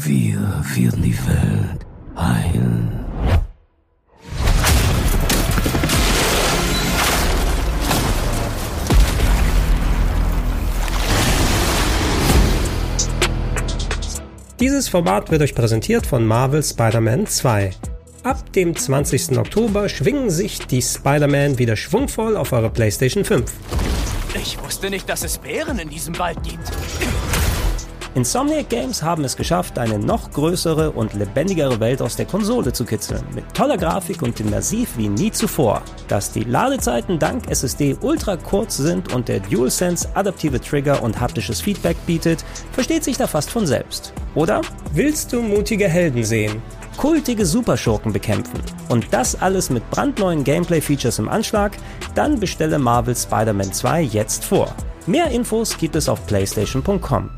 Wir werden die Welt heilen. Dieses Format wird euch präsentiert von Marvel Spider-Man 2. Ab dem 20. Oktober schwingen sich die Spider-Man wieder schwungvoll auf eure PlayStation 5. Ich wusste nicht, dass es Bären in diesem Wald gibt. Insomniac Games haben es geschafft, eine noch größere und lebendigere Welt aus der Konsole zu kitzeln, mit toller Grafik und immersiv wie nie zuvor. Dass die Ladezeiten dank SSD ultra kurz sind und der DualSense adaptive Trigger und haptisches Feedback bietet, versteht sich da fast von selbst. Oder? Willst du mutige Helden sehen? kultige Superschurken bekämpfen und das alles mit brandneuen Gameplay-Features im Anschlag, dann bestelle Marvel Spider-Man 2 jetzt vor. Mehr Infos gibt es auf PlayStation.com.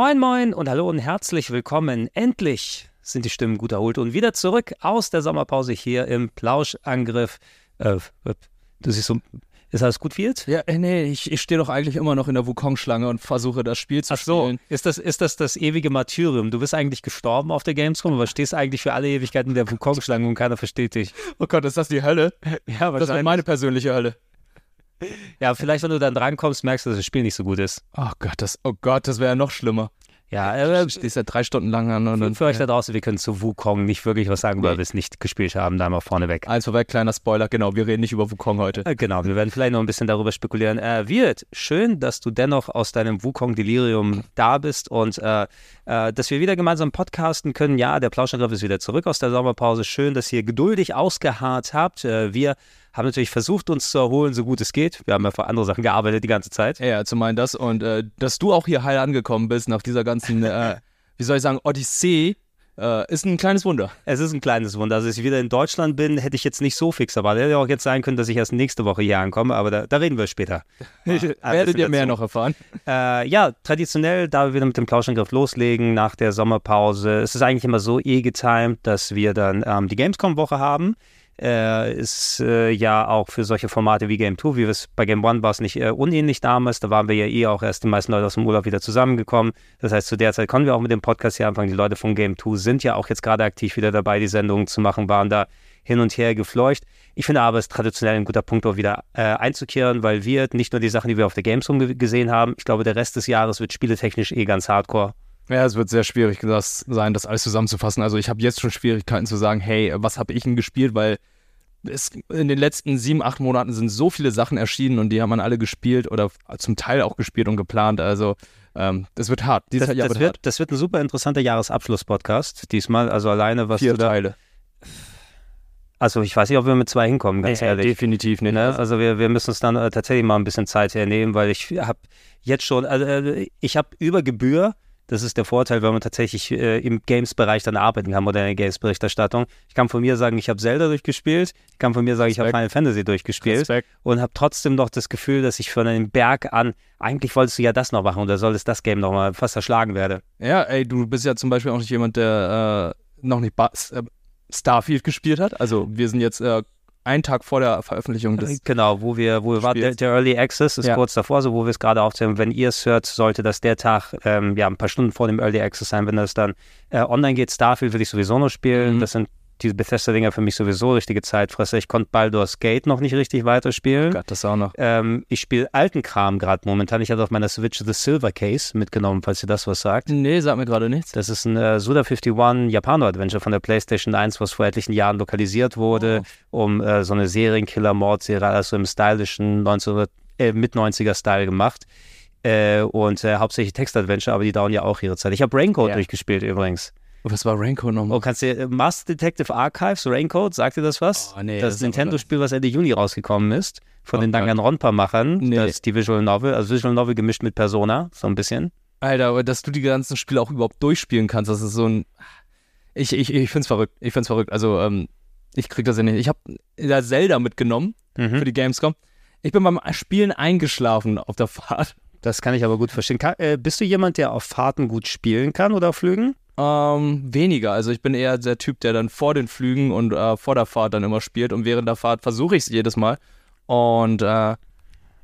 Moin Moin und hallo und herzlich willkommen. Endlich sind die Stimmen gut erholt und wieder zurück aus der Sommerpause hier im Plauschangriff. Äh, du siehst so, ist alles gut, Field? Ja, äh, nee, ich, ich stehe doch eigentlich immer noch in der Wukong-Schlange und versuche das Spiel zu Ach so, spielen. ist das, ist das das ewige Martyrium? Du bist eigentlich gestorben auf der Gamescom, aber stehst eigentlich für alle Ewigkeiten in der Wukong-Schlange und keiner versteht dich. Oh Gott, ist das die Hölle? Ja, Das ist meine persönliche Hölle. Ja, vielleicht, wenn du dann drankommst, merkst du, dass das Spiel nicht so gut ist. Oh Gott, das, oh Gott, das wäre ja noch schlimmer. Ja, äh, Du stehst ja drei Stunden lang an und für, für euch da draußen, wir können zu Wukong nicht wirklich was sagen, weil wir es nicht gespielt haben, da mal vorneweg. Eins vorweg, kleiner Spoiler, genau, wir reden nicht über Wukong heute. Äh, Genau, wir werden vielleicht noch ein bisschen darüber spekulieren. Äh, Wirt, schön, dass du dennoch aus deinem Wukong-Delirium da bist und äh, äh, dass wir wieder gemeinsam podcasten können. Ja, der Plauschangriff ist wieder zurück aus der Sommerpause. Schön, dass ihr geduldig ausgeharrt habt. Äh, wir haben natürlich versucht, uns zu erholen, so gut es geht. Wir haben ja für andere Sachen gearbeitet die ganze Zeit. Ja, zum einen das und äh, dass du auch hier heil angekommen bist nach dieser ganzen, äh, wie soll ich sagen, Odyssee, äh, ist ein kleines Wunder. Es ist ein kleines Wunder. Also, dass ich wieder in Deutschland bin, hätte ich jetzt nicht so fix erwartet. Hätte auch jetzt sein können, dass ich erst nächste Woche hier ankomme, aber da, da reden wir später. Ah, Werdet bisschen ihr mehr dazu. noch erfahren? Äh, ja, traditionell, da wir wieder mit dem Plauschangriff loslegen nach der Sommerpause, es ist eigentlich immer so eh getimed, dass wir dann ähm, die Gamescom-Woche haben. Äh, ist äh, ja auch für solche Formate wie Game 2, wie wir es bei Game 1 war es nicht äh, unähnlich damals, da waren wir ja eh auch erst die meisten Leute aus dem Urlaub wieder zusammengekommen. Das heißt, zu der Zeit konnten wir auch mit dem Podcast hier anfangen. Die Leute von Game 2 sind ja auch jetzt gerade aktiv wieder dabei, die Sendungen zu machen, waren da hin und her gefleucht. Ich finde aber, es ist traditionell ein guter Punkt, auch wieder äh, einzukehren, weil wir nicht nur die Sachen, die wir auf der Gamescom ge gesehen haben, ich glaube, der Rest des Jahres wird spieletechnisch eh ganz hardcore. Ja, es wird sehr schwierig das sein, das alles zusammenzufassen. Also ich habe jetzt schon Schwierigkeiten zu sagen, hey, was habe ich denn gespielt, weil es, in den letzten sieben, acht Monaten sind so viele Sachen erschienen und die haben man alle gespielt oder zum Teil auch gespielt und geplant. Also ähm, das wird hart. Dieses Das, Jahr das, wird, wird, hart. das wird ein super interessanter Jahresabschluss-Podcast diesmal. Also alleine, was Vier du da. Teile. Also ich weiß nicht, ob wir mit zwei hinkommen, ganz Äh, ehrlich. Definitiv nicht. Ne? Also wir, wir müssen uns dann äh, tatsächlich mal ein bisschen Zeit hernehmen, weil ich habe jetzt schon, also äh, ich habe über Gebühr, das ist der Vorteil, wenn man tatsächlich äh, im Games-Bereich dann arbeiten kann, moderne Games-Berichterstattung. Ich kann von mir sagen, ich habe Zelda durchgespielt, ich kann von mir sagen, ich habe Respekt. Final Fantasy durchgespielt Respekt. und habe trotzdem noch das Gefühl, dass ich von einem Berg an, eigentlich wolltest du ja das noch machen oder solltest das Game noch mal fast erschlagen werde. Ja, ey, du bist ja zum Beispiel auch nicht jemand, der äh, noch nicht ba äh, Starfield gespielt hat. Also wir sind jetzt äh, einen Tag vor der Veröffentlichung des. Genau, wo wir, wo wir waren, der, der Early Access ist Ja. kurz davor, so wo wir es gerade aufzählen. Wenn ihr es hört, sollte das der Tag, ähm, ja, ein paar Stunden vor dem Early Access sein. Wenn das dann äh, online geht, Starfield will ich sowieso noch spielen. Mhm. Das sind diese Bethesda-Dinger für mich sowieso richtige Zeitfresser. Ich konnte Baldur's Gate noch nicht richtig weiterspielen. Gott, das auch noch. Ähm, ich spiele alten Kram gerade momentan. Ich hatte auf meiner Switch The Silver Case mitgenommen, falls ihr das was sagt. Nee, sag mir gerade nichts. Das ist ein äh, Suda51 Japano-Adventure von der PlayStation 1, was vor etlichen Jahren lokalisiert wurde, um äh, so eine Serienkiller-Mordserie, also im stylischen 1900, äh, Mit-90er-Style gemacht. Äh, und äh, hauptsächlich Text-Adventure, aber die dauern ja auch ihre Zeit. Ich habe Raincoat Ja. durchgespielt übrigens. Was war Raincoat nochmal? Oh, kannst du äh, Master Detective Archives, Raincoat, sagt dir das was? Oh, nee, das das Nintendo-Spiel, was Ende Juni rausgekommen ist. Von Oh den. Danganronpa-Machern. Nee. Das ist die Visual Novel, also Visual Novel gemischt mit Persona, so ein bisschen. Alter, aber dass du die ganzen Spiele auch überhaupt durchspielen kannst, das ist so ein. Ich, ich, ich find's verrückt. Ich find's verrückt. Also, ähm, ich krieg das ja nicht. Ich habe da Zelda mitgenommen Mhm. für die Gamescom. Ich bin beim Spielen eingeschlafen auf der Fahrt. Das kann ich aber gut verstehen. Ka äh, bist du jemand, der auf Fahrten gut spielen kann oder auf Flügen? Ähm, weniger. Also ich bin eher der Typ, der dann vor den Flügen und äh, vor der Fahrt dann immer spielt und während der Fahrt versuche ich es jedes Mal. Und äh,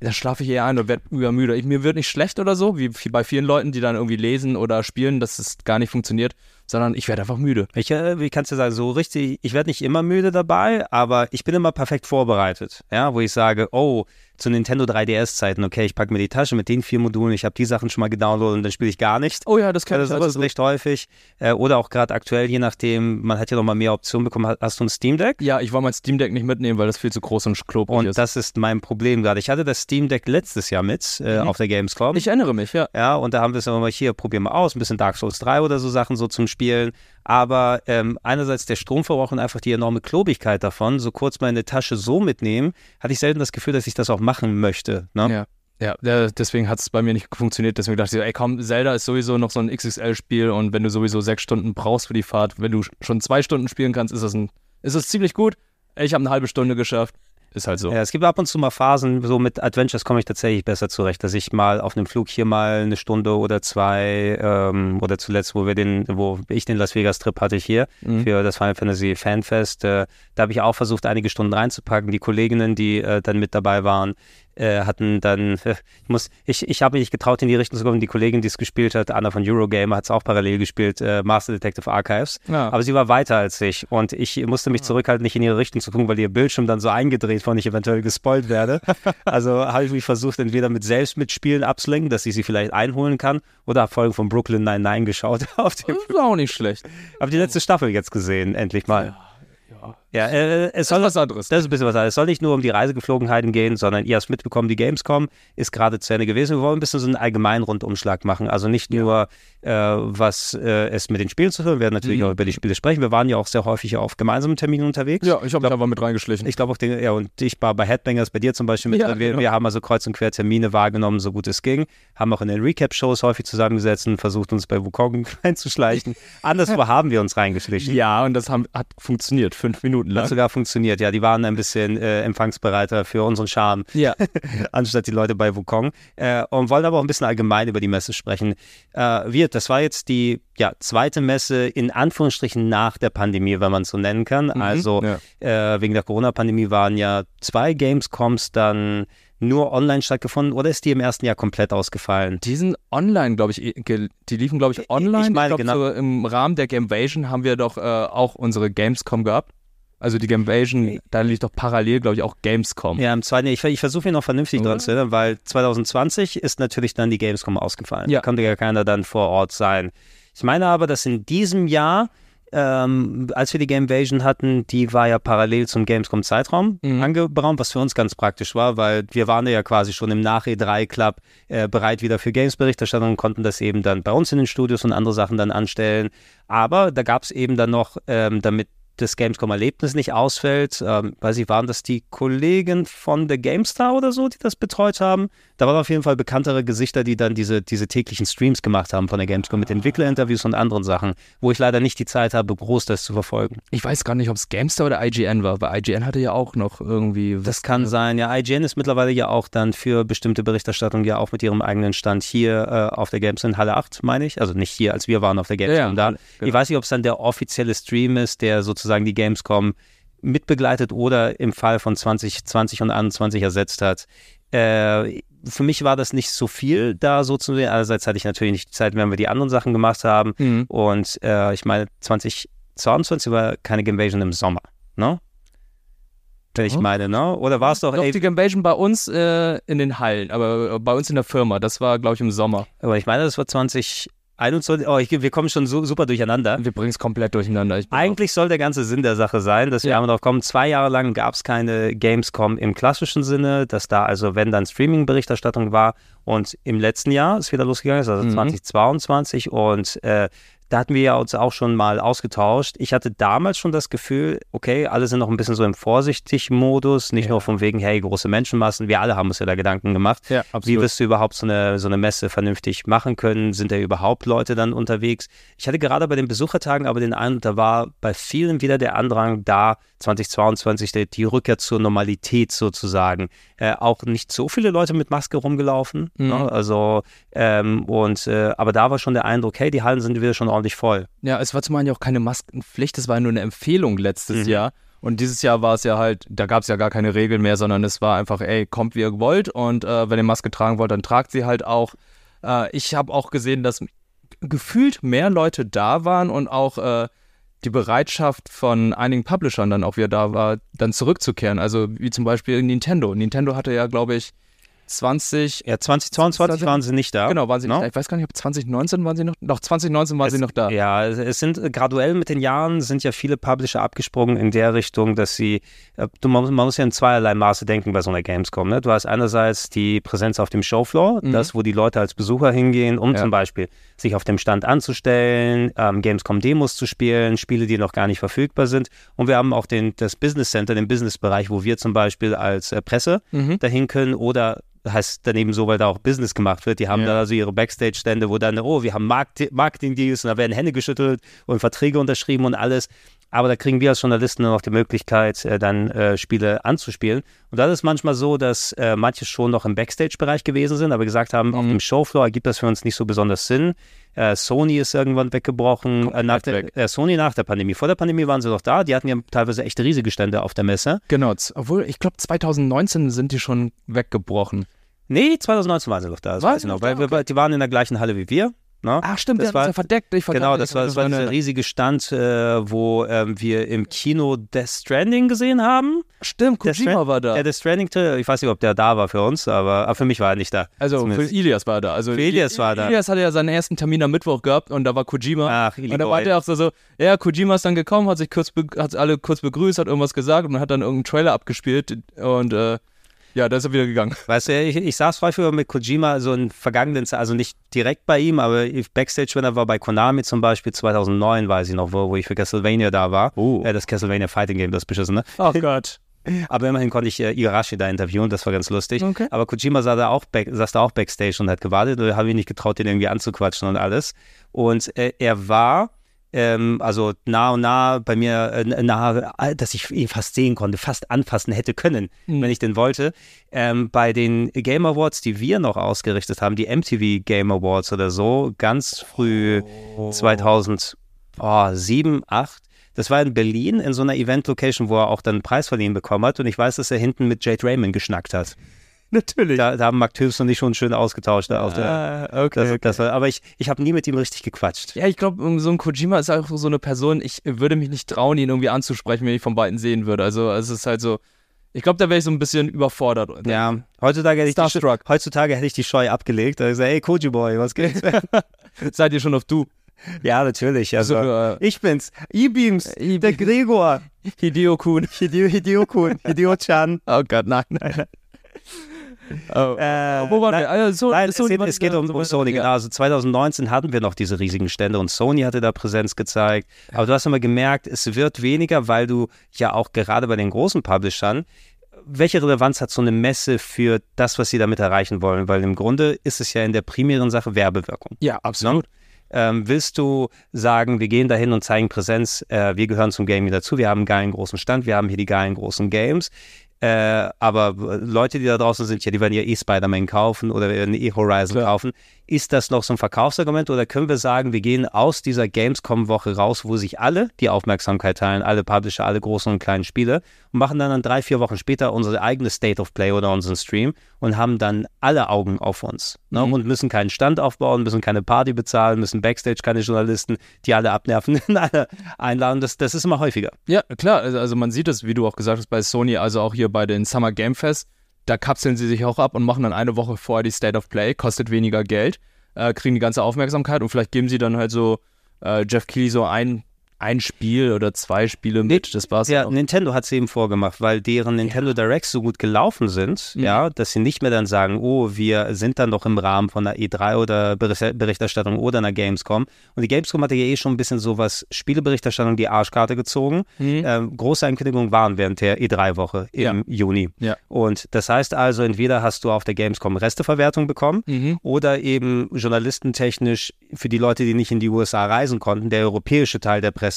da schlafe ich eher ein und werde übermüde. Ich, mir wird nicht schlecht oder so, wie bei vielen Leuten, die dann irgendwie lesen oder spielen, dass es gar nicht funktioniert, sondern ich werde einfach müde. Ich, äh, wie kannst du sagen, so richtig, ich werde nicht immer müde dabei, aber ich bin immer perfekt vorbereitet. Ja, wo ich sage, oh, zu Nintendo 3DS-Zeiten, okay, ich packe mir die Tasche mit den vier Modulen, ich habe die Sachen schon mal gedownloadet und dann spiele ich gar nicht. Oh ja, das kann Das ich ist sowas also, recht häufig. Äh, oder auch gerade aktuell, je nachdem, man hat ja noch mal mehr Optionen bekommen. Hast- du ein Steam Deck? Ja, ich wollte mein Steam Deck nicht mitnehmen, weil das viel zu groß und klobrig Und ist. das ist mein Problem gerade. Ich hatte das Steam Deck letztes Jahr mit äh, Mhm. auf der Gamescom. ich erinnere mich, ja. Ja, und da haben wir es immer mal hier, probieren wir aus, ein bisschen Dark Souls 3 oder so Sachen so zum Spielen. Aber ähm, einerseits der Stromverbrauch und einfach die enorme Klobigkeit davon, so kurz meine Tasche so mitnehmen, hatte ich selten das Gefühl, dass ich das auch machen möchte. Ne? Ja. Ja, deswegen hat es bei mir nicht funktioniert. Deswegen dachte ich, ey komm, Zelda ist sowieso noch so ein XXL-Spiel und wenn du sowieso sechs Stunden brauchst für die Fahrt, wenn du schon zwei Stunden spielen kannst, ist das, ein, ist das ziemlich gut. Ich habe eine halbe Stunde geschafft. Ist halt so. Ja, es gibt ab und zu mal Phasen, so mit Adventures komme ich tatsächlich besser zurecht, dass ich mal auf einem Flug hier mal eine Stunde oder zwei ähm, oder zuletzt, wo wir den, wo ich den Las Vegas Trip hatte ich hier Mhm. für das Final Fantasy Fanfest, äh, da habe ich auch versucht, einige Stunden reinzupacken. Die Kolleginnen, die äh, dann mit dabei waren, hatten dann, äh, ich muss, ich, ich habe mich nicht getraut, in die Richtung zu kommen. Die Kollegin, die es gespielt hat, Anna von Eurogamer, hat es auch parallel gespielt, äh, Master Detective Archives. Ja. Aber sie war weiter als ich und ich musste mich zurückhalten, nicht in ihre Richtung zu gucken, weil ihr Bildschirm dann so eingedreht war und ich eventuell gespoilt werde. Also habe ich mich versucht, entweder mit selbst mitspielen abzulenken, dass ich sie vielleicht einholen kann, oder habe Folgen von Brooklyn 99 geschaut. Auf dem, ist auch nicht schlecht. habe die letzte Staffel jetzt gesehen, endlich mal. Ja, äh, es Das ist soll was anderes. das ist ein bisschen was anderes. Es soll nicht nur um die Reisegeflogenheiten gehen, sondern ihr habt mitbekommen, die Gamescom ist gerade zu Ende gewesen. Wir wollen ein bisschen so einen allgemeinen Rundumschlag machen. Also nicht nur, äh, was äh, es mit den Spielen zu tun. Wir werden natürlich Mhm. auch über die Spiele sprechen. Wir waren ja auch sehr häufig auf gemeinsamen Terminen unterwegs. Ja, ich habe mich einfach mit reingeschlichen. Ich glaube auch, den, ja, und ich war bei Headbangers, bei dir zum Beispiel mit Ja, drin. Wir, genau. wir haben also kreuz und quer Termine wahrgenommen, so gut es ging. Haben auch in den Recap-Shows häufig zusammengesetzt und versucht, uns bei Wukong reinzuschleichen. Anderswo haben wir uns reingeschlichen. ja, und das haben, hat funktioniert, fünf Minuten Hat lang. sogar funktioniert. Ja, die waren ein bisschen äh, empfangsbereiter für unseren Charme, Ja, anstatt die Leute bei Wukong. Äh, und wollen aber auch ein bisschen allgemein über die Messe sprechen. Äh, wir, das war jetzt die ja, zweite Messe in Anführungsstrichen nach der Pandemie, wenn man es so nennen kann. Also ja. äh, wegen der Corona-Pandemie waren ja zwei Gamescoms dann nur online stattgefunden oder ist die im ersten Jahr komplett ausgefallen? Die sind online, glaube ich, die liefen, glaube ich, online. Ich meine, glaub, genau. so im Rahmen der Gamevasion haben wir doch äh, auch unsere Gamescom gehabt. Also die Gamevasion, da lief doch parallel, glaube ich, auch Gamescom. Ja, im zweiten, ich, ich versuche mich noch vernünftig Oder? dran zu erinnern, weil 2020 ist natürlich dann die Gamescom ausgefallen. Ja. Da konnte ja keiner dann vor Ort sein. Ich meine aber, dass in diesem Jahr, ähm, als wir die Gamevasion hatten, die war ja parallel zum Gamescom-Zeitraum Mhm. angebraumt, was für uns ganz praktisch war, weil wir waren ja quasi schon im Nach-E3-Club äh, bereit wieder für Games-Berichterstattung und konnten das eben dann bei uns in den Studios und andere Sachen dann anstellen. Aber da gab es eben dann noch, ähm, damit das Gamescom-Erlebnis nicht ausfällt. Ähm, weiß ich, waren das die Kollegen von der GameStar oder so, die das betreut haben? Da waren auf jeden Fall bekanntere Gesichter, die dann diese, diese täglichen Streams gemacht haben von der Gamescom mit Entwicklerinterviews und anderen Sachen, wo ich leider nicht die Zeit habe, groß das zu verfolgen. Ich weiß gar nicht, ob es Gamestar oder IGN war, weil IGN hatte ja auch noch irgendwie. Das kann sein. Ja, IGN ist mittlerweile ja auch dann für bestimmte Berichterstattung ja auch mit ihrem eigenen Stand hier äh, auf der Gamescom in Halle 8, meine ich. Also nicht hier, als wir waren auf der Gamescom Ja, ja, da. genau. Ich weiß nicht, ob es dann der offizielle Stream ist, der sozusagen die Gamescom mitbegleitet oder im Fall von 2020 und 2021 ersetzt hat. Äh, für mich war das nicht so viel da so zu sehen. Einerseits hatte ich natürlich nicht die Zeit, wenn wir die anderen Sachen gemacht haben. Mhm. Und äh, ich meine, 2022 war keine Gamevasion im Sommer, ne? Ich meine, ne? Oder war es doch, Doch, die Gamevasion bei uns äh, in den Hallen, aber äh, bei uns in der Firma, das war, glaube ich, im Sommer. aber ich meine, das war 2021. Oh, ich, wir kommen schon so, super durcheinander. Wir bringen es komplett durcheinander. Eigentlich soll der ganze Sinn der Sache sein, dass wir Ja. einmal drauf kommen, zwei Jahre lang gab es keine Gamescom im klassischen Sinne, dass da also, wenn dann Streaming-Berichterstattung war und im letzten Jahr ist wieder losgegangen, also Mhm. 2022 und äh, da hatten wir ja uns auch schon mal ausgetauscht. Ich hatte damals schon das Gefühl, okay, alle sind noch ein bisschen so im Vorsichtig-Modus, nicht nur von wegen, hey, große Menschenmassen, wir alle haben uns ja da Gedanken gemacht. Ja, Wie wirst du überhaupt so eine, so eine Messe vernünftig machen können? Sind da überhaupt Leute dann unterwegs? Ich hatte gerade bei den Besuchertagen aber den Eindruck, da war bei vielen wieder der Andrang da, 2022, die, die Rückkehr zur Normalität sozusagen. Äh, auch nicht so viele Leute mit Maske rumgelaufen. Mhm. Ne? Also, ähm, und, äh, aber da war schon der Eindruck, hey, die Hallen sind wieder schon ordentlich voll. Ja, es war zum einen ja auch keine Maskenpflicht, es war nur eine Empfehlung letztes Mhm. Jahr. Und dieses Jahr war es ja halt, da gab es ja gar keine Regeln mehr, sondern es war einfach, ey, kommt wie ihr wollt und äh, wenn ihr Maske tragen wollt, dann tragt sie halt auch. Äh, ich habe auch gesehen, dass gefühlt mehr Leute da waren und auch äh, die Bereitschaft von einigen Publishern dann auch wieder da war, dann zurückzukehren. Also wie zum Beispiel Nintendo. Nintendo hatte ja, glaube ich, 20, Ja, 2022 waren sie nicht da. genau, waren sie ne? nicht da. Ich weiß gar nicht, ob 2019 waren sie noch, doch 2019 waren sie noch da. Ja, es- es sind äh, graduell mit den Jahren sind ja viele Publisher abgesprungen in der Richtung, dass sie, äh, du, man, man muss ja in zweierlei Maße denken bei so einer Gamescom. Ne? Du hast einerseits die Präsenz auf dem Showfloor, das, wo die Leute als Besucher hingehen, um Ja. zum Beispiel sich auf dem Stand anzustellen, ähm, Gamescom-Demos zu spielen, Spiele, die noch gar nicht verfügbar sind. Und wir haben auch den, das Business Center, den Business-Bereich, wo wir zum Beispiel als äh, Presse dahin können oder heißt daneben so, weil da auch Business gemacht wird. Die haben Ja. da also ihre Backstage-Stände, wo dann, oh, wir haben Markt Marketing-Deals und da werden Hände geschüttelt und Verträge unterschrieben und alles. Aber da kriegen wir als Journalisten auch die Möglichkeit, äh, dann äh, Spiele anzuspielen. Und das ist manchmal so, dass äh, manche schon noch im Backstage-Bereich gewesen sind, aber gesagt haben, Mhm. auf dem Showfloor ergibt das für uns nicht so besonders Sinn. Äh, Sony ist irgendwann weggebrochen. Äh, nach der, weg. äh, Sony nach der Pandemie. Vor der Pandemie waren sie doch da. Die hatten ja teilweise echt riesige Stände auf der Messe. Genau, obwohl ich glaube 2019 sind die schon weggebrochen. Nee, 2019 waren sie doch da. Das Waren weiß ich noch. noch Weil da? wir, weil die waren in der gleichen Halle wie wir. Ne? Ach stimmt, das war, ja verdeckt. Ich Genau, das war, das war dieser riesige Stand, äh, wo ähm, wir im Kino Death Stranding gesehen haben. Stimmt, Kojima war da. Ja, Death Stranding, ich weiß nicht, ob der da war für uns, aber, aber für mich war er nicht da. also für. Ilias war er da. Also Für Ilias war er da. Ilias hatte ja seinen ersten Termin am Mittwoch gehabt und da war Kojima. Ach, und da war der auch so, so, ja, Kojima ist dann gekommen, hat sich kurz, hat alle kurz begrüßt, hat irgendwas gesagt und hat dann irgendeinen Trailer abgespielt und äh, ja, da ist er wieder gegangen. Weißt du, ich, ich saß häufiger mit Kojima so in vergangenen Zeit, also nicht direkt bei ihm, aber Backstage, wenn er war bei Konami zum Beispiel, 2009 weiß ich noch, wo, wo ich für Castlevania da war. Oh. Äh, das Castlevania Fighting Game, das beschissen, ne? Oh Gott. Aber immerhin konnte ich äh, Igarashi da interviewen, das war ganz lustig. Okay. Aber Kojima saß da, auch back, saß da auch Backstage und hat gewartet. Da habe ich nicht getraut, den irgendwie anzuquatschen und alles. Und äh, er war, ähm, also nah und nah bei mir, äh, nahe, äh, dass ich ihn fast sehen konnte, fast anfassen hätte können, wenn ich denn wollte. Ähm, bei den Game Awards, die wir noch ausgerichtet haben, die MTV Game Awards oder so, ganz früh 2007, 8. Das war in Berlin in so einer Event-Location, wo er auch dann einen Preis verliehen bekommen hat. Und ich weiß, dass er hinten mit Jade Raymond geschnackt hat. Natürlich. Da, da haben Mark Tübs und ich schon schön ausgetauscht. Da auf der, Ah, okay. das, okay. das war, aber ich, ich habe nie mit ihm richtig gequatscht. Ja, ich glaube, so ein Kojima ist auch so eine Person, ich würde mich nicht trauen, ihn irgendwie anzusprechen, wenn ich von Weitem sehen würde. Also es ist halt so, ich glaube, da wäre ich so ein bisschen überfordert. Ja, heutzutage hätte, ich die, heutzutage hätte ich die Scheu abgelegt. Da ich gesagt, hey Koji Boy, was geht's? Seid ihr schon auf du? ja, natürlich. Also, So, äh, ich bin's. E-Beams, E-Beams. der Gregor. Hideo Kun. Hideo, Hideo-kun, Hideo-chan. Oh Gott, nein, nein. Oh. Äh, Wo waren nein, wir? Also, so, Nein, es, geht, es geht um, um Sony, ja. genau. Also 2019 hatten wir noch diese riesigen Stände und Sony hatte da Präsenz gezeigt. Aber du hast immer gemerkt, es wird weniger, weil du ja auch gerade bei den großen Publishern, welche Relevanz hat so eine Messe für das, was sie damit erreichen wollen? Weil im Grunde ist es ja in der primären Sache Werbewirkung. Ja, absolut. Ähm, willst du sagen, wir gehen dahin und zeigen Präsenz, äh, wir gehören zum Gaming dazu, wir haben einen geilen großen Stand, wir haben hier die geilen großen Games. Äh, aber Leute, die da draußen sind, ja, die werden ja eh Spider-Man kaufen oder werden eh Horizon Klar. kaufen. Ist das noch so ein Verkaufsargument oder können wir sagen, wir gehen aus dieser Gamescom-Woche raus, wo sich alle die Aufmerksamkeit teilen, alle Publisher, alle großen und kleinen Spiele und machen dann, dann drei, vier Wochen später unsere eigene State of Play oder unseren Stream und haben dann alle Augen auf uns ne? und müssen keinen Stand aufbauen, müssen keine Party bezahlen, müssen Backstage keine Journalisten, die alle abnerven, alle einladen. Das, das ist immer häufiger. Ja, klar, also, also man sieht es, wie du auch gesagt hast, bei Sony, also auch hier bei den Summer Game Fest, da kapseln sie sich auch ab und machen dann eine Woche vorher die State of Play, kostet weniger Geld, äh, kriegen die ganze Aufmerksamkeit und vielleicht geben sie dann halt so äh, Jeff Keighley so ein, ein Spiel oder zwei Spiele mit, das war's. Ja, auch. Nintendo hat es eben vorgemacht, weil deren Nintendo Directs so gut gelaufen sind, ja, dass sie nicht mehr dann sagen, oh, wir sind dann doch im Rahmen von einer E3 oder Bericht- Berichterstattung oder einer Gamescom. Und die Gamescom hatte ja eh schon ein bisschen sowas Spieleberichterstattung die Arschkarte gezogen. Ähm, große Ankündigungen waren während der E3-Woche im Juni. Ja. Und das heißt also, entweder hast du auf der Gamescom Resteverwertung bekommen Mhm. oder eben journalistentechnisch für die Leute, die nicht in die USA reisen konnten, der europäische Teil der Presse,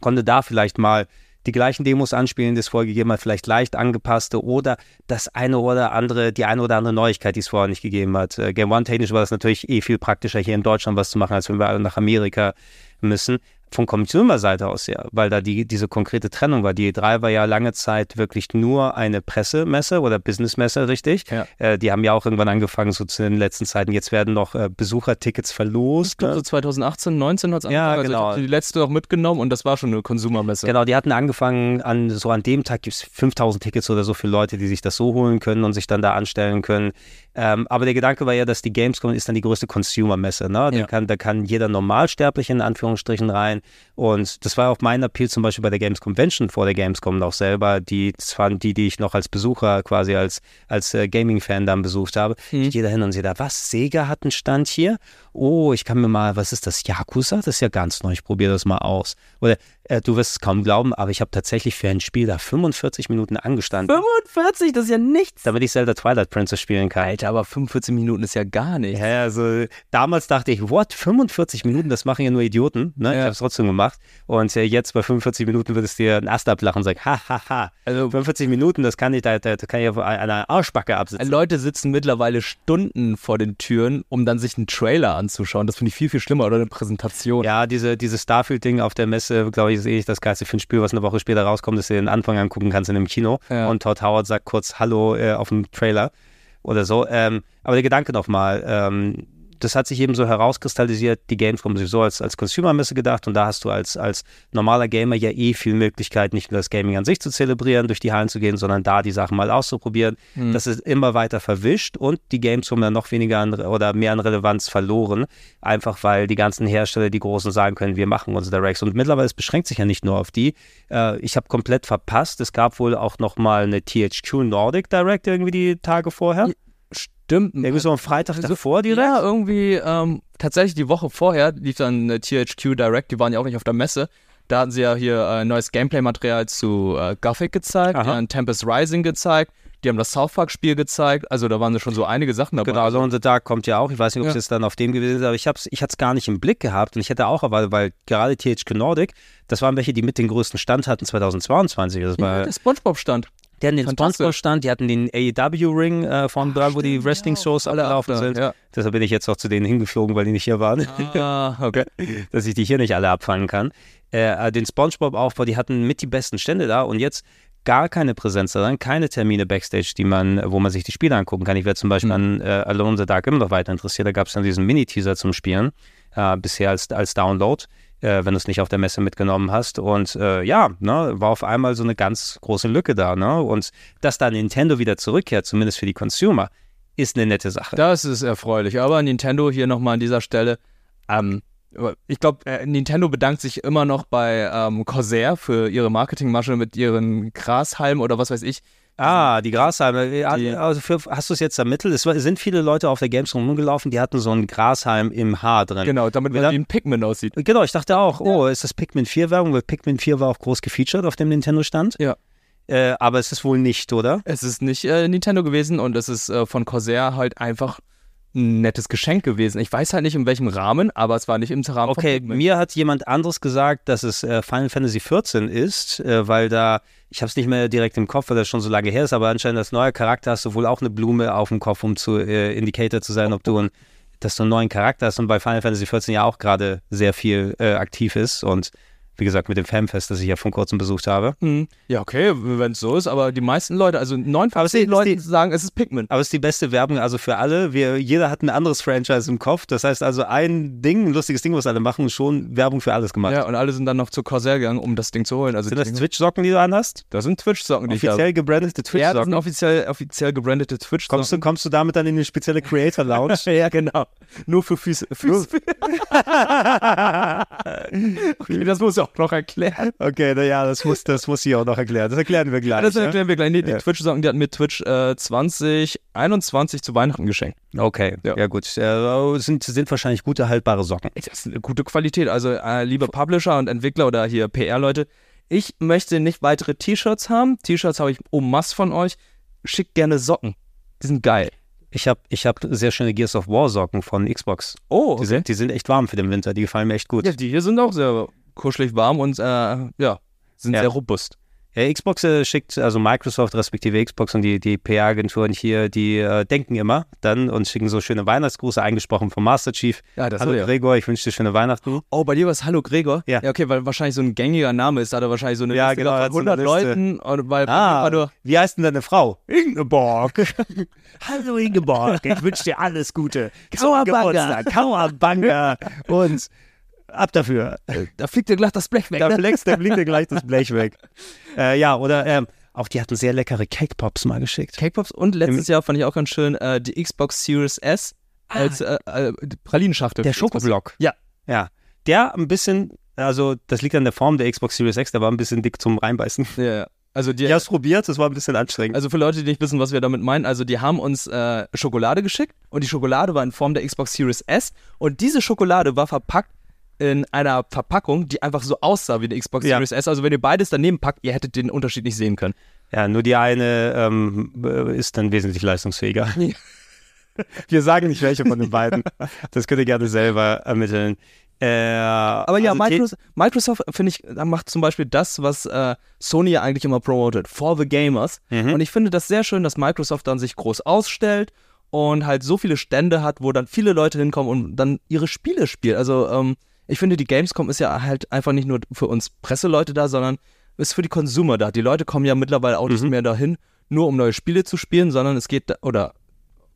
konnte da vielleicht mal die gleichen Demos anspielen, die es vorher gegeben hat, vielleicht leicht angepasste oder das eine oder andere, die eine oder andere Neuigkeit, die es vorher nicht gegeben hat. Äh, Game One technisch war das natürlich eh viel praktischer, hier in Deutschland was zu machen, als wenn wir alle nach Amerika müssen. Von Consumer-Seite aus ja, weil da die, diese konkrete Trennung war. Die E3 war ja lange Zeit wirklich nur eine Pressemesse oder Businessmesse, richtig? Ja. Äh, die haben ja auch irgendwann angefangen, so zu den letzten Zeiten. Jetzt werden noch äh, Besuchertickets verlost. Ne? so 2018, 19 hat es Ja, angefangen. genau. Also ich habe die letzte noch mitgenommen und das war schon eine Konsumermesse. Genau, die hatten angefangen, an so an dem Tag gibt es 5000 Tickets oder so für Leute, die sich das so holen können und sich dann da anstellen können. Ähm, aber der Gedanke war ja, dass die Gamescom ist dann die größte Consumer-Messe. Ne? Da, Ja. kann, da kann jeder Normalsterbliche in Anführungsstrichen rein. Und das war auch mein Appeal zum Beispiel bei der Games Convention vor der Gamescom noch selber. Die, das waren die, die ich noch als Besucher quasi als, als äh, Gaming-Fan dann besucht habe. Ich gehe da hin und sehe da, was, Sega hat einen Stand hier? Oh, ich kann mir mal, was ist das, Yakuza? Das ist ja ganz neu, ich probiere das mal aus. Oder äh, du wirst es kaum glauben, aber ich habe tatsächlich für ein Spiel da 45 Minuten angestanden, 45, das ist ja nichts. damit ich Zelda Twilight Princess spielen kann. Alter, aber 45 Minuten ist ja gar nichts. Ja, also damals dachte ich, what, 45 Minuten, das machen ja nur Idioten. Ne? Ich Ja. habe es trotzdem gemacht. Und äh, jetzt bei 45 Minuten würdest du dir einen Ast ablachen und sagen, ha, ha, ha. Also- 45 Minuten, das kann ich, da, da, kann ich auf einer Arschbacke absitzen. Leute sitzen mittlerweile Stunden vor den Türen, um dann sich einen Trailer anzuschauen. Das finde ich viel, viel schlimmer oder eine Präsentation. Ja, diese, dieses Starfield-Ding auf der Messe, glaube ich, ist eh das Geilste für ein Spiel, was eine Woche später rauskommt, dass du den Anfang angucken kannst in einem Kino. Ja. Und Todd Howard sagt kurz Hallo äh, auf dem Trailer oder so. Ähm, aber der Gedanke nochmal, ähm, das hat sich eben so herauskristallisiert, die Gamescom sowieso als, als Consumer-Messe gedacht und da hast du als, als normaler Gamer ja eh viel Möglichkeit, nicht nur das Gaming an sich zu zelebrieren, durch die Hallen zu gehen, sondern da die Sachen mal auszuprobieren. Das ist immer weiter verwischt und die Gamescom dann noch weniger an, oder mehr an Relevanz verloren, einfach weil die ganzen Hersteller, die großen sagen können, wir machen unsere Directs und mittlerweile es beschränkt sich ja nicht nur auf die. Äh, ich habe komplett verpasst, es gab wohl auch noch mal eine THQ Nordic Direct irgendwie die Tage vorher. Stimmt. Irgendwie so am Freitag davor direkt. Ja, irgendwie ähm, tatsächlich die Woche vorher lief dann eine THQ Direct, die waren ja auch nicht auf der Messe. Da hatten sie ja hier äh, neues Gameplay-Material zu äh, Gothic gezeigt, Aha. die haben Tempest Rising gezeigt, die haben das South Park-Spiel gezeigt, also da waren schon so einige Sachen dabei. Genau, Alone in the Dark kommt ja auch. Ich weiß nicht, ob es Ja. jetzt dann auf dem gewesen ist, aber ich, hab's, ich hatte es gar nicht im Blick gehabt und ich hätte auch erwartet, weil gerade THQ Nordic, das waren welche, die mit den größten Stand hatten 2022. Das war, Ja, der Spongebob-Stand. Die hatten den. Sponsor-Stand, die hatten den AEW-Ring äh, von da, wo die Wrestling-Shows alle da, sind. ja. Deshalb bin ich jetzt auch zu denen hingeflogen, weil die nicht hier waren. Ah, okay. dass ich die hier nicht alle abfangen kann. Äh, den SpongeBob-Aufbau, die hatten mit die besten Stände da und jetzt gar keine Präsenz daran, keine Termine Backstage, die man, wo man sich die Spiele angucken kann. Ich werde zum Beispiel an äh, Alone the Dark immer noch weiter interessiert. Da gab es dann diesen Mini-Teaser zum Spielen, äh, bisher als, als Download, äh, wenn du es nicht auf der Messe mitgenommen hast. Und äh, ja, ne, war auf einmal so eine ganz große Lücke da. Ne? Und dass da Nintendo wieder zurückkehrt, zumindest für die Consumer, ist eine nette Sache. Das ist erfreulich. Aber Nintendo hier nochmal an dieser Stelle. Ähm, ich glaube, äh, Nintendo bedankt sich immer noch bei ähm, Corsair für ihre Marketingmasche mit ihren Grashalmen oder was weiß ich. Ah, die Grashalme. Ja, Die- Also für, hast du es jetzt ermittelt? Es war- sind viele Leute auf der Gamescom rumgelaufen, die hatten so einen Grashalm im Haar drin. Genau, damit man wie ein Pikmin aussieht. Genau, ich dachte auch, oh, ist das Pikmin 4 Werbung? Weil Pikmin 4 war auch groß gefeatured auf dem Nintendo-Stand. Ja. Äh, aber es ist wohl nicht, oder? Es ist nicht äh, Nintendo gewesen und es ist äh, von Corsair halt einfach ein nettes Geschenk gewesen. Ich weiß halt nicht in welchem Rahmen, aber es war nicht im Rahmen Okay, mir hat jemand anderes gesagt, dass es äh, Final Fantasy 14 ist, äh, weil da, ich habe es nicht mehr direkt im Kopf, weil das schon so lange her ist, aber anscheinend als neuer Charakter hast du wohl auch eine Blume auf dem Kopf, um zu äh, Indicator zu sein, ob du ein, dass du einen neuen Charakter hast und bei Final Fantasy 14 ja auch gerade sehr viel äh, aktiv ist und wie gesagt mit dem Fanfest, das ich ja vor kurzem besucht habe. Hm. Ja, okay, wenn es so ist, aber die meisten Leute, also neun von zehn die- sagen, es ist Pikmin. Aber es ist die beste Werbung also für alle. Wir, jeder hat ein anderes Franchise im Kopf. Das heißt also ein Ding, ein lustiges Ding, was alle machen, schon Werbung für alles gemacht. Ja, und alle sind dann noch zu Corsair gegangen, um das Ding zu holen. Also Sind das Twitch-Socken, die du anhast? das sind Twitch-Socken, die. Offiziell gebrandete Ja, das Twitch-Socken? sind offiziell, offiziell gebrandete kommst, du, Twitch-Socken. kommst du damit dann in eine spezielle Creator-Lounge? Ja, genau. Nur für Füße. Füße. okay, das muss ja auch noch erklären. Okay, naja, das muss, das muss ich auch noch erklären. Das erklären wir gleich. Das ja? erklären wir gleich. Nee, die Ja. Twitch-Socken, die hatten mir Twitch äh, 2021 zu Weihnachten geschenkt. Okay, ja, Ja. gut. Äh, sind, sind wahrscheinlich gute, haltbare Socken. Das ist eine gute Qualität. Also, äh, liebe Publisher und Entwickler oder hier PR-Leute, ich möchte nicht weitere T-Shirts haben. T-Shirts habe ich en masse von euch. Schickt gerne Socken. Die sind geil. Ich habe ich hab sehr schöne Gears of War Socken von Xbox. Oh, Die, sind, die sind echt warm für den Winter. Die gefallen mir echt gut. Ja, die hier sind auch sehr kuschelig warm und äh, ja, sind Ja. sehr robust. Ja, Xbox äh, schickt, also Microsoft respektive Xbox und die, die PR-Agenturen hier, die äh, denken immer dann und schicken so schöne Weihnachtsgrüße, eingesprochen vom Master Chief. Ja, das Hallo. Gregor, ich wünsche dir schöne Weihnachten. Oh, bei dir war es Hallo Gregor? Ja. Ja, okay, weil wahrscheinlich so ein gängiger Name ist. Da hat er wahrscheinlich so eine Ja, Liste genau, von eine 100 Liste. Leuten. Und weil Ah, nur, wie heißt denn deine Frau? Ingeborg. Hallo Ingeborg, ich wünsche dir alles Gute. Kauerbanga. Kauerbanga. Und ab dafür. da fliegt dir gleich das Blech weg. Da ne? flext, da fliegt dir gleich das Blech weg. Äh, ja, oder ähm, auch die hatten sehr leckere Cake Pops mal geschickt. Cake Pops und letztes Jahr fand ich auch ganz schön äh, die Xbox Series S als äh, äh, die Pralinenschachtel. Der. Schokoblock. Ja. Ja. Der ein bisschen, also das liegt an der Form der Xbox Series X, der war ein bisschen dick zum Reinbeißen. Ja, ja. Also die, Ich hab's probiert, das war ein bisschen anstrengend. Also für Leute, die nicht wissen, was wir damit meinen, also die haben uns äh, Schokolade geschickt und die Schokolade war in Form der Xbox Series S und diese Schokolade war verpackt in einer Verpackung, die einfach so aussah wie eine Xbox Ja. Series S. Also wenn ihr beides daneben packt, ihr hättet den Unterschied nicht sehen können. Ja, nur die eine ähm, äh, ist dann wesentlich leistungsfähiger. Wir sagen nicht welche von den beiden. Das könnt ihr gerne selber ermitteln. Äh, Aber ja, also Microsoft, Microsoft finde ich, macht zum Beispiel das, was äh, Sony ja eigentlich immer promotet, for the gamers. Mhm. Und ich finde das sehr schön, dass Microsoft dann sich groß ausstellt und halt so viele Stände hat, wo dann viele Leute hinkommen und dann ihre Spiele spielen. Also ähm, ich finde, die Gamescom ist ja halt einfach nicht nur für uns Presseleute da, sondern ist für die Consumer da. Die Leute kommen ja mittlerweile auch nicht Mhm. mehr dahin, nur um neue Spiele zu spielen, sondern es geht, oder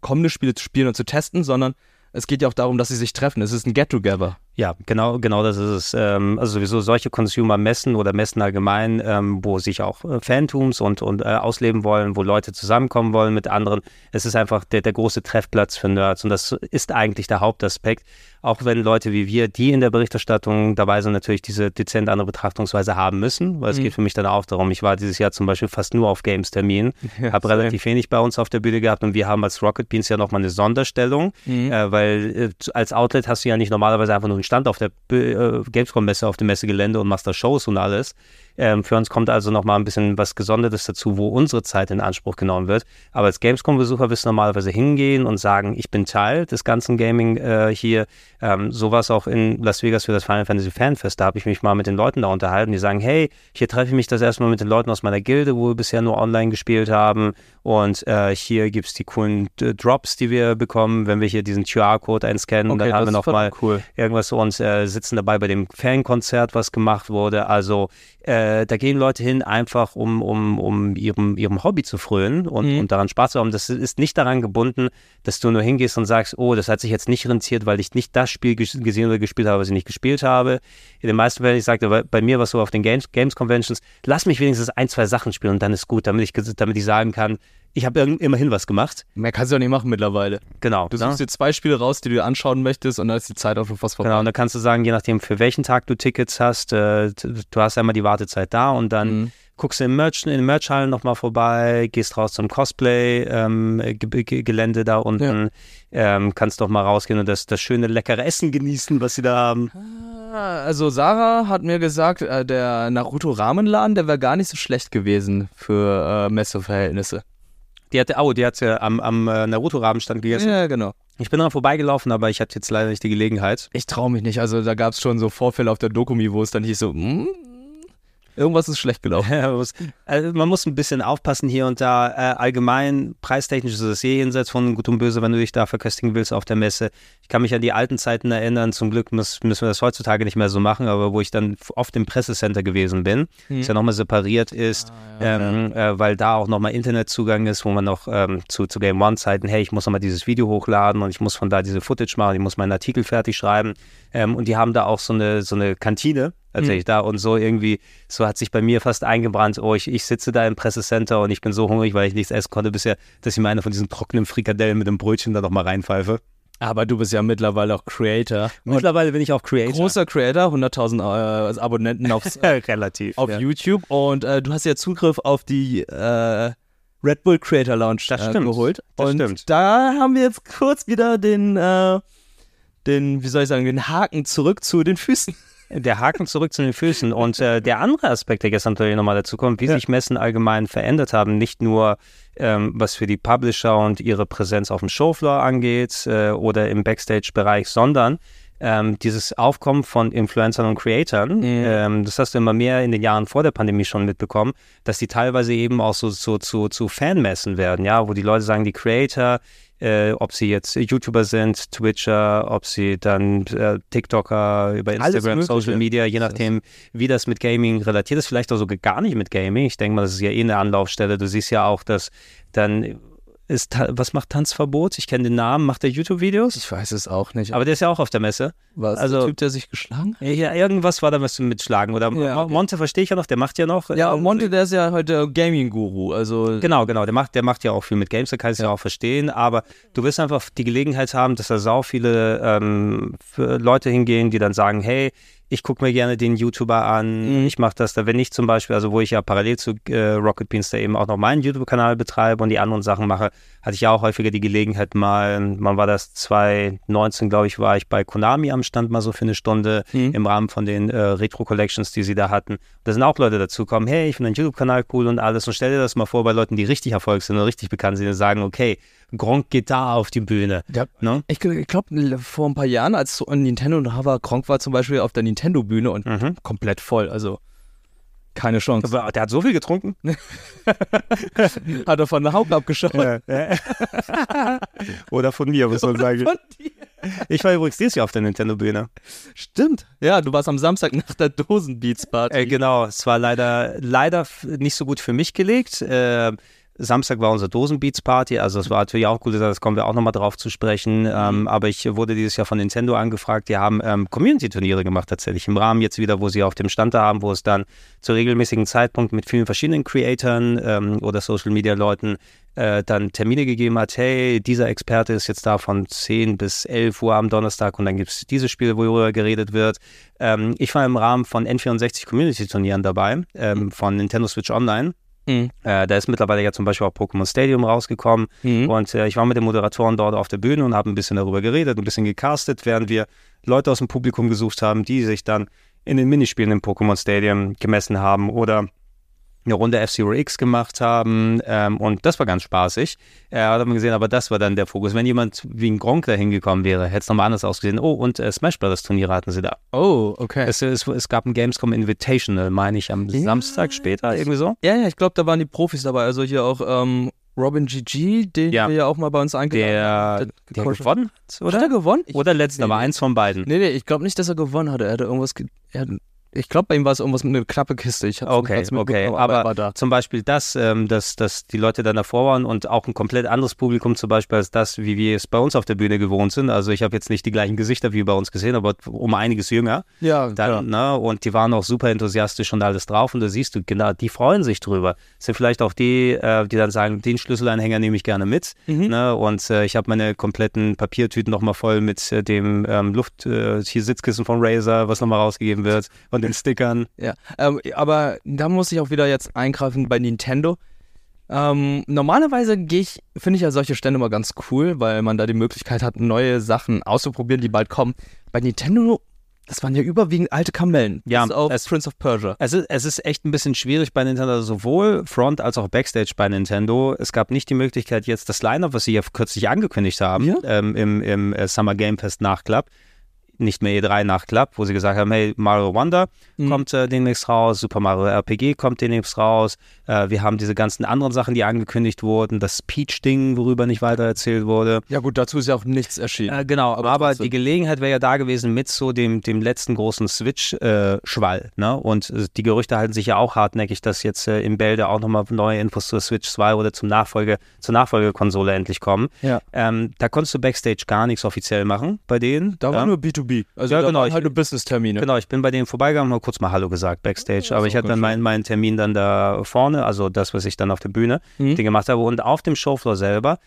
kommende Spiele zu spielen und zu testen, sondern es geht ja auch darum, dass sie sich treffen. Es ist ein Get-Together. Ja, genau, genau das ist es. Ähm, also sowieso solche Consumer-Messen oder Messen allgemein, ähm, wo sich auch äh, Fantums und, und äh, ausleben wollen, wo Leute zusammenkommen wollen mit anderen. Es ist einfach der, der große Treffplatz für Nerds und das ist eigentlich der Hauptaspekt. Auch wenn Leute wie wir, die in der Berichterstattung dabei sind, natürlich diese dezent andere Betrachtungsweise haben müssen, weil es geht für mich dann auch darum, ich war dieses Jahr zum Beispiel fast nur auf Games-Terminen, habe relativ wenig bei uns auf der Bühne gehabt und wir haben als Rocket Beans ja nochmal eine Sonderstellung, äh, weil als Outlet hast du ja nicht normalerweise einfach nur einen Stand auf der äh, Gamescom-Messe, auf dem Messegelände und machst da Shows und alles. Ähm, für uns kommt also nochmal ein bisschen was Gesondertes dazu, wo unsere Zeit in Anspruch genommen wird. Aber als Gamescom-Besucher wirst du normalerweise hingehen und sagen, ich bin Teil des ganzen Gaming äh, hier. Ähm, sowas auch in Las Vegas für das Final Fantasy Fanfest. Da habe ich mich mal mit den Leuten da unterhalten, die sagen, hey, hier treffe ich mich das erstmal mit den Leuten aus meiner Gilde, wo wir bisher nur online gespielt haben. Und äh, hier gibt es die coolen äh, Drops, die wir bekommen, wenn wir hier diesen QR-Code einscannen. dann haben wir nochmal cool. irgendwas und äh, sitzen dabei bei dem Fankonzert, was gemacht wurde. Also äh, da gehen Leute hin, einfach um, um, um ihrem, ihrem Hobby zu frönen und, und daran Spaß zu haben. Das ist nicht daran gebunden, dass du nur hingehst und sagst, oh, das hat sich jetzt nicht rentiert, weil ich nicht das Spiel ges- gesehen oder gespielt habe, was ich nicht gespielt habe. In den meisten Fällen, ich sagte, bei- mir war es so auf den Games, Games Conventions, lass mich wenigstens ein, zwei Sachen spielen und dann ist gut, damit ich, damit ich sagen kann, ich habe immerhin was gemacht. Mehr kannst du ja nicht machen mittlerweile. Genau. Du ne? suchst dir zwei Spiele raus, die du dir anschauen möchtest und dann ist die Zeit auch schon fast vorbei. Genau, und dann kannst du sagen, je nachdem, für welchen Tag du Tickets hast, äh, du hast einmal die Wartezeit da und dann Mhm. guckst du im Merch, in den Merchhallen nochmal vorbei, gehst raus zum Cosplay-Gelände da unten, ähm, kannst doch mal rausgehen und das, das schöne, leckere Essen genießen, was sie da haben. Ah, Also Sarah hat mir gesagt, äh, der Naruto Ramenladen, der wäre gar nicht so schlecht gewesen für äh, Messeverhältnisse. Die hatte, oh, die hat ja am, am äh, Naruto-Rahmenstand gegessen. Ja, genau. Ich bin daran vorbeigelaufen, aber ich hatte jetzt leider nicht die Gelegenheit. Ich traue mich nicht. Also da gab es schon so Vorfälle auf der Dokumi, wo es dann hieß so, hm, irgendwas ist schlecht gelaufen. Ja, man muss- also man muss ein bisschen aufpassen hier und da. Äh, allgemein, preistechnisch ist es eh jenseits von Gut und Böse, wenn du dich da verköstigen willst auf der Messe. Ich kann mich an die alten Zeiten erinnern. Zum Glück muss, müssen wir das heutzutage nicht mehr so machen, aber wo ich dann oft im Pressecenter gewesen bin, das ja nochmal separiert ist, ähm, äh, weil da auch nochmal Internetzugang ist, wo man noch ähm, zu, zu Game One-Zeiten, hey, ich muss nochmal dieses Video hochladen und ich muss von da diese Footage machen, ich muss meinen Artikel fertig schreiben. Ähm, und die haben da auch so eine, so eine Kantine tatsächlich da und so irgendwie, so hat sich bei mir fast eingebrannt, oh, ich, ich sitze da im Pressecenter und ich bin so hungrig, weil ich nichts essen konnte bisher, dass ich mir eine von diesen trockenen Frikadellen mit einem Brötchen da nochmal reinpfeife. Aber du bist ja mittlerweile auch Creator. Mittlerweile bin ich auch Creator. Großer Creator, 100.000 äh, Abonnenten auf, Relativ. auf ja. YouTube und äh, du hast ja Zugriff auf die äh, Red Bull Creator Lounge Das äh, stimmt. geholt. Das und stimmt. da haben wir jetzt kurz wieder den, äh, den, wie soll ich sagen, den Haken zurück zu den Füßen. Der Haken zurück zu den Füßen. Und äh, der andere Aspekt, der gestern natürlich nochmal dazu kommt, wie Ja. sich Messen allgemein verändert haben, nicht nur ähm, was für die Publisher und ihre Präsenz auf dem Showfloor angeht äh, oder im Backstage-Bereich, sondern ähm, dieses Aufkommen von Influencern und Creatoren, ähm, das hast du immer mehr in den Jahren vor der Pandemie schon mitbekommen, dass die teilweise eben auch so, so zu, zu Fanmessen werden, ja, wo die Leute sagen, die Creator, äh, ob sie jetzt YouTuber sind, Twitcher, ob sie dann äh, TikToker über Instagram. Social Media, je nachdem, wie das mit Gaming relatiert ist, vielleicht auch sogar gar nicht mit Gaming. Ich denke mal, das ist ja eh eine Anlaufstelle. Du siehst ja auch, dass dann ist, was macht Tanzverbot? Ich kenne den Namen, macht der YouTube-Videos? Ich weiß es auch nicht. Aber der ist ja auch auf der Messe. was? also- der Typ, der sich geschlagen hat? Ja, irgendwas war da was mit Schlagen. Oder Ja, okay. Monte verstehe ich ja noch, der macht ja noch. Ja, äh, Monte, der ist ja heute Gaming-Guru. Also, Genau, genau. Der macht, der macht ja auch viel mit Games, da kann ich es ja. auch verstehen. Aber du wirst einfach die Gelegenheit haben, dass da sau viele ähm, Leute hingehen, die dann sagen, hey, ich gucke mir gerne den YouTuber an, Mhm. ich mache das da, wenn ich zum Beispiel, also wo ich ja parallel zu äh, Rocket Beans da eben auch noch meinen YouTube-Kanal betreibe und die anderen Sachen mache, hatte ich ja auch häufiger die Gelegenheit mal, wann war das, 2019, glaube ich, war ich bei Konami am Stand mal so für eine Stunde Mhm. im Rahmen von den äh, Retro-Collections, die sie da hatten. Da sind auch Leute dazugekommen, hey, ich finde deinen YouTube-Kanal cool und alles. Und stell dir das mal vor bei Leuten, die richtig Erfolg sind und richtig bekannt sind und sagen, okay, Gronk geht da auf die Bühne. Ja. Ne? Ich, ich glaube, vor ein paar Jahren, als so ein Nintendo da war, Gronk war zum Beispiel auf der Nintendo-Bühne und Mhm. komplett voll. Also keine Chance. Aber der hat so viel getrunken. Hat er von der Haut abgeschaut. Oder von mir, muss man sagen. Von dir. Ich war übrigens dieses Jahr auf der Nintendo-Bühne. Stimmt. Ja, du warst am Samstag nach der Dosenbeats-Party. Äh, genau, es war leider, leider nicht so gut für mich gelegt. Äh, Samstag war unsere Dosenbeats-Party, also es war natürlich auch cool, das kommen wir auch nochmal drauf zu sprechen. Ähm, aber ich wurde dieses Jahr von Nintendo angefragt, die haben ähm, Community-Turniere gemacht tatsächlich. Im Rahmen jetzt wieder, wo sie auf dem Stand da haben, wo es dann zu regelmäßigen Zeitpunkten mit vielen verschiedenen Creatoren ähm, oder Social-Media-Leuten äh, dann Termine gegeben hat, hey, dieser Experte ist jetzt da von 10 bis 11 Uhr am Donnerstag und dann gibt es dieses Spiel, worüber geredet wird. Ähm, ich war im Rahmen von N64 Community-Turnieren dabei, ähm, von Nintendo Switch Online. Mhm. Äh, da ist mittlerweile ja zum Beispiel auch Pokémon Stadium rausgekommen. Mhm. Und äh, ich war mit den Moderatoren dort auf der Bühne und habe ein bisschen darüber geredet, ein bisschen gecastet, während wir Leute aus dem Publikum gesucht haben, die sich dann in den Minispielen im Pokémon Stadium gemessen haben oder eine Runde F-Zero X gemacht haben ähm, und das war ganz spaßig. Äh, hat man gesehen, aber das war dann der Fokus. Wenn jemand wie ein Gronk da hingekommen wäre, hätte es nochmal anders ausgesehen. Oh, und äh, Smash Brothers Turniere hatten sie da. Oh, okay. Es, es, es gab ein Gamescom Invitational, meine ich, am Ja. Samstag später, irgendwie so. ja, ja, ich glaube, da waren die Profis dabei. Also hier auch ähm, Robin GG, den Ja. wir ja auch mal bei uns eingeladen Der, haben. der Coach- gewonnen hat, Hat er oder? gewonnen? Ich, Oder letzter, nee, aber eins von beiden. nee, nee, ich glaube nicht, dass er gewonnen hatte. Er hatte irgendwas. ge- Er, ich glaube, bei ihm war es irgendwas mit einer knappe Kiste. Ich Okay, okay. mitbekommen, Aber er war da. zum Beispiel das, ähm, dass, dass die Leute dann davor waren und auch ein komplett anderes Publikum zum Beispiel als das, wie wir es bei uns auf der Bühne gewohnt sind. Also ich habe jetzt nicht die gleichen Gesichter wie bei uns gesehen, aber um einiges jünger. Ja, Dann, ne, und die waren auch super enthusiastisch und alles drauf. Und da siehst du, genau, die freuen sich drüber. Das sind vielleicht auch die, äh, die dann sagen, den Schlüsselanhänger nehme ich gerne mit. Mhm. Ne, und äh, ich habe meine kompletten Papiertüten nochmal voll mit äh, dem ähm, Luft, äh, hier Sitzkissen von Razer, was nochmal rausgegeben wird, und den Stickern. Ja, ähm, aber da muss ich auch wieder jetzt eingreifen bei Nintendo. Ähm, normalerweise gehe ich, finde ich ja solche Stände immer ganz cool, weil man da die Möglichkeit hat, neue Sachen auszuprobieren, die bald kommen. Bei Nintendo, das waren ja überwiegend alte Kamellen. Ja, Bis auf es- Prince of Persia. Es ist, es ist echt ein bisschen schwierig bei Nintendo, also sowohl Front als auch Backstage bei Nintendo. Es gab nicht die Möglichkeit, jetzt das Line-Up, was sie ja kürzlich angekündigt haben, Ja. ähm, im, im äh, Summer Game Fest Nachklapp, nicht mehr E3 Nachklapp, wo sie gesagt haben, hey, Mario Wonder Mhm. kommt äh, demnächst raus, Super Mario RPG kommt demnächst raus. Äh, wir haben diese ganzen anderen Sachen, die angekündigt wurden, das Peach-Ding, worüber nicht weiter erzählt wurde. Ja gut, dazu ist ja auch nichts erschienen. Äh, genau, aber, Aber die Gelegenheit wäre ja da gewesen mit so dem, dem letzten großen Switch-Schwall. ne? Und die Gerüchte halten sich ja auch hartnäckig, dass jetzt äh, im Bälde auch nochmal neue Infos zur Switch 2 oder zum Nachfolge, zur Nachfolgekonsole endlich kommen. Ja. Ähm, da konntest du Backstage gar nichts offiziell machen bei denen. da war ja? nur B2B. Also Ja, genau, ich- halt nur Business-Termine. Genau, ich bin bei denen vorbeigegangen, mal kurz mal Hallo gesagt, Backstage. Aber ich hatte dann meinen, meinen Termin dann da vorne, also das, was ich dann auf der Bühne Mhm. gemacht habe. Und auf dem Showfloor selber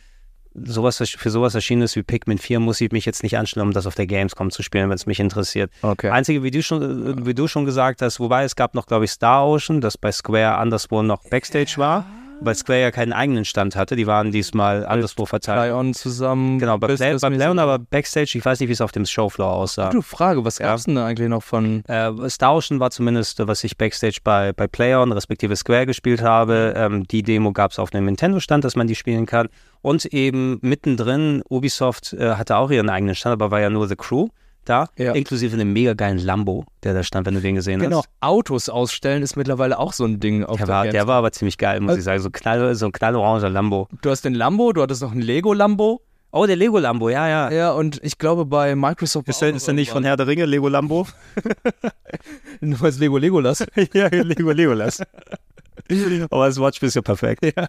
sowas, für sowas erschienen ist wie Pikmin 4, muss ich mich jetzt nicht anstellen, um das auf der Gamescom zu spielen, wenn es mich interessiert. Okay. Einzige, wie du, schon, wie du schon gesagt hast, wobei es gab noch, glaube ich, Star Ocean, das bei Square anderswo noch Backstage war, weil Square ja keinen eigenen Stand hatte. Die waren diesmal anderswo verteilt. Play-On zusammen. Genau, bei, Play, bei businessmäßig. Playon aber Backstage, ich weiß nicht, wie es auf dem Showfloor aussah. Gute Frage, was Ja. gab's denn da eigentlich noch von. Äh, Star Ocean war zumindest, was ich Backstage bei, bei PlayOn respektive Square gespielt habe. Ähm, die Demo gab es auf einem Nintendo-Stand, dass man die spielen kann. Und eben mittendrin, Ubisoft äh, hatte auch ihren eigenen Stand, aber war ja nur The Crew da, Ja. inklusive einem mega geilen Lambo, der da stand, wenn du den gesehen Genau, hast. Autos ausstellen ist mittlerweile auch so ein Ding auf Der der war, der war aber ziemlich geil, muss Also- ich sagen. So, knall, so ein knalloranger Lambo. Du hast den Lambo, du hattest noch einen Lego-Lambo. Oh, der Lego Lambo, ja, ja. Ja, und ich glaube bei Microsoft. Ist der, ist der nicht von Herr der Ringe, Lego Lambo? Nur als Lego Legolas. ja, Lego Legolas. Aber das Watchspiel ist ja perfekt. Ja,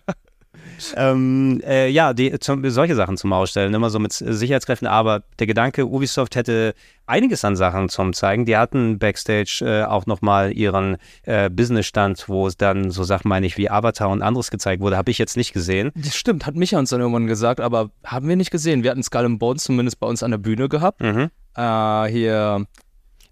ähm, äh, ja die, zum, solche Sachen zum Ausstellen, immer so mit Sicherheitskräften. Aber der Gedanke, Ubisoft hätte einiges an Sachen zum Zeigen. Die hatten Backstage äh, auch nochmal ihren äh, Businessstand, wo es dann so Sachen, meine ich, wie Avatar und anderes gezeigt wurde. Habe ich jetzt nicht gesehen. Das stimmt, hat Micha uns dann irgendwann gesagt, aber haben wir nicht gesehen. Wir hatten Skull and Bones zumindest bei uns an der Bühne gehabt. Mhm. Äh, hier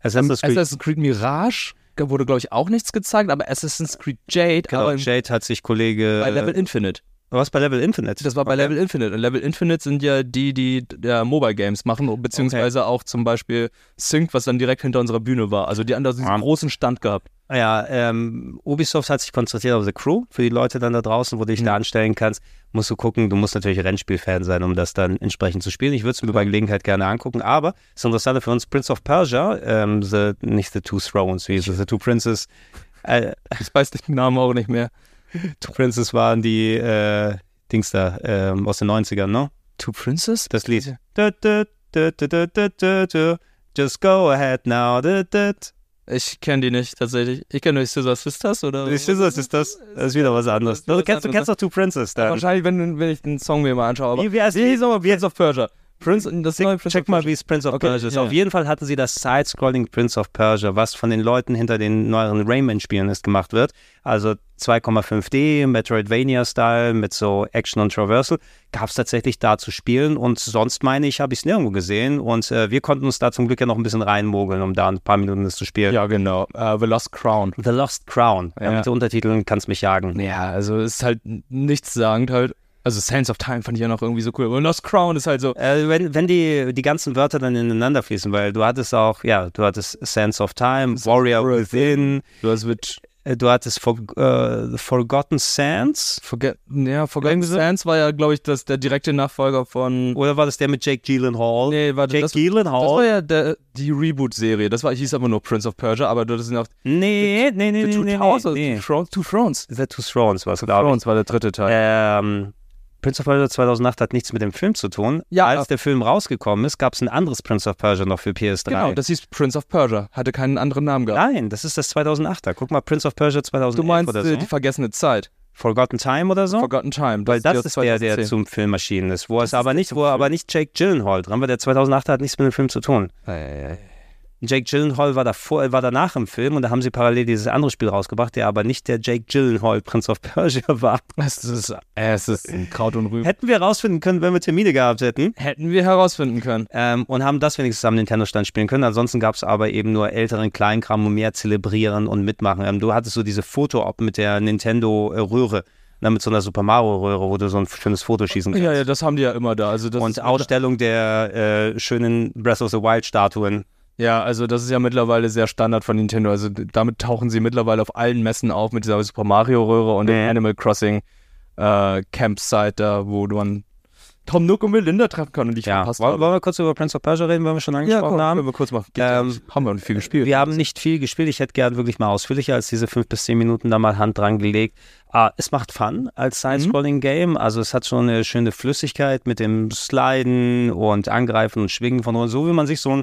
Assassin's Creed, Assassin's Creed Mirage da wurde, glaube ich, auch nichts gezeigt, aber Assassin's Creed Jade, genau, Jade hat sich Kollege. bei Level äh, Infinite. Was bei Level Infinite? Das war bei Okay. Level Infinite. Und Level Infinite sind ja die, die ja, Mobile Games machen, beziehungsweise auch zum Beispiel Sync, was dann direkt hinter unserer Bühne war. Also die haben da diesen Ah. großen Stand gehabt. Ja, ähm, Ubisoft hat sich konzentriert auf The Crew. Für die Leute dann da draußen, wo du dich da anstellen kannst, musst du gucken. Du musst natürlich Rennspielfan sein, um das dann entsprechend zu spielen. Ich würde es mir bei Gelegenheit gerne angucken. Aber das Interessante für uns, Prince of Persia, ähm, the, nicht The Two Thrones, wie ist The Two Princes. Äh, Ich weiß den Namen auch nicht mehr. Two Princes waren die äh, Dings da ähm, aus den 90ern, ne? Two Princess? Das Lied. Just go ahead now. Ich kenne die nicht tatsächlich. Ich kenne nur die Scissor Sisters oder. Die Scissors ist das. Ist wieder was anderes. Du kennst, du kennst doch Two Princes dann. Wahrscheinlich, wenn, wenn ich den Song mir mal anschaue. Aber Wie, wie heißt hieß nochmal Prince of Persia? Prince, das neue Prince Check mal, wie es Prince of Okay, Persia ist. ja. Auf jeden Fall hatten sie das Side-Scrolling Prince of Persia, was von den Leuten hinter den neueren Rayman-Spielen ist gemacht wird. Also 2,5D, Metroidvania-Style mit so Action und Traversal. Gab es tatsächlich da zu spielen und sonst meine ich, habe ich es nirgendwo gesehen und äh, wir konnten uns da zum Glück ja noch ein bisschen reinmogeln, um da ein paar Minuten das zu spielen. Ja, genau. Äh, The Lost Crown. The Lost Crown. Ja. Ja. mit den Untertiteln kannst mich jagen. Ja, also ist halt nichts sagend halt. Also Sands of Time fand ich ja noch irgendwie so cool. Aber Lost Crown ist halt so. Äh, wenn, wenn die, die ganzen Wörter dann ineinander fließen, weil du hattest auch, ja, du hattest Sense of Time, Warrior Within, Du hast mit du hattest For, äh, Forgotten Sands, Forget, ja, Forgotten? Sands war ja, glaube ich, das, der direkte Nachfolger von. oder war das der mit Jake Gyllenhaal? Nee, warte, Jake das, das Gyllenhaal? war ja der, die Reboot-Serie. Das war, hieß aber nur Prince of Persia, aber das sind auch nee, nee, nee, The nee, Two nee, Towers, nee, nee. Two Thrones. Two Thrones. The Two Thrones war es, glaube ich. Thrones war der dritte Teil. Ähm, Prince of Persia 2008 hat nichts mit dem Film zu tun. Ja, Als ja. der Film rausgekommen ist, gab es ein anderes Prince of Persia noch für PS3. Genau, das hieß Prince of Persia. Hatte keinen anderen Namen gehabt. Nein, das ist das 2008er. Guck mal, Prince of Persia 2011 Du meinst oder äh, so. die vergessene Zeit. Forgotten Time oder so? Forgotten Time. Weil das die aus ist der, der 2010. zum Film erschienen ist, wo es ist aber nicht, wo aber nicht Jake Gyllenhaal dran war. Der 2008 hat nichts mit dem Film zu tun. Jake Gyllenhaal war davor, war danach im Film und da haben sie parallel dieses andere Spiel rausgebracht, der aber nicht der Jake Gyllenhaal Prince of Persia war. Es ist, es ist ein Kraut und Rüben. Hätten wir herausfinden können, wenn wir Termine gehabt hätten. Hätten wir herausfinden können. Ähm, und haben das wenigstens am Nintendo-Stand spielen können. Ansonsten gab es aber eben nur älteren Kleinkram und mehr zelebrieren und mitmachen. Ähm, du hattest so diese Foto-Op mit der Nintendo-Röhre, ne, mit so einer Super Mario-Röhre, wo du so ein schönes Foto schießen kannst. Ja, ja, das haben die ja immer da. Also das und Ausstellung der äh, schönen Breath of the Wild-Statuen. Ja, also das ist ja mittlerweile sehr Standard von Nintendo. Also damit tauchen sie mittlerweile auf allen Messen auf mit dieser Super Mario Röhre und dem Mhm. Animal Crossing äh, Campsite da, wo man Tom Nook und Melinda treffen kann und dich Ja, verpasst wollen, wollen wir kurz über Prince of Persia reden, wenn wir schon Ja, angesprochen komm, haben? können wir kurz ja Ähm, haben wir auch nicht viel gespielt. Wir haben nicht viel gespielt. Ich hätte gern wirklich mal ausführlicher als diese fünf bis zehn Minuten da mal Hand dran gelegt. Ah, es macht Fun als Side-Scrolling-Game. Also es hat schon eine schöne Flüssigkeit mit dem Sliden und Angreifen und Schwingen von so wie man sich so ein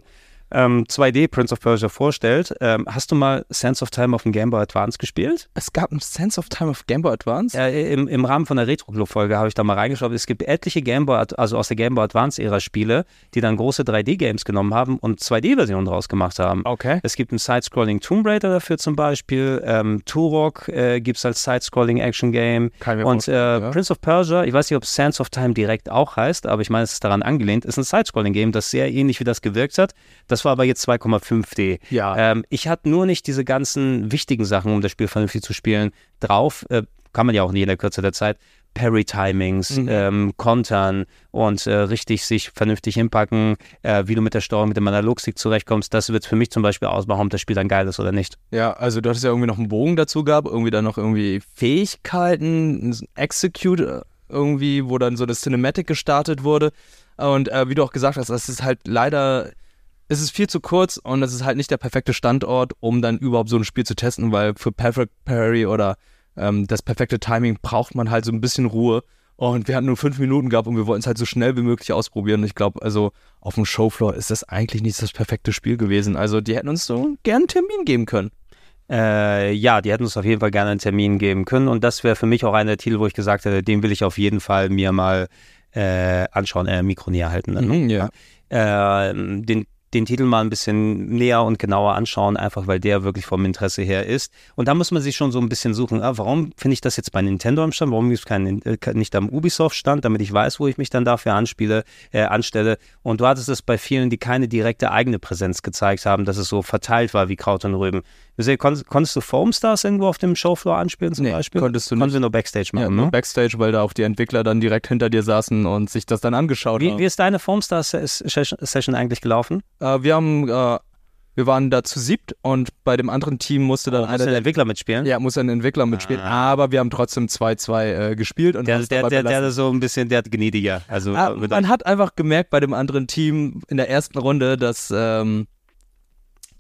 ähm, 2D Prince of Persia vorstellt. Ähm, hast du mal Sense of Time auf dem Game Boy Advance gespielt? Es gab ein Sense of Time of Game Boy Advance? Äh, im, Im Rahmen von der Retro-Club-Folge habe ich da mal reingeschaut. Es gibt etliche Game Boy, also aus der Game Boy Advance-Ära Spiele, die dann große 3D-Games genommen haben und 2D-Versionen draus gemacht haben. Okay. Es gibt ein Side-Scrolling Tomb Raider dafür zum Beispiel. Ähm, Turok äh, gibt es als Side-Scrolling Action-Game. Kann ich mir Und äh, ja. Prince of Persia, ich weiß nicht, ob Sands of Time direkt auch heißt, aber ich meine, es ist daran angelehnt, ist ein Side-Scrolling-Game, das sehr ähnlich wie das gewirkt hat. Das war aber jetzt 2,5D. Ja. Ähm, ich hatte nur nicht diese ganzen wichtigen Sachen, um das Spiel vernünftig zu spielen, drauf. Äh, kann man ja auch in jeder Kürze der Zeit. Parry-Timings, Mhm. ähm, Kontern und äh, richtig sich vernünftig hinpacken, äh, wie du mit der Steuerung, mit dem Analogstick zurechtkommst, das wird für mich zum Beispiel ausmachen, ob das Spiel dann geil ist oder nicht. Ja, also du hattest ja irgendwie noch einen Bogen dazu gehabt, irgendwie dann noch irgendwie Fähigkeiten, ein Execute äh, irgendwie, wo dann so eine Cinematic gestartet wurde. Und äh, wie du auch gesagt hast, das ist halt leider, es ist viel zu kurz und es ist halt nicht der perfekte Standort, um dann überhaupt so ein Spiel zu testen, weil für Perfect Parry oder ähm, das perfekte Timing braucht man halt so ein bisschen Ruhe. Und wir hatten nur fünf Minuten gehabt und wir wollten es halt so schnell wie möglich ausprobieren. Ich glaube, also auf dem Showfloor ist das eigentlich nicht das perfekte Spiel gewesen. Also die hätten uns so gern einen Termin geben können. Äh, ja, die hätten uns auf jeden Fall gerne einen Termin geben können und das wäre für mich auch einer der Titel, wo ich gesagt hätte, den will ich auf jeden Fall mir mal äh, anschauen, äh, Mikro näher halten. ne? Mhm, ja. äh, den, den Titel mal ein bisschen näher und genauer anschauen, einfach weil der wirklich vom Interesse her ist. Und da muss man sich schon so ein bisschen suchen, ah, warum finde ich das jetzt bei Nintendo am Stand, warum gibt es äh, nicht am Ubisoft-Stand, damit ich weiß, wo ich mich dann dafür anspiele, äh, anstelle. Und du hattest es bei vielen, die keine direkte eigene Präsenz gezeigt haben, dass es so verteilt war wie Kraut und Rüben. Du konntest, konntest du Foam Stars irgendwo auf dem Showfloor anspielen zum Nee, Beispiel? konntest du nicht. wir nur Backstage machen, Ja, ne? nur Backstage, weil da auch die Entwickler dann direkt hinter dir saßen und sich das dann angeschaut Wie, haben. wie ist deine Foam Stars Session Session eigentlich gelaufen? Äh, wir haben, äh, wir waren da zu siebt und bei dem anderen Team musste dann Musst einer du den der, Entwickler mitspielen? ja, muss ein Entwickler mitspielen, aber wir haben trotzdem 2-2 äh, gespielt und Der, der, der, der so ein bisschen, der hat gnädiger. Also, Ah, äh, man hat einfach gemerkt bei dem anderen Team in der ersten Runde, dass, ähm,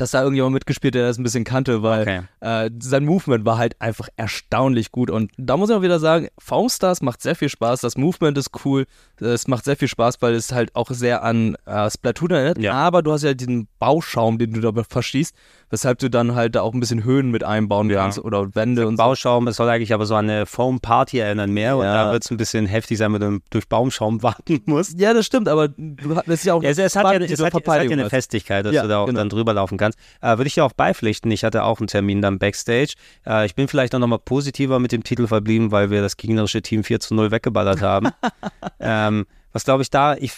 dass da irgendjemand mitgespielt, der das ein bisschen kannte, weil Okay. äh, sein Movement war halt einfach erstaunlich gut. Und da muss ich auch wieder sagen, Foamstars macht sehr viel Spaß, das Movement ist cool, es macht sehr viel Spaß, weil es halt auch sehr an äh, Splatoon erinnert. Ja. Aber du hast ja diesen Bauschaum, den du da verschießt, weshalb du dann halt da auch ein bisschen Höhen mit einbauen Ja. kannst oder Wände und so. Bauschaum, es soll eigentlich aber so an eine Foam-Party erinnern mehr und Ja. da wird es ein bisschen heftig sein, wenn du durch Baumschaum warten musst. Ja, das stimmt, aber du das ist ja auch Ja, es, es, hat ja, es, hat, es hat ja eine. Festigkeit, dass du da auch genau. dann drüber laufen kannst. Äh, Würde ich dir auch beipflichten. Ich hatte auch einen Termin dann Backstage. Äh, ich bin vielleicht auch nochmal positiver mit dem Titel verblieben, weil wir das gegnerische Team 4 zu 0 weggeballert haben. ähm, was glaube ich da, ich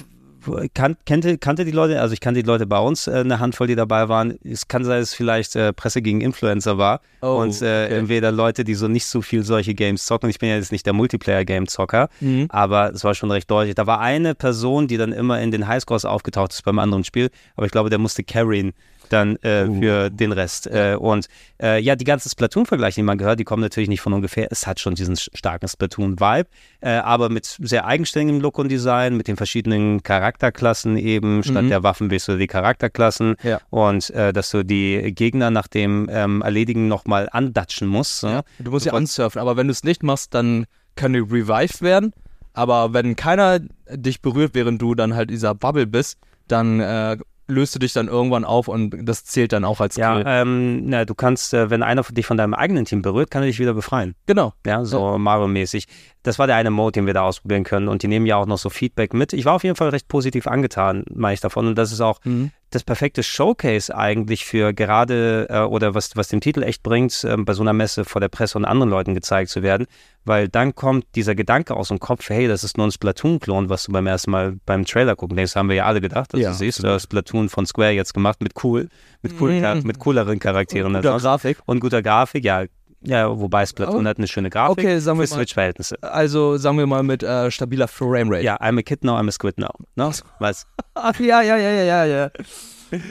kan, kannte, kannte die Leute, also ich kannte die Leute bei uns, äh, eine Handvoll, die dabei waren. Es kann sein, dass es vielleicht äh, Presse gegen Influencer war Oh, und äh, okay. entweder Leute, die so nicht so viel solche Games zocken. Ich bin ja jetzt nicht der Multiplayer-Game-Zocker, Mhm. aber es war schon recht deutlich. Da war eine Person, die dann immer in den Highscores aufgetaucht ist beim anderen Spiel, aber ich glaube, der musste carryen dann äh, Uh. für den Rest. Äh, und äh, ja, die ganzen Splatoon-Vergleiche, die man gehört, die kommen natürlich nicht von ungefähr. Es hat schon diesen starken Splatoon-Vibe, äh, aber mit sehr eigenständigem Look und Design, mit den verschiedenen Charakterklassen eben. Statt Mhm. der Waffen wählst du die Charakterklassen Ja. und äh, dass du die Gegner nach dem ähm, Erledigen nochmal andatschen musst. Ja, Ja? du musst ja ansurfen, aber wenn du es nicht machst, dann können die revived werden. Aber wenn keiner dich berührt, während du dann halt dieser Bubble bist, dann äh, löst du dich dann irgendwann auf und das zählt dann auch als. Ja, ähm, na, du kannst, äh, wenn einer dich von deinem eigenen Team berührt, kann er dich wieder befreien. genau. Ja, so Mario-mäßig. Das war der eine Mode, den wir da ausprobieren können. Und die nehmen ja auch noch so Feedback mit. Ich war auf jeden Fall recht positiv angetan, meine ich davon. Und das ist auch Mhm. Das perfekte Showcase eigentlich für gerade, äh, oder was, was dem Titel echt bringt, äh, bei so einer Messe vor der Presse und anderen Leuten gezeigt zu werden. Weil dann kommt dieser Gedanke aus dem Kopf, hey, das ist nur ein Splatoon-Klon, was du beim ersten Mal beim Trailer gucken denkst, haben wir ja alle gedacht. Also Ja, du siehst, du hast Splatoon von Square jetzt gemacht mit cool, mit, cool, Mhm. mit cooleren Charakteren. als Guter. Grafik. Und guter Grafik, ja. Ja, wobei Splatoon Oh. hat eine schöne Grafik Okay, sagen wir für mal- Switch-Verhältnisse. Also sagen wir mal mit äh, stabiler Framerate. Ja, I'm a kid now, I'm a squid now. Ne? Weiß, Ach ja, ja, ja, ja, ja, ja.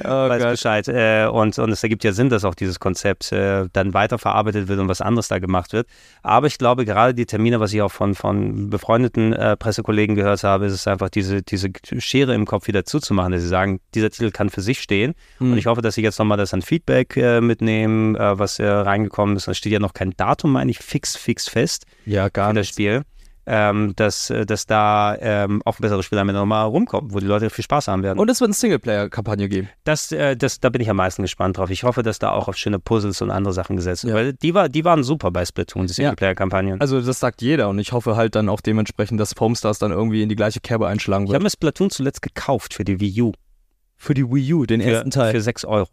Oh weiß Gott. Bescheid. Äh, und, und es ergibt ja Sinn, dass auch dieses Konzept äh, dann weiterverarbeitet wird und was anderes da gemacht wird. Aber ich glaube, gerade die Termine, was ich auch von, von befreundeten äh, Pressekollegen gehört habe, ist es einfach diese, diese Schere im Kopf wieder zuzumachen, dass sie sagen, dieser Titel kann für sich stehen. Hm. Und ich hoffe, dass sie jetzt nochmal das an Feedback äh, mitnehmen, äh, was äh, reingekommen ist. Da steht ja noch kein Datum, meine ich, fix, fix fest. Ja, gar für das nicht. Spiel. Ähm, dass, äh, dass da ähm, auch bessere Spiele am Ende nochmal rumkommen, wo die Leute viel Spaß haben werden. Und es wird eine Singleplayer-Kampagne geben. Das, äh, das, da bin ich am meisten gespannt drauf. Ich hoffe, dass da auch auf schöne Puzzles und andere Sachen gesetzt wird. Ja. Weil die, war, die waren super bei Splatoon, die Singleplayer-Kampagnen. Also das sagt jeder und ich hoffe halt dann auch dementsprechend, dass Foamstars dann irgendwie in die gleiche Kerbe einschlagen ich wird. habe mir Splatoon zuletzt gekauft für die Wii U. Für die Wii U, den Für, ersten Teil. für 6 Euro.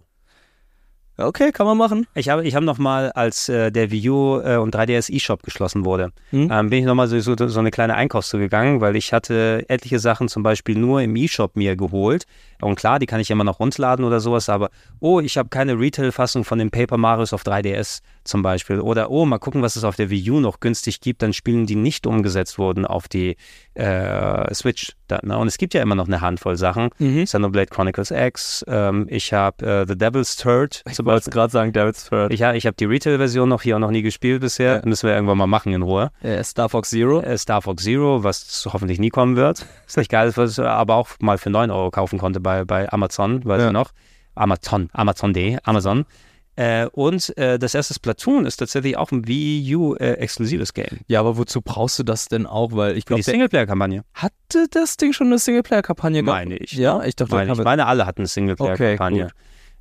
Okay, kann man machen. Ich habe, ich habe nochmal, als äh, der Wii U äh, und 3DS eShop geschlossen wurde, Hm? ähm, bin ich nochmal so, so, so eine kleine Einkaufstour gegangen, weil ich hatte etliche Sachen zum Beispiel nur im eShop mir geholt. Und klar, die kann ich immer noch runterladen oder sowas, aber oh, ich habe keine Retail-Fassung von den Paper Marios auf 3DS zum Beispiel. Oder oh, mal gucken, was es auf der Wii U noch günstig gibt, dann Spielen, die nicht umgesetzt wurden auf die äh, Switch. Da, ne? Und es gibt ja immer noch eine Handvoll Sachen. Mhm. Xenoblade Chronicles X, ähm, ich habe äh, The Devil's Third Ich wollte gerade sagen, Devil's Third. Ich, ich habe die Retail-Version noch hier auch noch nie gespielt bisher. Ja. Müssen wir irgendwann mal machen in Ruhe. Äh, Star Fox Zero. Äh, Star Fox Zero, was hoffentlich nie kommen wird. Ist nicht geil, was ich aber auch mal für 9 Euro kaufen konnte bei, bei Amazon, weiß Ja. ich noch. Amazon, Amazon.de, Amazon. Äh, und äh, das erste Splatoon ist tatsächlich auch ein Wii U äh, exklusives Game. Ja, aber wozu brauchst du das denn auch? Weil ich Für die glaube, Singleplayer-Kampagne. hatte das Ding schon eine Singleplayer-Kampagne? Meine ich. Ja, ich dachte, Meine, ich meine, alle hatten eine Singleplayer-Kampagne. Okay,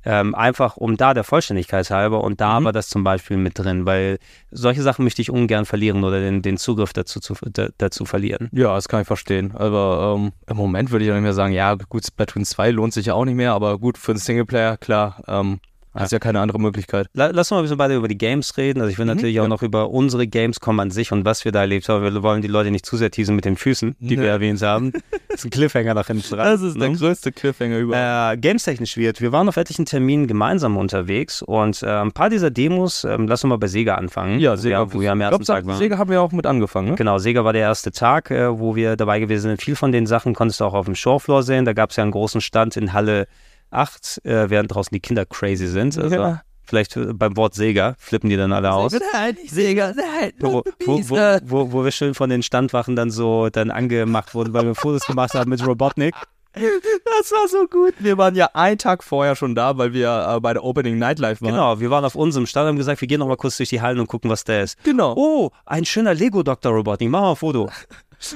ähm, einfach um da der Vollständigkeit halber und da Mhm. war das zum Beispiel mit drin, weil solche Sachen möchte ich ungern verlieren oder den, den Zugriff dazu, zu, da, dazu verlieren. Ja, das kann ich verstehen. Aber ähm, im Moment würde ich auch nicht mehr sagen, ja, gut, Splatoon 2 lohnt sich ja auch nicht mehr, aber gut, für einen Singleplayer, klar, ähm, hast ja keine andere Möglichkeit. La- Lass uns mal ein bisschen beide über die Games reden. Also ich will Mhm, natürlich auch ja. noch über unsere Gamescom an sich und was wir da erlebt haben. Wir wollen die Leute nicht zu sehr teasen mit den Füßen, die Nee. wir erwähnt haben. Das ist ein Cliffhanger nach hinten dran. Das ist der ne? größte Cliffhanger überhaupt. Äh, Games-technisch wird. Wir waren auf etlichen Terminen gemeinsam unterwegs und äh, ein paar dieser Demos, ähm, lass uns mal bei Sega anfangen. ja, Sega. wo wir am ersten glaub, Tag waren. Sega haben wir auch mit angefangen, ne? Genau, Sega war der erste Tag, äh, wo wir dabei gewesen sind. Viel von den Sachen konntest du auch auf dem Showfloor sehen. Da gab es ja einen großen Stand in Halle 8, äh, während draußen die Kinder crazy sind. Also Ja. vielleicht äh, beim Wort Sega flippen die dann alle aus. Nein, nicht Sega, nein, Wo, wo, wo, wo, wir schön von den Standwachen dann so dann angemacht wurden, weil wir Fotos gemacht haben mit Robotnik. Das war so gut. Wir waren ja einen Tag vorher schon da, weil wir äh, bei der Opening Nightlife waren. Genau, wir waren auf unserem Stand und haben gesagt, wir gehen noch mal kurz durch die Hallen und gucken, was da ist. Genau. Oh, ein schöner Lego-Doktor-Robotnik, machen wir ein Foto.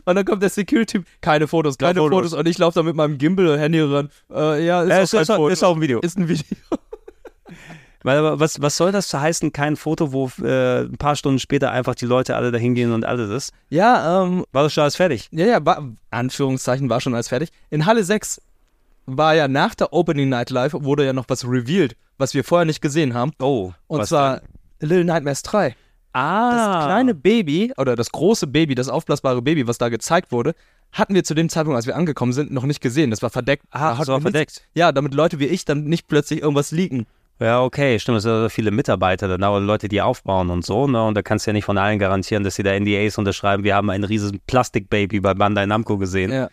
Und dann kommt der Security, keine Fotos, keine Fotos. Fotos. Und ich laufe da mit meinem Gimbal und Handy ran. Äh, ja, ist, auch ist, kein ist, ist auch ein Video. Ist ein Video. Weil, was, was soll das heißen, kein Foto, wo äh, ein paar Stunden später einfach die Leute alle dahin gehen und alles ist? Ja, ähm, War das schon alles fertig? ja, ja, war, Anführungszeichen war schon alles fertig. In Halle 6 war ja nach der Opening Night Live, wurde ja noch was revealed, was wir vorher nicht gesehen haben. Oh. Und zwar denn? Little Nightmares 3. ah, Das kleine Baby oder das große Baby, das aufblasbare Baby, was da gezeigt wurde, hatten wir zu dem Zeitpunkt, als wir angekommen sind, noch nicht gesehen. Das war verdeckt. Ah, Da das war wir nichts- verdeckt. Ja, damit Leute wie ich dann nicht plötzlich irgendwas leaken. Ja, okay, stimmt. Es sind viele Mitarbeiter da, oder Leute, die aufbauen und so. Ne? Und da kannst du ja nicht von allen garantieren, dass sie da NDAs unterschreiben. Wir haben ein riesiges Plastikbaby bei Bandai Namco gesehen. Ja.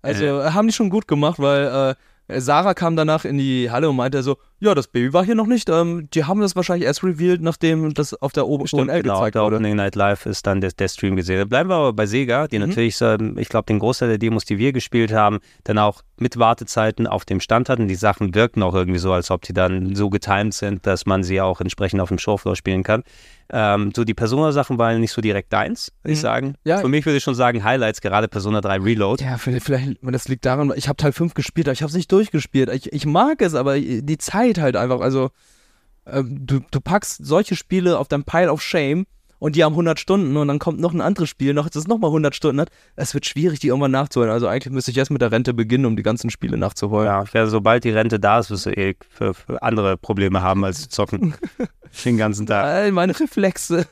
Also äh, haben die schon gut gemacht, weil äh, Sarah kam danach in die Halle und meinte so, ja, das Baby war hier noch nicht. Ähm, die haben das wahrscheinlich erst revealed, nachdem das auf der Oben Stimmt, ONL genau, gezeigt der wurde. Opening Night Live ist dann der, der Stream gesehen. Bleiben wir aber bei Sega, Mhm. die natürlich, so, ich glaube, den Großteil der Demos, die wir gespielt haben, dann auch mit Wartezeiten auf dem Stand hatten. Die Sachen wirken auch irgendwie so, als ob die dann so getimed sind, dass man sie auch entsprechend auf dem Showfloor spielen kann. Ähm, so die Persona-Sachen waren nicht so direkt deins, würde ich Mhm. sagen. Ja. Für mich würde ich schon sagen, Highlights, gerade Persona 3 Reload. Ja, vielleicht, das liegt daran, ich habe Teil 5 gespielt, aber ich habe es nicht durchgespielt. Ich, ich mag es, aber die Zeit halt einfach, also ähm, du, du packst solche Spiele auf dein Pile of Shame und die haben 100 Stunden und dann kommt noch ein anderes Spiel, noch, das nochmal 100 Stunden hat. Es wird schwierig, die irgendwann nachzuholen. Also eigentlich müsste ich erst mit der Rente beginnen, um die ganzen Spiele nachzuholen. Ja, ich werde, sobald die Rente da ist, wirst du eh für, für andere Probleme haben als zu zocken. Den ganzen Tag. All meine Reflexe.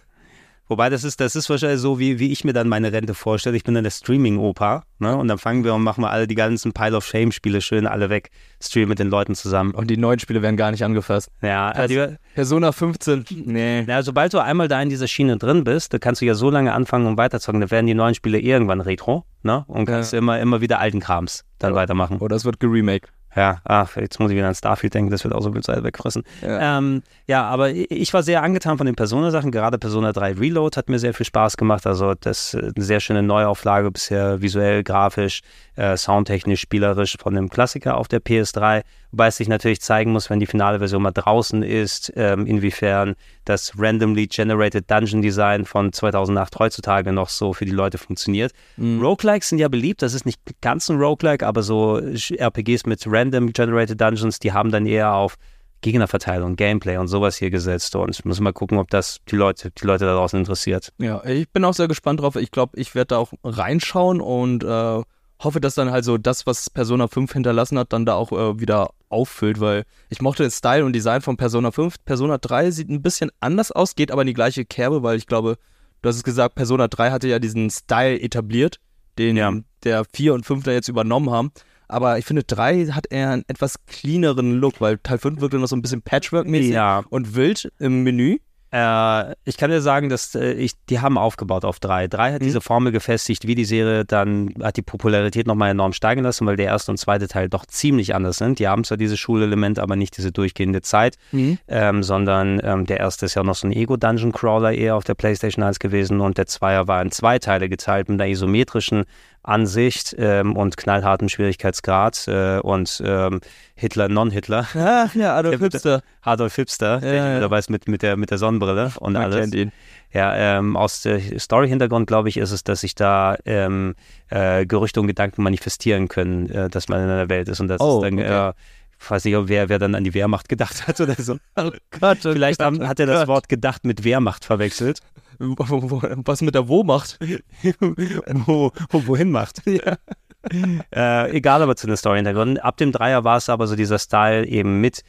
Wobei das ist, das ist wahrscheinlich so, wie, wie ich mir dann meine Rente vorstelle. Ich bin dann der Streaming-Opa, ne? Und dann fangen wir und machen wir alle die ganzen Pile of Shame-Spiele schön alle weg, streamen mit den Leuten zusammen. Und die neuen Spiele werden gar nicht angefasst. Ja, also, Persona 15, nee. na, sobald du einmal da in dieser Schiene drin bist, da kannst du ja so lange anfangen und weiterzocken, dann werden die neuen Spiele irgendwann retro, ne? Und kannst Ja. immer, immer wieder alten Krams dann Ja. weitermachen. Oder es wird geremaked. Ja, ach, jetzt muss ich wieder an Starfield denken, das wird auch so viel Zeit wegfressen. Ja, ähm, ja aber ich war sehr angetan von den Persona-Sachen. Gerade Persona 3 Reload hat mir sehr viel Spaß gemacht. Also, das ist eine sehr schöne Neuauflage bisher, visuell, grafisch, äh, soundtechnisch, spielerisch von dem Klassiker auf der PS3. Wobei es sich natürlich zeigen muss, wenn die finale Version mal draußen ist, ähm, inwiefern das randomly generated Dungeon Design von 2008 heutzutage noch so für die Leute funktioniert. Mhm. Roguelikes sind ja beliebt, das ist nicht ganz ein Roguelike, aber so RPGs mit random generated Dungeons, die haben dann eher auf Gegnerverteilung, Gameplay und sowas hier gesetzt. Und ich muss mal gucken, ob das die Leute, die Leute da draußen interessiert. Ja, ich bin auch sehr gespannt drauf. Ich glaube, ich werde da auch reinschauen und äh, hoffe, dass dann halt so das, was Persona 5 hinterlassen hat, dann da auch äh, wieder auffüllt, weil ich mochte den Style und Design von Persona 5. Persona 3 sieht ein bisschen anders aus, geht aber in die gleiche Kerbe, weil ich glaube, du hast es gesagt, Persona 3 hatte ja diesen Style etabliert, den ja. der 4 und 5 da jetzt übernommen haben. Aber ich finde, 3 hat eher einen etwas cleaneren Look, weil Teil 5 wirkte noch so ein bisschen Patchwork-mäßig ja. und wild im Menü. Äh, ich kann dir sagen, dass äh, ich, die haben aufgebaut auf drei. Drei hat mhm. diese Formel gefestigt, wie die Serie dann hat die Popularität nochmal enorm steigen lassen, weil der erste und zweite Teil doch ziemlich anders sind. Die haben zwar diese Schulelemente, aber nicht diese durchgehende Zeit, mhm. ähm, sondern ähm, der erste ist ja noch so ein Ego-Dungeon-Crawler eher auf der PlayStation 1 gewesen und der Zweier war in zwei Teile geteilt mit einer isometrischen Ansicht ähm, und knallharten Schwierigkeitsgrad äh, und ähm, Hitler, Non-Hitler. Ach ja, Adolf Hipster. Adolf Hipster, ja, der ja. weiß mit, mit, der, mit der Sonnenbrille und Man alles. Kennt ihn. Ja, ähm, aus der Story-Hintergrund, glaube ich, ist es, dass sich da ähm, äh, Gerüchte und Gedanken manifestieren können, äh, dass man in einer Welt ist und dass oh, dann, okay. äh, ich weiß nicht, wer, wer dann an die Wehrmacht gedacht hat oder so. Oh Gott, oh Vielleicht Gott, oh hat er das Gott. Wort gedacht mit Wehrmacht verwechselt. Was mit der Wo macht? wo, wo, wohin macht? Ja. Äh, egal aber zu den Story-Hintergründen. Ab dem Dreier war es aber so dieser Style eben mit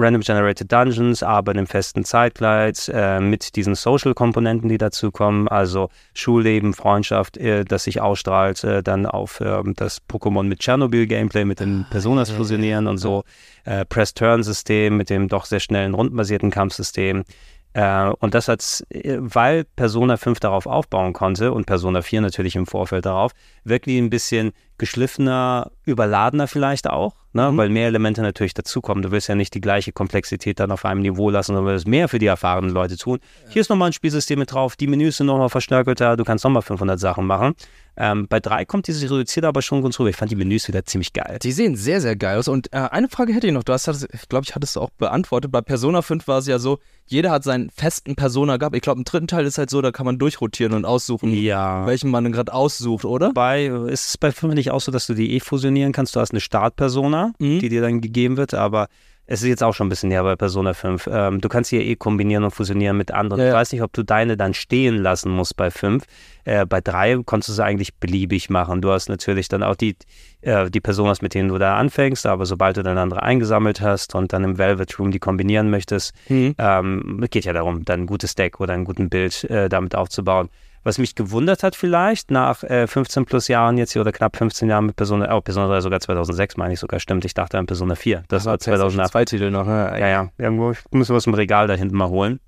Random Generated Dungeons, aber einem festen Zeitkleid, äh, mit diesen Social-Komponenten, die dazu kommen, also Schulleben, Freundschaft, äh, das sich ausstrahlt, äh, dann auf ähm, das Pokémon mit Tschernobyl-Gameplay, mit den ah, Personas fusionieren und so, äh, Press-Turn-System mit dem doch sehr schnellen rundenbasierten Kampfsystem. Äh, und das hat, äh, weil Persona 5 darauf aufbauen konnte und Persona 4 natürlich im Vorfeld darauf, wirklich ein bisschen geschliffener, überladener vielleicht auch, ne? Mhm. weil mehr Elemente natürlich dazukommen. Du willst ja nicht die gleiche Komplexität dann auf einem Niveau lassen, sondern willst mehr für die erfahrenen Leute tun. Hier ist nochmal ein Spielsystem mit drauf, die Menüs sind nochmal verstärkelter, du kannst nochmal 500 Sachen machen. Ähm, bei 3 kommt dieses reduziert aber schon ganz rüber. Ich fand die Menüs wieder ziemlich geil. Die sehen sehr, sehr geil aus. Und äh, eine Frage hätte ich noch. Du hast ich glaube, ich hatte es auch beantwortet. Bei Persona 5 war es ja so, jeder hat seinen festen Persona gehabt. Ich glaube, im dritten Teil ist halt so, da kann man durchrotieren und aussuchen, ja. welchen man gerade aussucht, oder? Bei, ist es bei 5 nicht auch so, dass du die eh fusionieren kannst? Du hast eine Startpersona, mhm. die dir dann gegeben wird, aber es ist jetzt auch schon ein bisschen näher bei Persona 5. Ähm, du kannst hier eh kombinieren und fusionieren mit anderen. Ja, Ich weiß nicht, ob du deine dann stehen lassen musst bei 5. Äh, bei 3 konntest du es eigentlich beliebig machen. Du hast natürlich dann auch die, äh, die Personas, mit denen du da anfängst, aber sobald du dann andere eingesammelt hast und dann im Velvet Room die kombinieren möchtest, mhm. ähm, geht ja darum, dann ein gutes Deck oder ein gutes Bild äh, damit aufzubauen. Was mich gewundert hat vielleicht, nach äh, 15 plus Jahren jetzt hier oder knapp 15 Jahren mit Persona, oh, Persona 3 sogar 2006 meine ich sogar, stimmt, ich dachte an Persona 4. Das war 2008. Zwei Titel noch, ne? Ja, ja, irgendwo, ich muss was im Regal da hinten mal holen.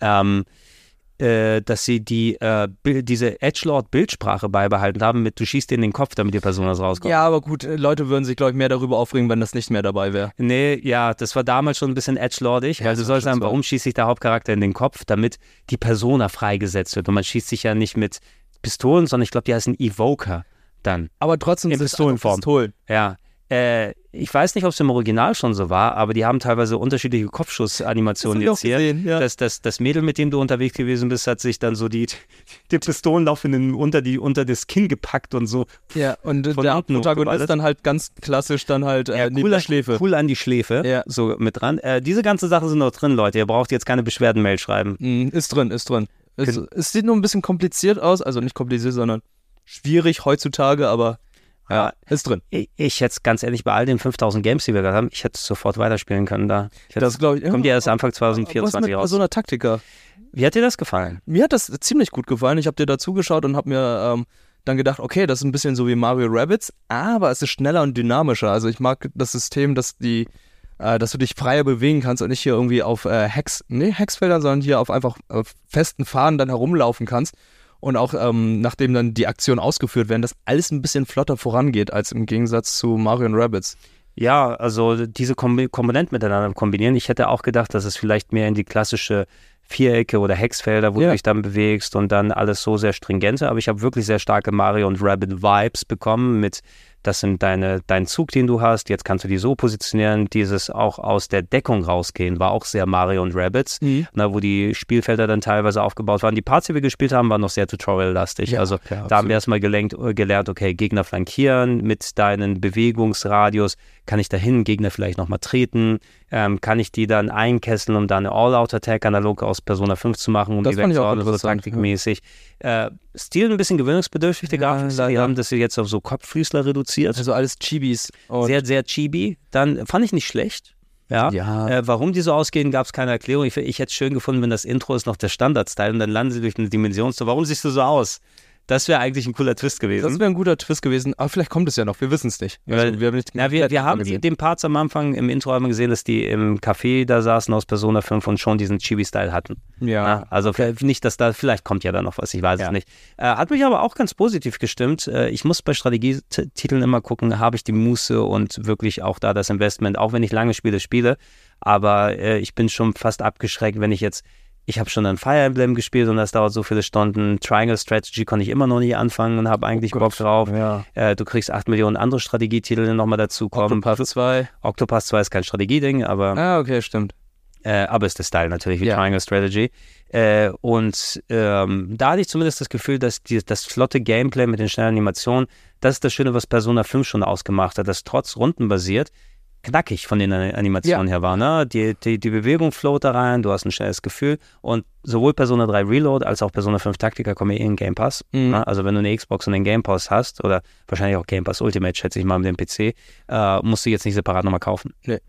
Ähm, äh, dass sie die, äh, diese Edgelord-Bildsprache beibehalten haben, mit du schießt dir in den Kopf, damit die Person das rauskommt. Ja, aber gut, äh, Leute würden sich, glaube ich, mehr darüber aufregen, wenn das nicht mehr dabei wäre. Nee, ja, das war damals schon ein bisschen Edgelordig, ja, du sollst sagen, warum schießt sich der Hauptcharakter in den Kopf, damit die Persona freigesetzt wird. Und man schießt sich ja nicht mit Pistolen, sondern ich glaube, die heißen Evoker dann. Aber trotzdem in Pistolenform. Pistolen. Ja, äh, ich weiß nicht, ob es im Original schon so war, aber die haben teilweise unterschiedliche Kopfschussanimationen jetzt hier. Gesehen, ja. das, das, das Mädel, mit dem du unterwegs gewesen bist, hat sich dann so die, die Pistolenlauf in den, unter, die, unter das Kinn gepackt und so. Ja, und der Protagonist dann halt ganz klassisch dann halt äh, ja, cool, Schläfe. Cool an die Schläfe, ja. so mit dran. Äh, diese ganzen Sachen sind noch drin, Leute. Ihr braucht jetzt keine Beschwerden-Mail schreiben. Mm, ist drin, ist drin. Es, es sieht nur ein bisschen kompliziert aus, also nicht kompliziert, sondern schwierig heutzutage, aber ja, ist drin. Ich, ich hätte ganz ehrlich, bei all den 5000 Games, die wir gerade haben, ich hätte sofort weiterspielen können da. das glaube ich. Kommt ja erst Anfang 2024 raus. So einer Taktiker. Wie hat dir das gefallen? Mir hat das ziemlich gut gefallen. Ich habe dir da zugeschaut und habe mir ähm, dann gedacht, okay, das ist ein bisschen so wie Mario Rabbits, aber es ist schneller und dynamischer. Also ich mag das System, dass die äh, dass du dich freier bewegen kannst und nicht hier irgendwie auf äh, Hex, nee, Hexfeldern, sondern hier auf einfach äh, festen Fahnen dann herumlaufen kannst und auch ähm, nachdem dann die Aktionen ausgeführt werden, dass alles ein bisschen flotter vorangeht als im Gegensatz zu Mario Rabbits. Ja, also diese Kom Komponenten miteinander kombinieren. Ich hätte auch gedacht, dass es vielleicht mehr in die klassische Vierecke oder Hexfelder, wo Ja. du dich dann bewegst und dann alles so sehr stringente. Aber ich habe wirklich sehr starke Mario und Rabbit Vibes bekommen mit, das sind deine, dein Zug, den du hast. Jetzt kannst du die so positionieren. Dieses auch aus der Deckung rausgehen war auch sehr Mario und Rabbits, Mhm. na, wo die Spielfelder dann teilweise aufgebaut waren. Die Parts, die wir gespielt haben, waren noch sehr tutorial-lastig. Ja, also klar, da haben wir erstmal gelenkt, äh, gelernt, okay, Gegner flankieren mit deinen Bewegungsradius. Kann ich dahin Gegner vielleicht nochmal treten? Ähm, kann ich die dann einkesseln, um dann eine All-Out-Attack analog aus Persona 5 zu machen, um Das die auch so taktikmäßig. Äh, Stil ein bisschen gewöhnungsbedürftig, der Ja, Grafik. Die haben das jetzt auf so Kopffüßler reduziert. Also alles Chibis. Und sehr, sehr chibi. Dann fand ich nicht schlecht. Ja. Ja. Äh, warum die so ausgehen, gab es keine Erklärung. Ich, ich hätte es schön gefunden, wenn das Intro ist noch der Standard-Style und dann landen sie durch eine Dimensionstür. Warum siehst du so aus? Das wäre eigentlich ein cooler Twist gewesen. das wäre ein guter Twist gewesen, aber vielleicht kommt es ja noch, wir wissen es nicht. Also, Weil- wir haben nicht Ja, wir, wir haben die, den Parts am Anfang im Intro haben wir gesehen, dass die im Café da saßen aus Persona 5 und schon diesen Chibi-Style hatten. Ja. Ja, also vielleicht nicht, dass da, vielleicht kommt ja da noch was, ich weiß Ja. es nicht. Äh, hat mich aber auch ganz positiv gestimmt. Äh, ich muss bei Strategietiteln immer gucken, habe ich die Muße und wirklich auch da das Investment, auch wenn ich lange Spiele spiele. Aber äh, ich bin schon fast abgeschreckt, wenn ich jetzt, ich habe schon ein Fire Emblem gespielt und das dauert so viele Stunden. Triangle Strategy konnte ich immer noch nie anfangen und habe eigentlich Bock drauf. Ja. Äh, du kriegst 8 Millionen andere Strategietitel nochmal dazu kommen. Octopath 2. Octopath 2 ist kein Strategieding, aber Ah, okay, stimmt. äh, aber ist der Style natürlich wie Ja. Triangle Strategy. Äh, und ähm, da hatte ich zumindest das Gefühl, dass die, das flotte Gameplay mit den schnellen Animationen, das ist das Schöne, was Persona 5 schon ausgemacht hat, das trotz rundenbasiert knackig von den Ani- Animationen her war. Ne? Die, die, die Bewegung float da rein, du hast ein schnelles Gefühl und sowohl Persona 3 Reload als auch Persona 5 Taktika kommen ja eh in Game Pass. Mhm. Ne? Also wenn du eine Xbox und den Game Pass hast oder wahrscheinlich auch Game Pass Ultimate, schätze ich mal mit dem PC, äh, musst du jetzt nicht separat nochmal kaufen. Und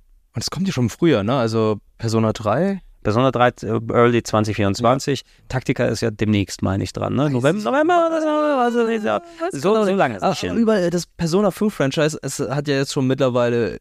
es kommt ja schon früher, ne? Also Persona 3. Persona 3 äh, Early 2024. Taktika ist ja demnächst, meine ich, dran. Ne? November, November, also ja, so, so lange hin. überall das Persona 5 Franchise, es hat ja jetzt schon mittlerweile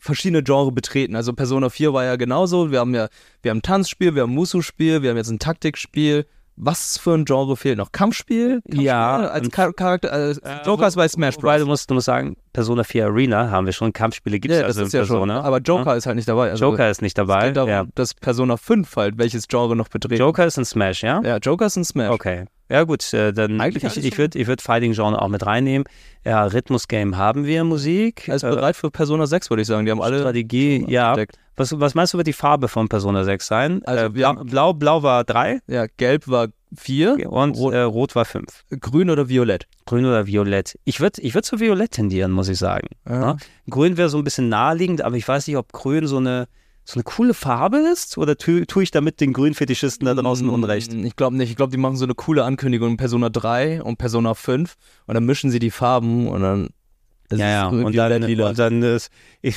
verschiedene Genre betreten. Also Persona 4 war ja genauso. Wir haben ja, wir haben ein Tanzspiel, wir haben ein Musu-Spiel, wir haben jetzt ein Taktikspiel. Was für ein Genre fehlt noch? Kampfspiel? Kampfspiel? Ja, Als Char Charakter, äh, Joker ist bei Smash Bros. Du musst, du musst sagen, Persona 4 Arena haben wir schon, Kampfspiele gibt es ja, das also in ist ja schon. Persona. Aber Joker ist halt nicht dabei. Also Joker ist nicht es dabei. geht darum, Ja. dass Persona 5 halt, welches Genre noch betreten. Joker ist ein Smash, ja? Ja, Joker ist ein Smash. Okay. Ja gut, äh, dann Eigentlich ich, ich würde ich würd Fighting-Genre auch mit reinnehmen. Ja, Rhythmus-Game haben wir, Musik. Er ist äh, bereit für Persona 6, würde ich sagen. Die haben alle Strategie, ja. entdeckt. Was, was meinst du, wird die Farbe von Persona 6 sein? Also äh, blau, blau, blau war 3 Ja, gelb war 4, und Rot- äh, rot war 5. grün oder violett. Grün oder Violett? Ich würde ich würd zu Violett tendieren, muss ich sagen. Ja. Grün wäre so ein bisschen naheliegend, aber ich weiß nicht, ob Grün so eine, so eine coole Farbe ist oder tue tu ich damit den Grünfetischisten da draußen Unrecht? Ich glaube nicht. Ich glaube, die machen so eine coole Ankündigung in Persona 3 und Persona 5 und dann mischen sie die Farben und dann ist Ja, ja, und dann, und dann ist, ich,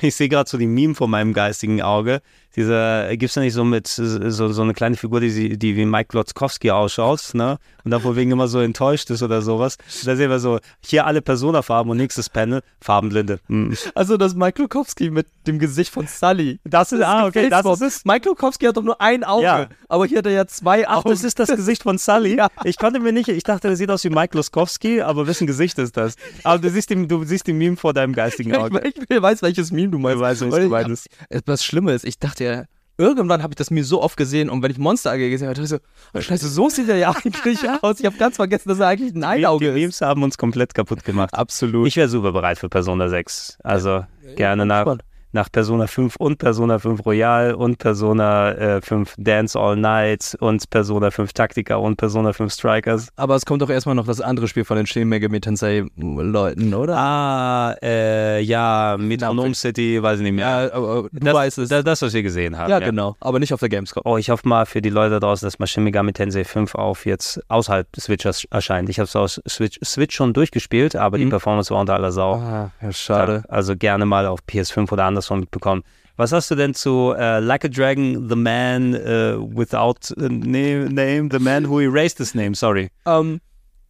ich sehe gerade so die Meme vor meinem geistigen Auge. Dieser, gibt's da nicht so mit, so, so eine kleine Figur, die, sie- die wie Mike Glotzkowski ausschaut, ne? Und dann wegen immer so enttäuscht ist oder sowas. Da sehen wir so, hier alle Persona-Farben und nächstes Panel, Farbenblinde. Hm. Also das Mike Lukowski mit dem Gesicht von Sully. Das ist, ah, okay, das ist es. Mike Lukowski hat doch nur ein Auge, Ja. aber hier hat er ja zwei Ach, Augen. das ist das Gesicht von Sully? Ich konnte mir nicht, ich dachte, der sieht aus wie Mike Loskowski, aber wessen Gesicht ist das? Aber du siehst, den, du siehst den Meme vor deinem geistigen Auge. ich, ich weiß, welches Meme du meinst. Ich weiß, welches Weil du ich- meinst. Was Schlimmes, ich dachte ja, irgendwann habe ich das Meme so oft gesehen und wenn ich Monster AG gesehen habe, dachte ich so, oh, scheiße, so sieht er ja eigentlich aus. Ich habe ganz vergessen, dass er eigentlich ein Einauge Die ist. Memes haben uns komplett kaputt gemacht. Absolut. Ich wäre super bereit für Persona 6. Also gerne nach. Nach Persona 5 und Persona 5 Royal und Persona äh, 5 Dance All Night und Persona 5 Taktika und Persona 5 Strikers. Aber es kommt doch erstmal noch das andere Spiel von den Shin Megami Tensei Leuten, oder? Ah, äh, ja, Metronom City, weiß ich nicht mehr. Ja, aber du das, weißt es. Das, das, was wir gesehen haben. ja, genau. Aber nicht auf der Gamescom. Oh, ich hoffe mal für die Leute da draußen, dass mal Shin Megami Tensei 5 auf jetzt außerhalb Switchers erscheint. Ich habe es aus Switch, Switch schon durchgespielt, aber die Mhm. Performance war unter aller Sau. Ah, ja, schade. Ja, also gerne mal auf PS5 oder andersrum mitbekommen. Was hast du denn zu äh, Like a Dragon, The Man äh, Without a name, The Man Who Erased His Name, sorry. Ähm,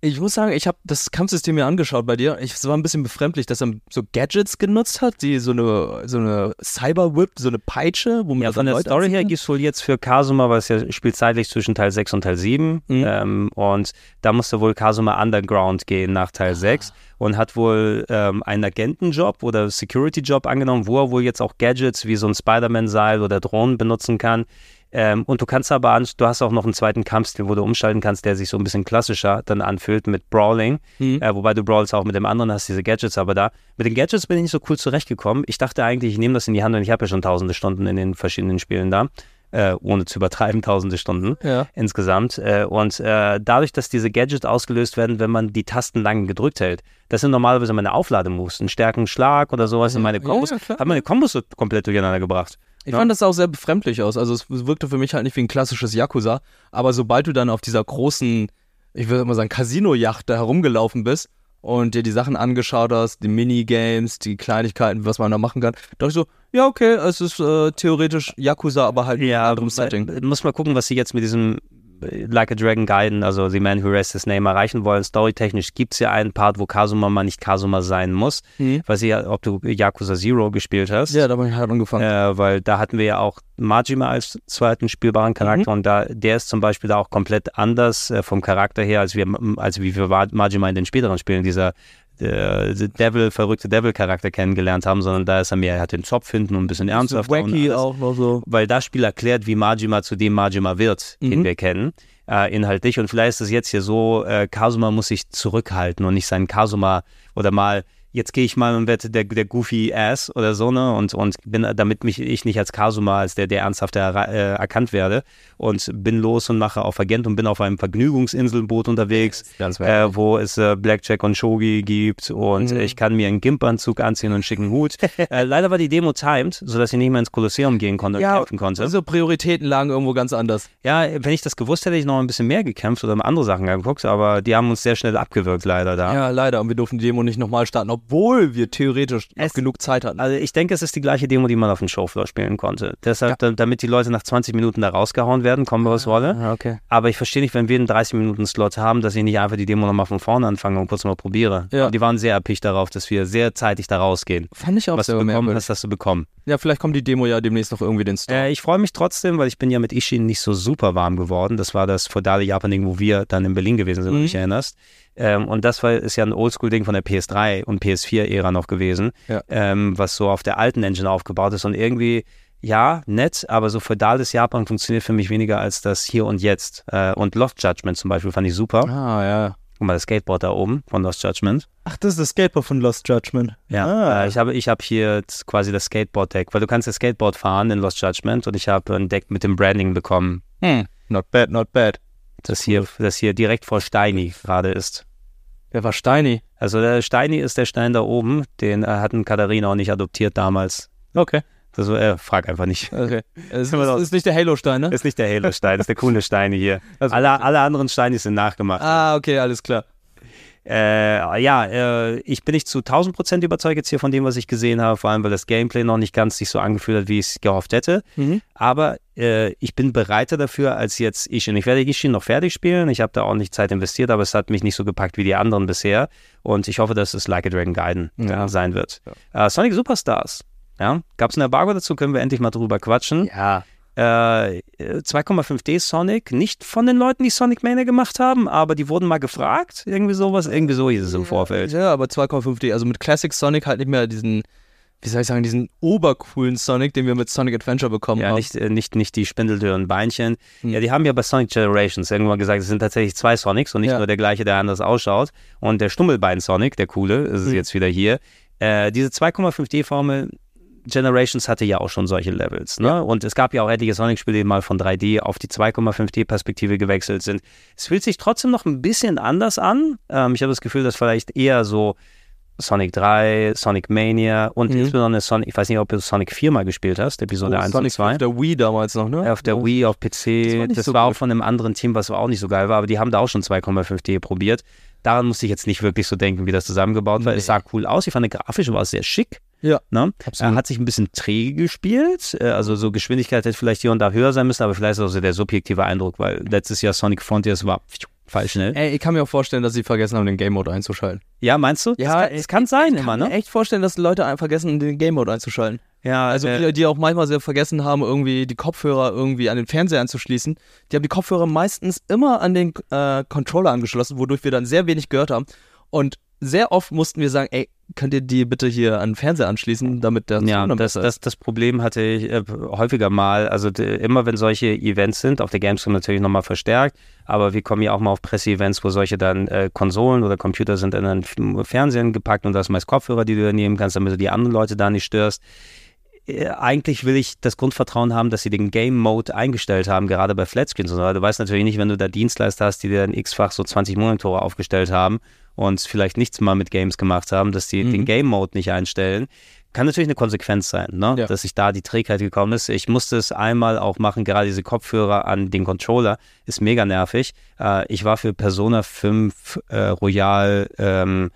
ich muss sagen, ich habe das Kampfsystem mir angeschaut bei dir. Ich, es war ein bisschen befremdlich, dass er so Gadgets genutzt hat, die so eine, so eine Cyber-Whip, so eine Peitsche, wo man Ja, von der Leute Story her anzieht. gibt es wohl jetzt für Kazuma, weil es ja spielt zeitlich zwischen Teil 6 und Teil 7. Mhm. Ähm, und da musste wohl Kazuma Underground gehen nach Teil 6. und hat wohl ähm, einen Agentenjob oder Security-Job angenommen, wo er wohl jetzt auch Gadgets wie so ein Spider-Man-Seil oder Drohnen benutzen kann. Ähm, und du kannst aber, an, du hast auch noch einen zweiten Kampfstil, wo du umschalten kannst, der sich so ein bisschen klassischer dann anfühlt mit Brawling. Mhm. Äh, wobei du brawlst auch mit dem anderen, hast diese Gadgets aber da. Mit den Gadgets bin ich nicht so cool zurechtgekommen. Ich dachte eigentlich, ich nehme das in die Hand und ich habe ja schon tausende Stunden in den verschiedenen Spielen da. Äh, ohne zu übertreiben, tausende Stunden Ja. insgesamt. Äh, und äh, dadurch, dass diese Gadgets ausgelöst werden, wenn man die Tasten lang gedrückt hält, das sind normalerweise meine Auflademoves, einen stärken Schlag oder sowas in meine Ja, Kombos, ja, klar. hat meine Kombos so komplett durcheinander gebracht. Ich Ja. fand das auch sehr befremdlich aus. Also es wirkte für mich halt nicht wie ein klassisches Yakuza, aber sobald du dann auf dieser großen, ich würde mal sagen, Casino-Yacht da herumgelaufen bist und dir die Sachen angeschaut hast, die Minigames, die Kleinigkeiten, was man da machen kann, dachte ich so, ja, okay, es ist äh, theoretisch Yakuza, aber halt in einem anderen Setting. muss mal gucken, was sie jetzt mit diesem Like a Dragon Gaiden, also The Man Who Rests His Name, erreichen wollen. Storytechnisch gibt es ja einen Part, wo Kazuma mal nicht Kazuma sein muss. Mhm. Weiß ich ja, ob du Yakuza Zero gespielt hast. Ja, da bin ich halt angefangen. Äh, weil da hatten wir ja auch Majima als zweiten spielbaren Charakter und da der ist zum Beispiel da auch komplett anders äh, vom Charakter her, als wir als wie wir Ma- Majima in den späteren Spielen dieser äh, Devil, verrückte Devil-Charakter kennengelernt haben, sondern da ist er mehr, er hat den Zopf hinten und ein bisschen ernsthafter. und Wacky auch noch so. weil das Spiel erklärt, wie Majima zu dem Majima wird, den Mhm. wir kennen, äh, inhaltlich. Und vielleicht ist es jetzt hier so, äh, Kazuma muss sich zurückhalten und nicht sein Kazuma oder mal, jetzt gehe ich mal und werde der, der Goofy Ass oder so, ne? Und, und bin, damit mich ich nicht als Kazuma, als der, der ernsthafte äh, erkannt werde und bin los und mache auf Agent und bin auf einem Vergnügungsinselboot unterwegs, Ganz äh, wo es äh, Blackjack und Shogi gibt und Mhm. ich kann mir einen Gimp-Anzug anziehen und einen schicken Hut. äh, leider war die Demo timed, sodass ich nicht mehr ins Kolosseum gehen konnte und kämpfen konnte. Also Prioritäten lagen irgendwo ganz anders. Ja, wenn ich das gewusst hätte, hätte ich noch ein bisschen mehr gekämpft oder andere Sachen geguckt, aber die haben uns sehr schnell abgewürgt, leider da. Ja, leider. Und wir durften die Demo nicht nochmal starten, obwohl wir theoretisch Es- genug Zeit hatten. Also ich denke, es ist die gleiche Demo, die man auf dem Showfloor spielen konnte. Deshalb, da, damit die Leute nach 20 Minuten da rausgehauen werden, kommen wir aus Rolle. Ja, okay. Aber ich verstehe nicht, wenn wir einen 30-Minuten-Slot haben, dass ich nicht einfach die Demo nochmal von vorne anfange und kurz mal probiere. Ja. Aber die waren sehr erpicht darauf, dass wir sehr zeitig da rausgehen. Fand ich auch Was du bekommen merkwürdig. hast, hast du bekommen. Ja, vielleicht kommt die Demo ja demnächst noch irgendwie den Store. Äh, ich freue mich trotzdem, weil ich bin ja mit Ishin nicht so super warm geworden. Das war das feudale Japan-Ding, wo wir dann in Berlin gewesen sind, wenn du Mhm. dich erinnerst. Ähm, und das war, ist ja ein Oldschool-Ding von der PS3 und PS4-Ära noch gewesen, Ja. ähm, was so auf der alten Engine aufgebaut ist und irgendwie, ja, nett, aber so feudales Japan funktioniert für mich weniger als das Hier und Jetzt. Äh, und Lost Judgment zum Beispiel fand ich super. Ah, ja. Guck mal, das Skateboard da oben von Lost Judgment. Ach, das ist das Skateboard von Lost Judgment. Ja, Ah. äh, ich habe ich hab hier quasi das Skateboard-Deck, weil du kannst ja Skateboard fahren in Lost Judgment und ich habe ein Deck mit dem Branding bekommen, Hm. Not bad, not bad. das hier, das hier direkt vor Steini gerade ist. Wer war Steini? Also der Steini ist der Stein da oben, den äh, hatten Katharina auch nicht adoptiert damals. Okay. Das, äh, frag einfach nicht. okay. Es ist, ist nicht der Halo-Stein, ne? Ist nicht der Halo-Stein, ist der coole Steine hier. Also- alle, alle anderen Steine sind nachgemacht. Ah, okay, alles klar. Äh, ja, äh, ich bin nicht zu 1000 Prozent überzeugt jetzt hier von dem, was ich gesehen habe, vor allem weil das Gameplay noch nicht ganz sich so angefühlt hat, wie ich es gehofft hätte. Mhm. Aber äh, ich bin bereiter dafür als jetzt Ishin. Ich werde Ishin noch fertig spielen. Ich habe da ordentlich Zeit investiert, aber es hat mich nicht so gepackt wie die anderen bisher. Und ich hoffe, dass es Like a Dragon Gaiden Ja. sein wird. Äh, Sonic Superstars. Ja, gab es ein Embargo dazu? Können wir endlich mal drüber quatschen. Ja. Äh, 2,5D Sonic, nicht von den Leuten, die Sonic Mania gemacht haben, aber die wurden mal gefragt. Irgendwie sowas, irgendwie so hieß es im Vorfeld. Ja, aber 2,5D. Also mit Classic Sonic halt nicht mehr diesen, wie soll ich sagen, diesen obercoolen Sonic, den wir mit Sonic Adventure bekommen Ja, haben. nicht, äh, nicht, nicht die spindeldürren Beinchen. Hm. Ja, die haben ja bei Sonic Generations irgendwann gesagt, es sind tatsächlich zwei Sonics und nicht Ja. nur der gleiche, der anders ausschaut. Und der Stummelbein-Sonic, der coole, ist Hm. jetzt wieder hier. Äh, diese 2,5D-Formel Generations hatte ja auch schon solche Levels. Ne? Und es gab ja auch etliche Sonic-Spiele, die mal von 3D auf die 2,5D-Perspektive gewechselt sind. Es fühlt sich trotzdem noch ein bisschen anders an. Ähm, ich habe das Gefühl, dass vielleicht eher so Sonic 3, Sonic Mania und Mhm. insbesondere Sonic, ich weiß nicht, ob du Sonic 4 mal gespielt hast, Episode Oh, 1 Sonic und 2. auf der Wii damals noch, ne? Auf der Oh. Wii, auf PC. Das war Das, so war auch von einem anderen Team, was auch nicht so geil war, aber die haben da auch schon 2,5D probiert. Daran musste ich jetzt nicht wirklich so denken, wie das zusammengebaut war. Nee. Es sah cool aus. Ich fand, grafisch war es sehr schick. Ja, Ne? absolut. Er hat sich ein bisschen träge gespielt. Äh, Also so Geschwindigkeit hätte vielleicht hier und da höher sein müssen, aber vielleicht ist auch so der subjektive Eindruck, weil letztes Jahr Sonic Frontiers war falsch schnell. Ey, ich kann mir auch vorstellen, dass sie vergessen haben, den Game Mode einzuschalten. Ja, meinst du? Ja, das kann, kann sein Ich immer, kann mir ne? echt vorstellen, dass Leute vergessen, den Game Mode einzuschalten. Ja, Also äh, die, die auch manchmal sehr vergessen haben, irgendwie die Kopfhörer irgendwie an den Fernseher anzuschließen. Die haben die Kopfhörer meistens immer an den äh, Controller angeschlossen, wodurch wir dann sehr wenig gehört haben. Und sehr oft mussten wir sagen, ey, könnt ihr die bitte hier an den Fernseher anschließen, damit der Ja, das, das, das Problem hatte ich äh, häufiger mal. Also d- immer wenn solche Events sind, auf der Gamescom natürlich nochmal verstärkt, aber wir kommen ja auch mal auf Presseevents, wo solche dann äh, Konsolen oder Computer sind in einen F- Fernsehen gepackt und da ist meist Kopfhörer, die du nehmen kannst, damit du die anderen Leute da nicht störst. Äh, Eigentlich will ich das Grundvertrauen haben, dass sie den Game Mode eingestellt haben, gerade bei Flatscreens und. Du weißt natürlich nicht, wenn du da Dienstleister hast, die dir dann x-fach so 20 Monitore aufgestellt haben und vielleicht nichts mal mit Games gemacht haben, dass die den Game Mode nicht einstellen. Kann natürlich eine Konsequenz sein, ne? Ja. dass sich da die Trägheit gekommen ist. Ich musste es einmal auch machen, gerade diese Kopfhörer an den Controller ist mega nervig. Äh, ich war für Persona 5 äh, Royal ähm,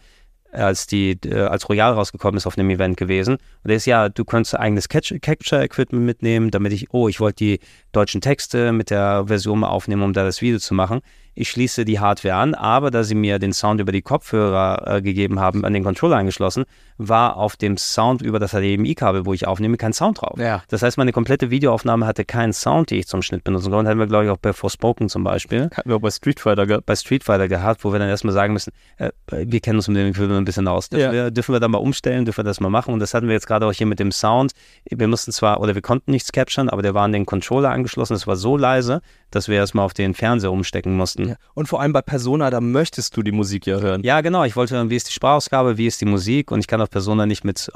als die äh, als Royal rausgekommen ist auf einem Event gewesen. Und der ist ja, du könntest eigenes Capture-Equipment mitnehmen, damit ich, oh, ich wollte die deutschen Texte mit der Version mal aufnehmen, um da das Video zu machen. Ich schließe die Hardware an, aber da sie mir den Sound über die Kopfhörer äh, gegeben haben, an den Controller angeschlossen, war auf dem Sound über das HDMI-Kabel, wo ich aufnehme, kein Sound drauf. Ja. Das heißt, meine komplette Videoaufnahme hatte keinen Sound, die ich zum Schnitt benutzen konnte. Hatten wir, glaube ich, auch bei Forspoken zum Beispiel Hatten wir auch bei Street Fighter gehabt. bei Street Fighter gehabt, wo wir dann erstmal sagen müssen, äh, wir kennen uns mit dem Film ein bisschen aus. Dürfen, Ja. wir, dürfen wir da mal umstellen, dürfen wir das mal machen? Und das hatten wir jetzt gerade auch hier mit dem Sound. Wir mussten zwar, oder wir konnten nichts capturen, aber der war an den Controller angeschlossen. Es war so leise, dass wir erstmal auf den Fernseher umstecken mussten. Ja. Und vor allem bei Persona, da möchtest du die Musik ja hören. genau. Ich wollte hören, wie ist die Sprachausgabe, wie ist die Musik und ich kann auf Persona nicht mit.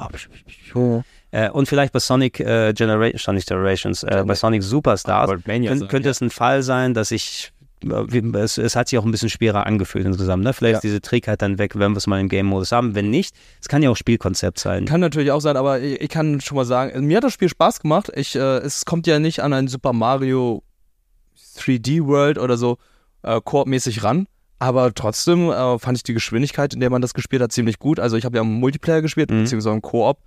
Oh, äh, und vielleicht bei Sonic äh, Generation, Sonic Generations, äh, bei Sonic Superstars Mania könnt, könnte ja. es ein Fall sein, dass ich äh, es, es hat sich auch ein bisschen schwerer angefühlt insgesamt. Ne? Vielleicht Ja. ist diese Trägheit dann weg, wenn wir es mal im Game-Modus haben. Wenn nicht, es kann ja auch Spielkonzept sein. Kann natürlich auch sein, aber ich, ich kann schon mal sagen, mir hat das Spiel Spaß gemacht. Ich, äh, es kommt ja nicht an ein Super Mario 3D World oder so äh, Koop-mäßig ran. Aber trotzdem äh, fand ich die Geschwindigkeit, in der man das gespielt hat, ziemlich gut. Also ich habe ja im Multiplayer gespielt, Mhm. beziehungsweise im Koop.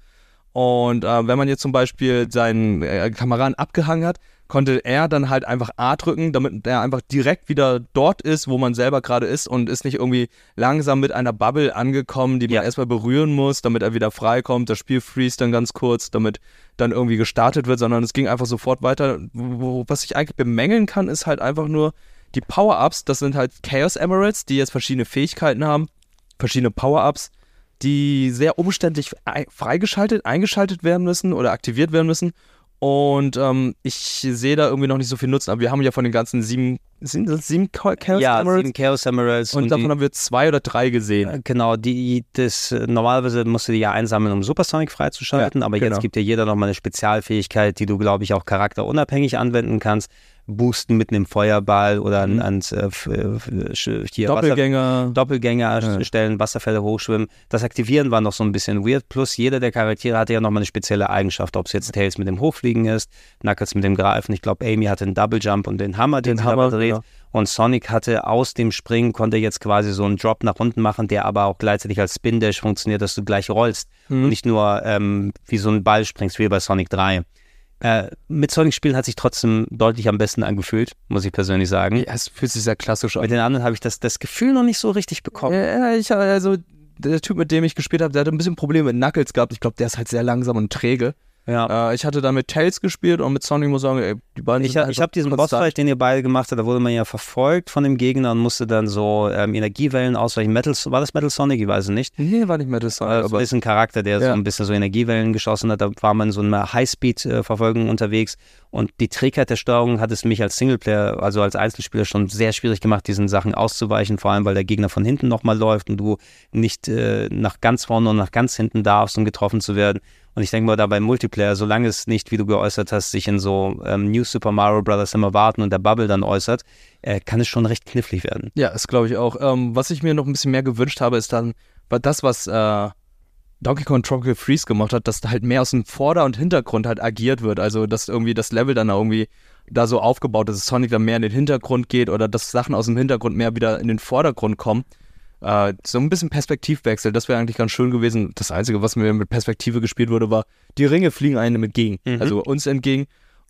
Und äh, wenn man jetzt zum Beispiel seinen äh, Kameraden abgehangen hat, konnte er dann halt einfach A drücken, damit er einfach direkt wieder dort ist, wo man selber gerade ist und ist nicht irgendwie langsam mit einer Bubble angekommen, die man Ja. erstmal berühren muss, damit er wieder freikommt. Das Spiel freeze dann ganz kurz, damit dann irgendwie gestartet wird, sondern es ging einfach sofort weiter. Was ich eigentlich bemängeln kann, ist halt einfach nur die Power-Ups. Das sind halt Chaos Emeralds, die jetzt verschiedene Fähigkeiten haben, verschiedene Power-Ups, die sehr umständlich ei- freigeschaltet, eingeschaltet werden müssen oder aktiviert werden müssen. Und ähm, ich sehe da irgendwie noch nicht so viel Nutzen. Aber wir haben ja von den ganzen sieben, sind das sieben Cha- Chaos ja, Emeralds? sieben Chaos Emeralds. und, davon die, haben wir zwei oder drei gesehen. äh, Genau, die, das, äh, normalerweise musst du die ja einsammeln, um Supersonic freizuschalten, Ja, aber genau. jetzt gibt dir jeder nochmal eine Spezialfähigkeit, die du, glaube ich, auch charakterunabhängig anwenden kannst. Boosten mit einem Feuerball oder Mhm. ans äh, äh, hier Wasser, Doppelgänger. Doppelgänger Ja. stellen, Wasserfälle hochschwimmen. Das Aktivieren war noch so ein bisschen weird. Plus jeder der Charaktere hatte ja nochmal eine spezielle Eigenschaft. Ob es jetzt Tails mit dem Hochfliegen ist, Knuckles mit dem Greifen. Ich glaube, Amy hatte einen Double Jump und den Hammer, den, Den Hammer, dreht. genau. Und Sonic hatte aus dem Springen, konnte jetzt quasi so einen Drop nach unten machen, der aber auch gleichzeitig als Spin Dash funktioniert, dass du gleich rollst. Mhm. Und nicht nur ähm, wie so ein Ball springst, wie bei Sonic 3. Äh, mit Sonic spielen hat sich trotzdem deutlich am besten angefühlt, muss ich persönlich sagen. Ja, es fühlt sich sehr klassisch an. Mit den anderen habe ich das, das Gefühl noch nicht so richtig bekommen. Ja, ich also der Typ, mit dem ich gespielt habe, der hatte ein bisschen Probleme mit Knuckles gehabt. Ich glaube, der ist halt sehr langsam und träge. Ja. Äh, ich hatte dann mit Tails gespielt und mit Sonic muss ich sagen, ey, die beiden Ich, sind ha- ich habe diesen. Bossfight, den ihr beide gemacht habt, da wurde man ja verfolgt von dem Gegner und musste dann so ähm, Energiewellen ausweichen. Metal, war das Metal Sonic? Ich weiß es nicht. Nee, war nicht das Sonic, Aber aber ist ein Charakter, der so Ja. ein bisschen so Energiewellen geschossen hat. Da war man in so einer Highspeed-Verfolgung unterwegs. Und die Trägheit der Steuerung hat es mich als Singleplayer, also als Einzelspieler schon sehr schwierig gemacht, diesen Sachen auszuweichen. Vor allem, weil der Gegner von hinten nochmal läuft und du nicht äh, nach ganz vorne und nach ganz hinten darfst, um getroffen zu werden. Und ich denke mal, da beim Multiplayer, solange es nicht, wie du geäußert hast, sich in so ähm, New Super Mario Bros. immer warten und der Bubble dann äußert, äh, kann es schon recht knifflig werden. Ja, das glaube ich auch. Ähm, was ich mir noch ein bisschen mehr gewünscht habe, ist dann, war das, was äh, Donkey Kong Tropical Freeze gemacht hat, dass da halt mehr aus dem Vorder- und Hintergrund halt agiert wird. Also, dass irgendwie das Level dann irgendwie da so aufgebaut ist, dass Sonic dann mehr in den Hintergrund geht oder dass Sachen aus dem Hintergrund mehr wieder in den Vordergrund kommen. Äh, so ein bisschen Perspektivwechsel, das wäre eigentlich ganz schön gewesen. Das Einzige, was mir mit Perspektive gespielt wurde, war, die Ringe fliegen einem entgegen, Mhm. also uns entgegen.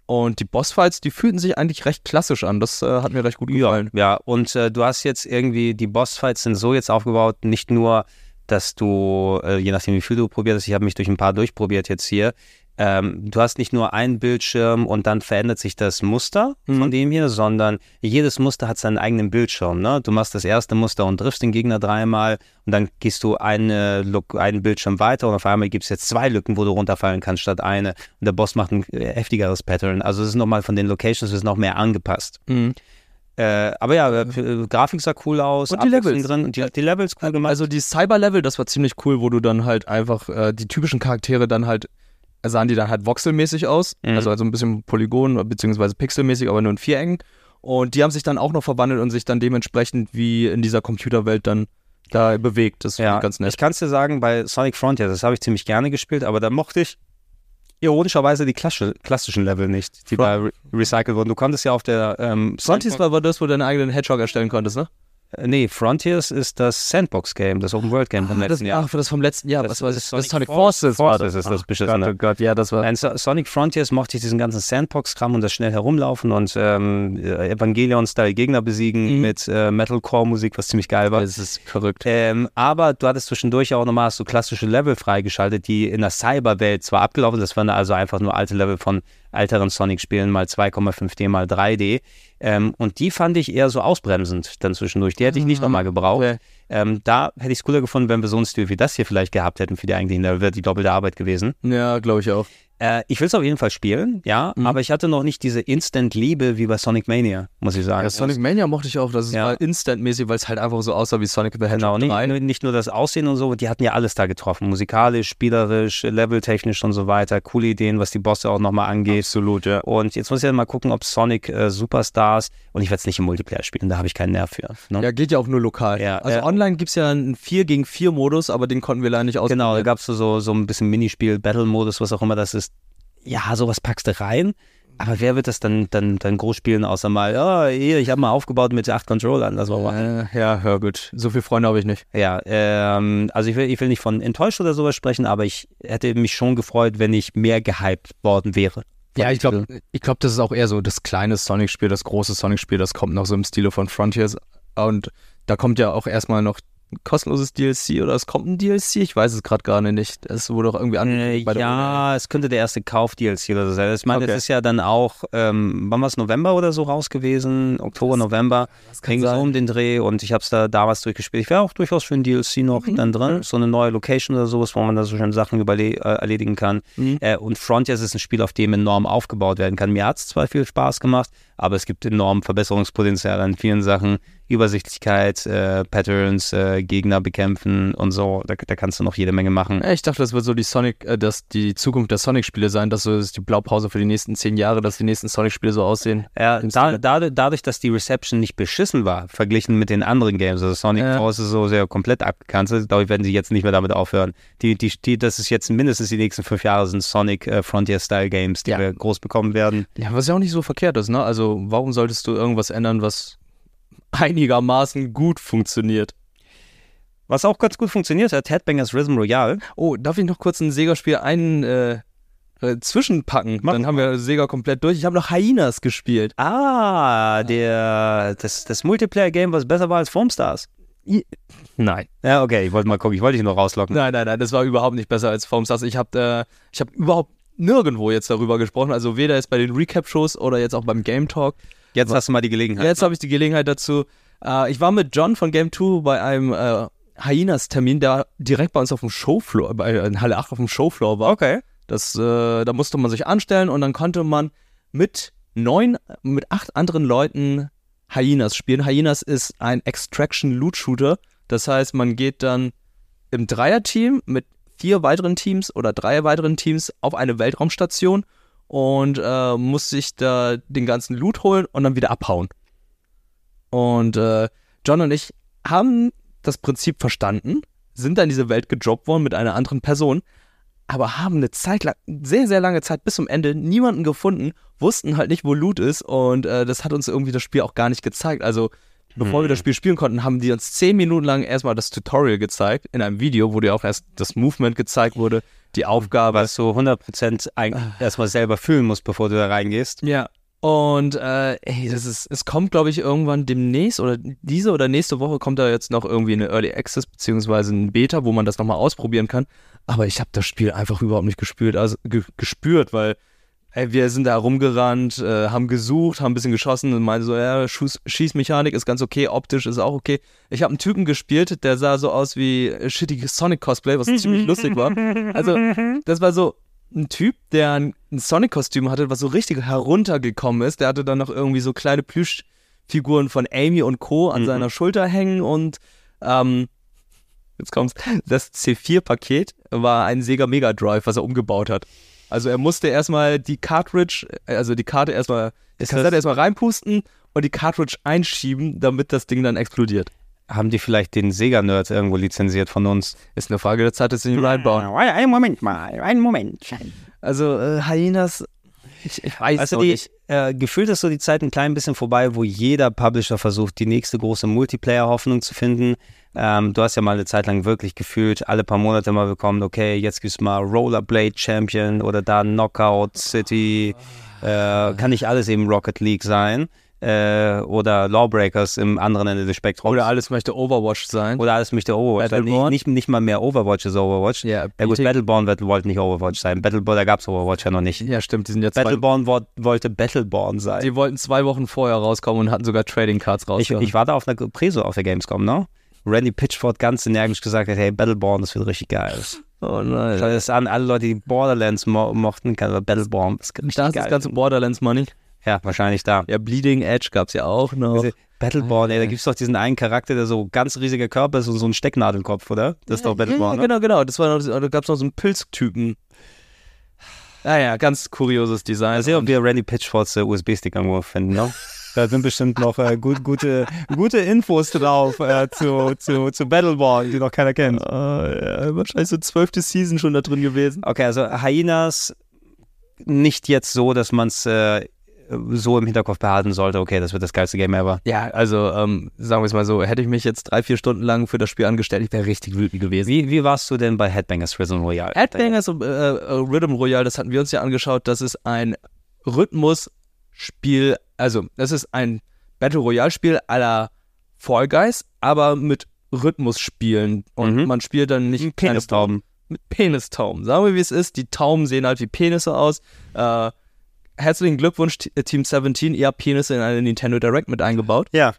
Und die Bossfights, die fühlten sich eigentlich recht klassisch an. Das äh, hat mir recht gut gefallen. Ja, und äh, du hast jetzt irgendwie, die Bossfights sind so jetzt aufgebaut, nicht nur, dass du, äh, je nachdem wie viel du probiert hast, ich habe mich durch ein paar durchprobiert jetzt hier, ähm, du hast nicht nur einen Bildschirm und dann verändert sich das Muster Mhm. von dem hier, sondern jedes Muster hat seinen eigenen Bildschirm. Ne? Du machst das erste Muster und triffst den Gegner dreimal und dann gehst du eine, einen Bildschirm weiter und auf einmal gibt es jetzt zwei Lücken, wo du runterfallen kannst statt eine und der Boss macht ein äh, heftigeres Pattern. Also es ist nochmal von den Locations ist noch mehr angepasst. Mhm. Äh, aber ja, äh, Grafik sah cool aus, Und die Levels. drin die, die Levels cool gemacht. Also die Cyber-Level, das war ziemlich cool, wo du dann halt einfach äh, die typischen Charaktere dann halt, äh, sahen die dann halt voxelmäßig aus, Mhm. also, also ein bisschen Polygon- bzw. pixelmäßig, aber nur in Vierecken. Und die haben sich dann auch noch verwandelt und sich dann dementsprechend wie in dieser Computerwelt dann da bewegt. Das Ja, ganz nett. ich kann es dir sagen, bei Sonic Frontier, das habe ich ziemlich gerne gespielt, aber da mochte ich ironischerweise die klassische, klassischen Level nicht, die da re recycelt wurden. Du konntest ja auf der ähm, Frontiers war das, wo du deinen eigenen Hedgehog erstellen konntest, ne? Äh, Nee, Frontiers ist das Sandbox-Game, das Open-World-Game vom das, letzten Jahr. ach, das vom letzten Jahr. Das was war das? Sonic das Sonic Forces. Forces. ist das Ach beschissene. Gott, oh Gott, ja, das war. Nein, so Sonic Frontiers mochte ich diesen ganzen Sandbox-Kram und das schnell herumlaufen und ähm, äh, Evangelion-Style Gegner besiegen Mhm. mit äh, Metalcore-Musik, was ziemlich geil war. Das ist verrückt. Ähm, aber du hattest zwischendurch auch nochmal so klassische Level freigeschaltet, die in der Cyberwelt zwar abgelaufen sind, das waren also einfach nur alte Level von älteren Sonic-Spielen, mal 2,5D, mal 3D. Ähm, und die fand ich eher so ausbremsend dann zwischendurch. Die hätte ich nicht nochmal gebraucht. Okay. Ähm, da hätte ich es cooler gefunden, wenn wir so einen Stil wie das hier vielleicht gehabt hätten für die eigentlichen Level. Wäre die doppelte Arbeit gewesen. Ja, glaube ich auch. Äh, ich will es auf jeden Fall spielen, ja, Mhm. aber ich hatte noch nicht diese Instant-Liebe wie bei Sonic Mania, muss ich sagen. Ja, Sonic Mania mochte ich auch, das ist Ja. instantmäßig, weil es halt einfach so aussah wie Sonic the Genau, Hedgehog nicht, 3. nur- nicht nur das Aussehen und so, die hatten ja alles da getroffen. Musikalisch, spielerisch, leveltechnisch und so weiter. Coole Ideen, was die Bosse auch nochmal angeht. Absolut, ja. Und jetzt muss ich ja mal gucken, ob Sonic äh, Superstars und ich werde es nicht im Multiplayer spielen, da habe ich keinen Nerv für. Ne? Ja, geht ja auch nur lokal. Ja, also äh, online gibt es ja einen 4 gegen 4 Modus, aber den konnten wir leider nicht ausprobieren. Genau, da gab es so, so ein bisschen Minispiel, Battle-Modus, was auch immer das ist. Ja, sowas packst du rein. Aber wer wird das dann, dann, dann groß spielen, außer mal, oh, ich habe mal aufgebaut mit acht Controllern. War mal. Äh, ja, hör gut. So viele Freunde habe ich nicht. Ja, ähm, also ich will, ich will nicht von enttäuscht oder sowas sprechen, aber ich hätte mich schon gefreut, wenn ich mehr gehypt worden wäre. Ja, ich glaube, ich glaub, das ist auch eher so das kleine Sonic-Spiel, das große Sonic-Spiel, das kommt noch so im Stile von Frontiers. Und da kommt ja auch erstmal noch kostenloses DLC oder es kommt ein DLC, ich weiß es gerade gar nicht. Es wurde auch irgendwie Äh, angekündigt bei der ja, es könnte der erste Kauf-DLC oder so sein. Ich meine, Okay. das ist ja dann auch, ähm, wann war es, November oder so raus gewesen? Oktober, November. kann Ging so um den Dreh und ich habe es da damals durchgespielt. Ich wäre auch durchaus für ein DLC noch Mhm. dann drin. So eine neue Location oder sowas, wo man da so schön Sachen überle äh, erledigen kann. Mhm. Äh, und Frontiers ist ein Spiel, auf dem enorm aufgebaut werden kann. Mir hat es zwar viel Spaß gemacht, aber es gibt enorm Verbesserungspotenzial an vielen Sachen. Übersichtlichkeit, äh, Patterns, äh, Gegner bekämpfen und so. Da, da kannst du noch jede Menge machen. Ich dachte, das wird so die Sonic, äh, dass die Zukunft der Sonic-Spiele sein, dass so ist die Blaupause für die nächsten zehn Jahre, dass die nächsten Sonic-Spiele so aussehen. Ja, da, da, dadurch, dass die Reception nicht beschissen war, verglichen mit den anderen Games, also Sonic Ja. Force ist so sehr komplett abgekanzelt, glaube ich, werden sie jetzt nicht mehr damit aufhören. Die, die, die, das ist jetzt mindestens die nächsten fünf Jahre sind Sonic äh, Frontier-Style Games, die Ja. wir groß bekommen werden. Ja, was ja auch nicht so verkehrt ist, ne? Also, warum solltest du irgendwas ändern, was einigermaßen gut funktioniert? Was auch ganz gut funktioniert hat, Headbangers Rhythm Royale. Oh, darf ich noch kurz ein Sega-Spiel ein äh, äh, zwischenpacken? Mach Dann haben wir Sega komplett durch. Ich habe noch Hyenas gespielt. Ah, der, das, das Multiplayer-Game, was besser war als Foamstars. Nein. Ja, okay, ich wollte mal gucken, ich wollte dich noch rauslocken. Nein, nein, nein, das war überhaupt nicht besser als Foamstars. Ich habe äh, ich hab überhaupt nirgendwo jetzt darüber gesprochen. Also weder jetzt bei den Recap-Shows oder jetzt auch beim Game Talk. Jetzt hast du mal die Gelegenheit. Jetzt habe ich die Gelegenheit dazu. Äh, ich war mit John von Game 2 bei einem äh, Hyenas-Termin, der direkt bei uns auf dem Showfloor, bei in Halle 8 auf dem Showfloor war. Okay. Das, äh, da musste man sich anstellen und dann konnte man mit neun, mit acht anderen Leuten Hyenas spielen. Hyenas ist ein Extraction-Loot-Shooter. Das heißt, man geht dann im Dreierteam mit vier weiteren Teams oder drei weiteren Teams auf eine Weltraumstation und äh, muss sich da den ganzen Loot holen und dann wieder abhauen. Und äh, John und ich haben das Prinzip verstanden, sind dann in diese Welt gedroppt worden mit einer anderen Person, aber haben eine Zeit lang, sehr, sehr lange Zeit bis zum Ende niemanden gefunden, wussten halt nicht, wo Loot ist und äh, das hat uns irgendwie das Spiel auch gar nicht gezeigt. Also, bevor wir das Spiel spielen konnten, haben die uns zehn Minuten lang erstmal das Tutorial gezeigt, in einem Video, wo dir auch erst das Movement gezeigt wurde, die Aufgabe. Was du 100% eigentlich erstmal selber fühlen musst, bevor du da reingehst. Ja. Und äh, ey, das ist, es kommt, glaube ich, irgendwann demnächst oder diese oder nächste Woche kommt da jetzt noch irgendwie eine Early Access beziehungsweise ein Beta, wo man das nochmal ausprobieren kann. Aber ich habe das Spiel einfach überhaupt nicht gespürt, also ge gespürt, weil ey, wir sind da rumgerannt, äh, haben gesucht, haben ein bisschen geschossen und meinte so, ja, Schuss, Schießmechanik ist ganz okay, optisch ist auch okay. Ich habe einen Typen gespielt, der sah so aus wie shitty Sonic Cosplay, was ziemlich lustig war. Also, das war so, ein Typ, der ein Sonic-Kostüm hatte, was so richtig heruntergekommen ist. Der hatte dann noch irgendwie so kleine Plüschfiguren von Amy und Co. an Mhm. seiner Schulter hängen und ähm, jetzt kommt's. Das C4-Paket war ein Sega Mega Drive, was er umgebaut hat. Also er musste erstmal die Cartridge, also die Karte erstmal, die Ist Kassette das- erstmal reinpusten und die Cartridge einschieben, damit das Ding dann explodiert. Haben die vielleicht den Sega-Nerd irgendwo lizenziert von uns? Ist eine Frage der Zeit, dass sie ihn reinbauen. Einen Moment mal, einen Moment. Also äh, Hyenas, ich, ich weiß Also die, nicht. äh, gefühlt ist so die Zeit ein klein bisschen vorbei, wo jeder Publisher versucht, die nächste große Multiplayer-Hoffnung zu finden. Ähm, du hast ja mal eine Zeit lang wirklich gefühlt, alle paar Monate mal bekommen, okay, jetzt gibt's mal Rollerblade Champion oder da Knockout City. Äh, kann nicht alles eben Rocket League sein. Äh, oder Lawbreakers im anderen Ende des Spektrums. Oder alles möchte Overwatch sein. Oder alles möchte Overwatch sein. Nicht, nicht, nicht mal mehr Overwatch ist Overwatch. Ja, ja gut. Battleborn wollte nicht Overwatch sein. Battleborn, da gab's Overwatch ja noch nicht. Ja, stimmt, die sind jetzt Battleborn wo- wollte Battleborn sein. Die wollten zwei Wochen vorher rauskommen und hatten sogar Trading Cards Ich, rausgehauen. ich war da auf einer Preso auf der Gamescom, ne? Randy Pitchford ganz energisch gesagt hat, hey, Battleborn, das wird richtig geil. oh nein. Schau dir das an, alle Leute, die Borderlands mo mochten, kann Battleborn, das ist richtig Da ist geil. das ganze Borderlands Money. Ja, wahrscheinlich da. Ja, Bleeding Edge gab's ja auch noch. Diese Battleborn, ey, da gibt's doch diesen einen Charakter, der so ganz riesiger Körper ist und so ein Stecknadelkopf, oder? Das ist doch Battleborn, ja, ne? genau, genau. Das war noch, da gab's noch so einen Pilztypen. Naja, ganz kurioses Design. Mal sehen, ob wir Randy Pitchfords äh, USB-Stick irgendwo finden, ne? Da sind bestimmt noch äh, gut, gute, gute Infos drauf äh, zu, zu, zu Battleborn, die noch keiner kennt. Ah, ja, wahrscheinlich so zwölfte Season schon da drin gewesen. Okay, also Hyenas nicht jetzt so, dass man es äh, so im Hinterkopf behalten sollte, okay, das wird das geilste Game ever. Ja, also ähm, sagen wir es mal so, hätte ich mich jetzt drei, vier Stunden lang für das Spiel angestellt, ich wäre richtig wütend gewesen. Wie, wie warst du denn bei Headbangers Rhythm Royale? Headbangers äh, äh, Rhythm Royale, das hatten wir uns ja angeschaut, das ist ein Rhythmusspiel, also das ist ein Battle Royale Spiel la Fall Guys, aber mit Rhythmusspielen und Mhm. man spielt dann nicht Penistauben. mit Penistauben. Sagen wir, wie es ist. Die Tauben sehen halt wie Penisse aus. Äh, herzlichen Glückwunsch, äh, Team 17. Ihr habt Penisse in eine Nintendo Direct mit eingebaut. Ja.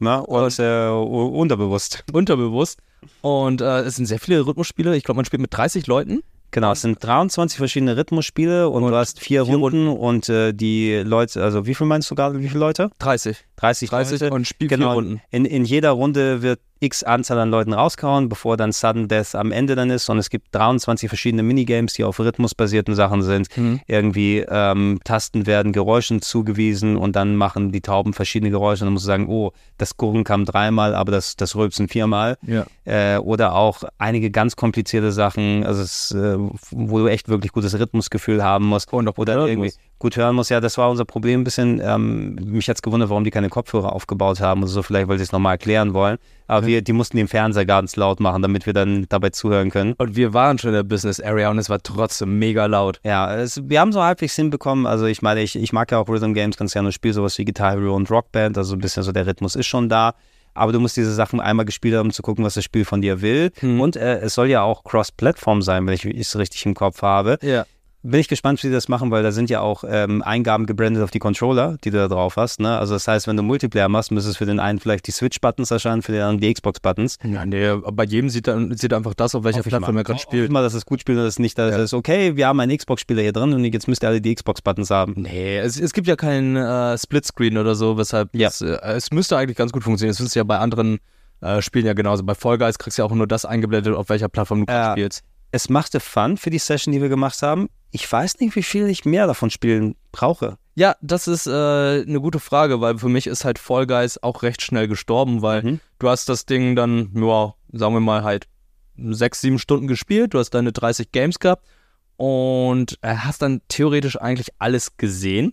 Na, und äh, u- unterbewusst. Unterbewusst. Und äh, es sind sehr viele Rhythmusspiele. Ich glaube, man spielt mit 30 Leuten. Genau, es sind 23 verschiedene Rhythmusspiele und, du hast vier, vier Runden, und äh, die Leute, also wie viel meinst du gerade, wie viele Leute? 30. 30, 30 Leute. und spiel genau, vier Runden. In, in jeder Runde wird x Anzahl an Leuten rausgehauen, bevor dann Sudden Death am Ende dann ist. Und es gibt 23 verschiedene Minigames, die auf rhythmusbasierten Sachen sind. Mhm. Irgendwie ähm, Tasten werden Geräuschen zugewiesen und dann machen die Tauben verschiedene Geräusche. Und dann musst du sagen, oh, das Gurren kam dreimal, aber das, das Rülpsen viermal. Ja. Äh, oder auch einige ganz komplizierte Sachen, also es, äh, wo du echt wirklich gutes Rhythmusgefühl haben musst. Und auch oder irgendwie gut hören musst. Ja, das war unser Problem ein bisschen. Ähm, mich hat's gewundert, warum die keine Kopfhörer aufgebaut haben oder so, vielleicht weil sie es nochmal erklären wollen. Aber wir, die mussten den Fernseher ganz laut machen, damit wir dann dabei zuhören können. Und wir waren schon in der Business Area und es war trotzdem mega laut. Ja, es, wir haben so halbwegs hinbekommen. Also ich meine, ich, ich mag ja auch Rhythm Games ganz gerne und spiele sowas wie Guitar Hero und Rockband. Also ein bisschen so der Rhythmus ist schon da. Aber du musst diese Sachen einmal gespielt haben, um zu gucken, was das Spiel von dir will. Mhm. Und äh, es soll ja auch Cross-Plattform sein, wenn ich es richtig im Kopf habe. Ja. Bin ich gespannt, wie sie das machen, weil da sind ja auch ähm, Eingaben gebrandet auf die Controller, die du da drauf hast. Ne? Also das heißt, wenn du Multiplayer machst, müsste es für den einen vielleicht die Switch-Buttons erscheinen, für den anderen die Xbox-Buttons. Ja, nee, bei jedem sieht, dann, sieht einfach das, auf welcher Plattform er gerade spielt. ich mal, dass es gut spielt und dass es nicht, dass Ja. es okay, wir haben einen Xbox-Spieler hier drin und jetzt müsst ihr alle die Xbox-Buttons haben. Nee, es, es gibt ja keinen äh, Splitscreen oder so, weshalb Ja. es, äh, es müsste eigentlich ganz gut funktionieren. Das ist ja bei anderen äh, Spielen ja genauso. Bei Fall Guys kriegst du ja auch nur das eingeblendet, auf welcher Plattform du Ja. spielst. Es machte Fun für die Session, die wir gemacht haben. Ich weiß nicht, wie viel ich mehr davon spielen brauche. Ja, das ist äh, eine gute Frage, weil für mich ist halt Fall Guys auch recht schnell gestorben, weil Mhm. du hast das Ding dann, ja, sagen wir mal halt sechs, sieben Stunden gespielt, du hast deine 30 Games gehabt und äh, hast dann theoretisch eigentlich alles gesehen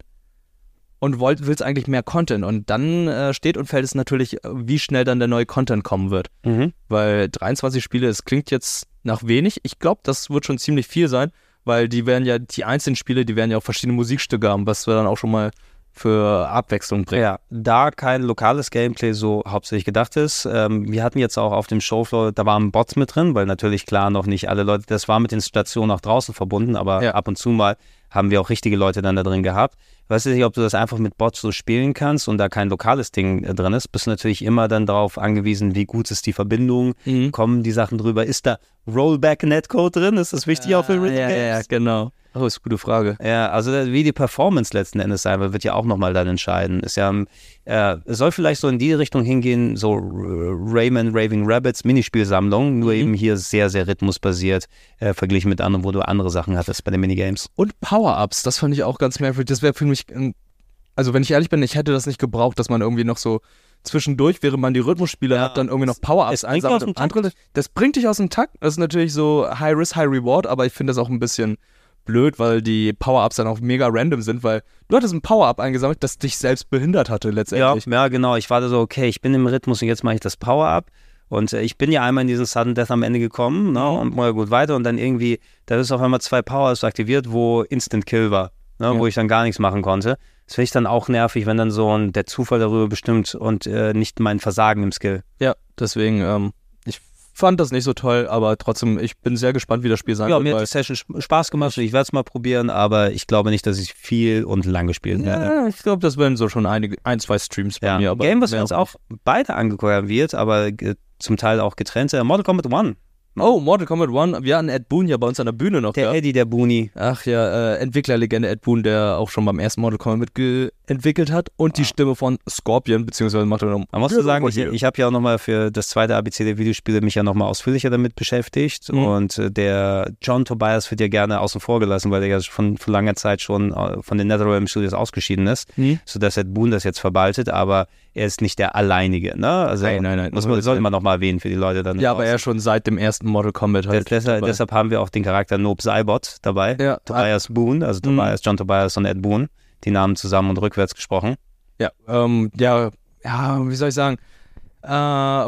und wollt, willst eigentlich mehr Content und dann äh, steht und fällt es natürlich, äh, wie schnell dann der neue Content kommen wird. Mhm. weil 23 Spiele, es klingt jetzt nach wenig. Ich glaube, das wird schon ziemlich viel sein, weil die werden ja, die einzelnen Spiele, die werden ja auch verschiedene Musikstücke haben, was du dann auch schon mal für Abwechslung bringt. Ja, da kein lokales Gameplay so hauptsächlich gedacht ist. Ähm, wir hatten jetzt auch auf dem Showfloor, da waren Bots mit drin, weil natürlich klar noch nicht alle Leute, das war mit den Stationen auch draußen verbunden, aber Ja. ab und zu mal haben wir auch richtige Leute dann da drin gehabt. Ich weiß nicht, ob du das einfach mit Bots so spielen kannst und da kein lokales Ding äh, drin ist. Bist du natürlich immer dann darauf angewiesen, wie gut ist die Verbindung, Mhm. kommen die Sachen drüber. Ist da Rollback-Netcode drin? Ist das wichtig auch für Ah, Rhythm ja, ja, ja, genau. Oh, ist eine gute Frage. Ja, also wie die Performance letzten Endes sein wird, wird ja auch nochmal dann entscheiden. Ist ja, äh, es soll vielleicht so in die Richtung hingehen, so Rayman Raving Rabbits Minispielsammlung, nur eben hier sehr, sehr rhythmusbasiert, äh, verglichen mit anderen, wo du andere Sachen hattest bei den Minigames. Und Power-Ups, das fand ich auch ganz merkwürdig. Das wäre für mich, ähm, also wenn ich ehrlich bin, ich hätte das nicht gebraucht, dass man irgendwie noch so zwischendurch, während man die Rhythmusspiele Ja. hat, dann irgendwie noch Power-Ups einsammelt. andere, das bringt dich aus dem Takt. Das ist natürlich so High Risk, High Reward, aber ich finde das auch ein bisschen blöd, weil die Power-Ups dann auch mega random sind, weil du hattest ein Power-Up eingesammelt, das dich selbst behindert hatte Ja, letztendlich. ja, genau. Ich war da so, okay, ich bin im Rhythmus und jetzt mache ich das Power-Up. Und äh, ich bin ja einmal in diesen Sudden Death am Ende gekommen ne, und mal gut weiter und dann irgendwie, da ist auf einmal zwei Power-Ups aktiviert, wo Instant Kill war, ne, wo ich dann gar nichts machen konnte. Das finde ich dann auch nervig, wenn dann so ein, der Zufall darüber bestimmt und äh, nicht mein Versagen im Skill. Ja, deswegen, ähm, ich fand das nicht so toll, aber trotzdem, ich bin sehr gespannt, wie das Spiel sein Ja, wird. mir hat die Session sp- Spaß gemacht und ich werde es mal probieren, aber ich glaube nicht, dass ich viel und lang gespielt werde. Ja, ich glaube, das werden so schon einige, ein, zwei Streams bei Ja, mir. Aber Game, was mehr uns auch beide angeguckt wird, aber äh, zum Teil auch getrennte, Mortal Kombat One. Oh, Mortal Kombat 1. Wir hatten Ed Boon ja bei uns an der Bühne noch. Der ja? Eddie, der Booney. Ach ja, äh, Entwicklerlegende Ed Boon, der auch schon beim ersten Mortal Kombat mitentwickelt hat. Und die Stimme von Scorpion, beziehungsweise Mortal Kombat. Man muss sagen, ich, ich habe ja auch nochmal für das zweite ABC der Videospiele mich ja nochmal ausführlicher damit beschäftigt. Mhm. Und äh, der John Tobias wird ja gerne außen vor gelassen, weil er ja von, von langer Zeit schon äh, von den NetherRealm Studios ausgeschieden ist, Mhm. sodass Ed Boon das jetzt verwaltet, aber er ist nicht der Alleinige. Ne? Also, Nein, nein, nein. Muss man, sollte man nochmal erwähnen für die Leute dann. Ja, aber er schon seit dem ersten Mortal Kombat halt. deshalb, deshalb haben wir auch den Charakter Noob Saibot dabei. Ja. Tobias Boone, also Mhm. Tobias, John Tobias und Ed Boone, die Namen zusammen und rückwärts gesprochen. Ja, ähm, ja, ja, wie soll ich sagen? Äh,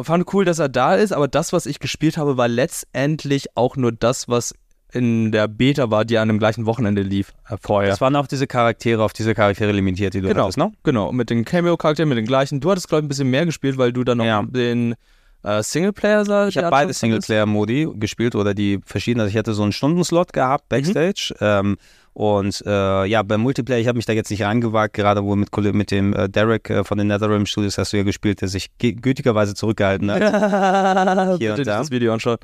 fand cool, dass er da ist, aber das, was ich gespielt habe, war letztendlich auch nur das, was in der Beta war, die an dem gleichen Wochenende lief äh, vorher. Es waren auch diese Charaktere, auf diese Charaktere limitiert, die du Genau. hattest, ne? Genau, mit den Cameo-Charakteren, mit den gleichen. Du hattest, glaube ich, ein bisschen mehr gespielt, weil du dann noch Ja. den äh, Singleplayer sah. Ich habe beide Singleplayer-Modi gespielt oder die verschiedenen. Also ich hatte so einen Stundenslot gehabt, Backstage. Ähm, und äh, ja, beim Multiplayer, ich habe mich da jetzt nicht reingewagt, gerade wo mit, mit dem äh, Derek äh, von den NetherRealm Studios hast du ja gespielt, der sich ge- gütigerweise zurückgehalten hat. Hier und da. das Video anschauen.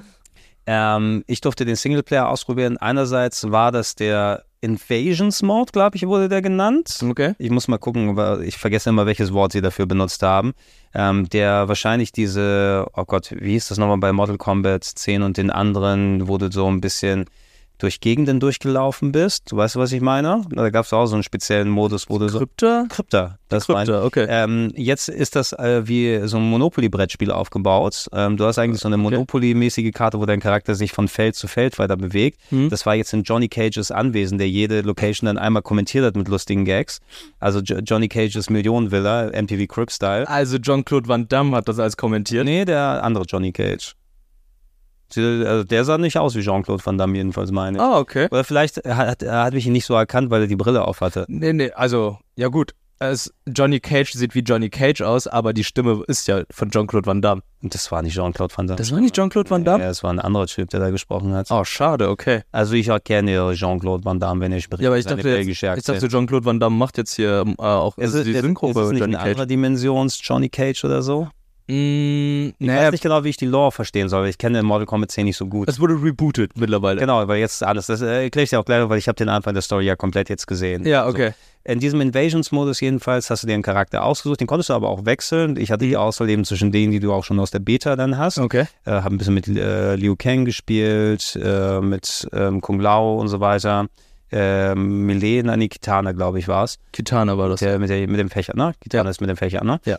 Ähm, ich durfte den Singleplayer ausprobieren. Einerseits war das der Invasions Mode, glaube ich, wurde der genannt. Okay. Ich muss mal gucken, ich vergesse immer, welches Wort sie dafür benutzt haben. Ähm, der wahrscheinlich diese, oh Gott, wie hieß das nochmal bei Mortal Kombat 10 und den anderen, du so ein bisschen durch Gegenden durchgelaufen bist. Du weißt, was ich meine? Da gab es auch so einen speziellen Modus, wo du so. Krypta? Krypta, das Krypta, okay. ähm, jetzt ist das äh, wie so ein Monopoly-Brettspiel aufgebaut. Ähm, du hast eigentlich so eine Monopoly-mäßige Karte, wo dein Charakter sich von Feld zu Feld weiter bewegt. Mhm. Das war jetzt in Johnny Cages Anwesen, der jede Location dann einmal kommentiert hat mit lustigen Gags. Also jo Johnny Cages Millionenvilla, MTV Crib-Style. Also Jean-Claude Van Damme hat das als kommentiert. Nee, der andere Johnny Cage. Also der sah nicht aus wie Jean-Claude Van Damme, jedenfalls meine ich. Ah, okay. Oder vielleicht hat, er hat mich ihn nicht so erkannt, weil er die Brille auf hatte. Nee, nee, also, ja gut. Es, Johnny Cage sieht wie Johnny Cage aus, aber die Stimme ist ja von Jean-Claude Van Damme. Und das war nicht Jean-Claude Van Damme. Das war nicht Jean-Claude Van Damme? Ja, es war ein anderer Typ, der da gesprochen hat. Oh, schade, okay. Also ich kenne Jean-Claude Van Damme, wenn er spricht. Ja, aber ich dachte, jetzt, ich dachte. Jean-Claude Van Damme macht jetzt hier äh, auch ist also die ist, Synchro ist bei es nicht Johnny eine Cage. andere Dimensions Johnny Cage oder so? Mm, Ich naja, weiß nicht genau, wie ich die Lore verstehen soll. Ich kenne Mortal Kombat 10 nicht so gut. es wurde rebootet mittlerweile. Genau, weil jetzt alles. Das äh, erkläre ich dir auch gleich, weil ich habe den Anfang der Story ja komplett jetzt gesehen. Ja, okay. So. In diesem Invasions-Modus jedenfalls hast du dir einen Charakter ausgesucht. Den konntest du aber auch wechseln. Ich hatte die Auswahl eben zwischen denen, die du auch schon aus der Beta dann hast. Okay. Äh, habe ein bisschen mit äh, Liu Kang gespielt, äh, mit ähm, Kung Lao und so weiter. Ähm, Melee, nein, nee, Kitana, glaube ich, war es. Kitana war das. Der, mit, der, mit dem Fächer, ne? Kitana Ja. ist mit dem Fächer, ne? Ja.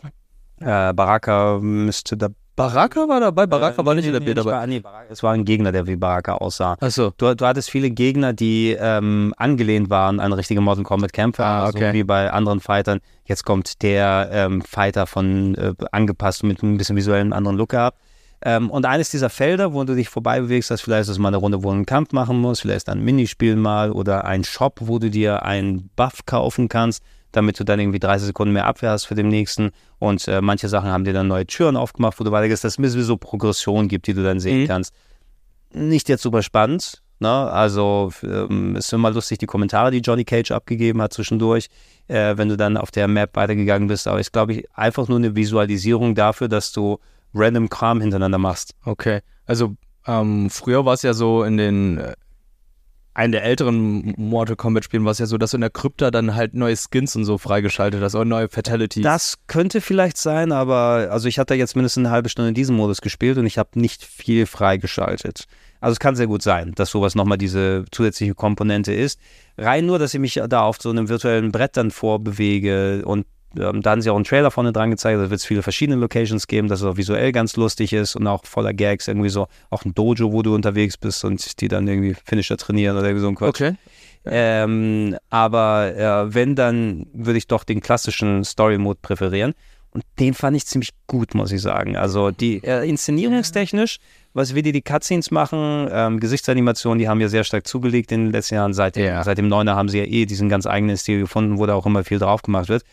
Äh, Baraka müsste da. Baraka war dabei? Baraka äh, war nicht in nee, der nee, nicht dabei. Nee, Baraka, es war ein Gegner, der wie Baraka aussah. Achso. Du, du hattest viele Gegner, die ähm, angelehnt waren an richtige Mortal Kombat Kämpfer, Ah, so okay. wie bei anderen Fightern. Jetzt kommt der ähm, Fighter von äh, angepasst mit ein bisschen visuellen anderen Look gehabt. Ähm, und eines dieser Felder, wo du dich vorbei bewegst, das vielleicht ist mal eine Runde, wo du einen Kampf machen musst, vielleicht ein Minispiel mal oder ein Shop, wo du dir einen Buff kaufen kannst. Damit du dann irgendwie 30 Sekunden mehr Abwehr hast für den nächsten. Und äh, manche Sachen haben dir dann neue Türen aufgemacht, wo du weitergehst, dass es so Progression gibt, die du dann sehen Mhm. kannst. Nicht jetzt super spannend. Ne? Also ähm, ist immer lustig, die Kommentare, die Johnny Cage abgegeben hat zwischendurch, äh, wenn du dann auf der Map weitergegangen bist. Aber ist, glaube ich, einfach nur eine Visualisierung dafür, dass du random Kram hintereinander machst. Okay. Also ähm, früher war es ja so in den äh, einen der älteren Mortal Kombat Spielen war es ja so, dass du in der Krypta dann halt neue Skins und so freigeschaltet hast oder neue Fatalities. Das könnte vielleicht sein, aber also ich hatte jetzt mindestens eine halbe Stunde in diesem Modus gespielt und ich habe nicht viel freigeschaltet. Also es kann sehr gut sein, dass sowas nochmal diese zusätzliche Komponente ist. Rein nur, dass ich mich da auf so einem virtuellen Brett dann vorbewege und ähm, da haben sie auch einen Trailer vorne dran gezeigt, da wird es viele verschiedene Locations geben, dass es auch visuell ganz lustig ist und auch voller Gags, irgendwie so, auch ein Dojo, wo du unterwegs bist und die dann irgendwie Finisher trainieren oder irgendwie so ein Quatsch. okay. Ähm, aber äh, wenn, dann würde ich doch den klassischen Story-Mode präferieren. Und den fand ich ziemlich gut, muss ich sagen. Also die äh, inszenierungstechnisch, was wie die die Cutscenes machen, ähm, Gesichtsanimationen, die haben ja sehr stark zugelegt in den letzten Jahren. Seit dem, Ja. seit dem Neuner haben sie ja eh diesen ganz eigenen Stil gefunden, wo da auch immer viel drauf gemacht wird.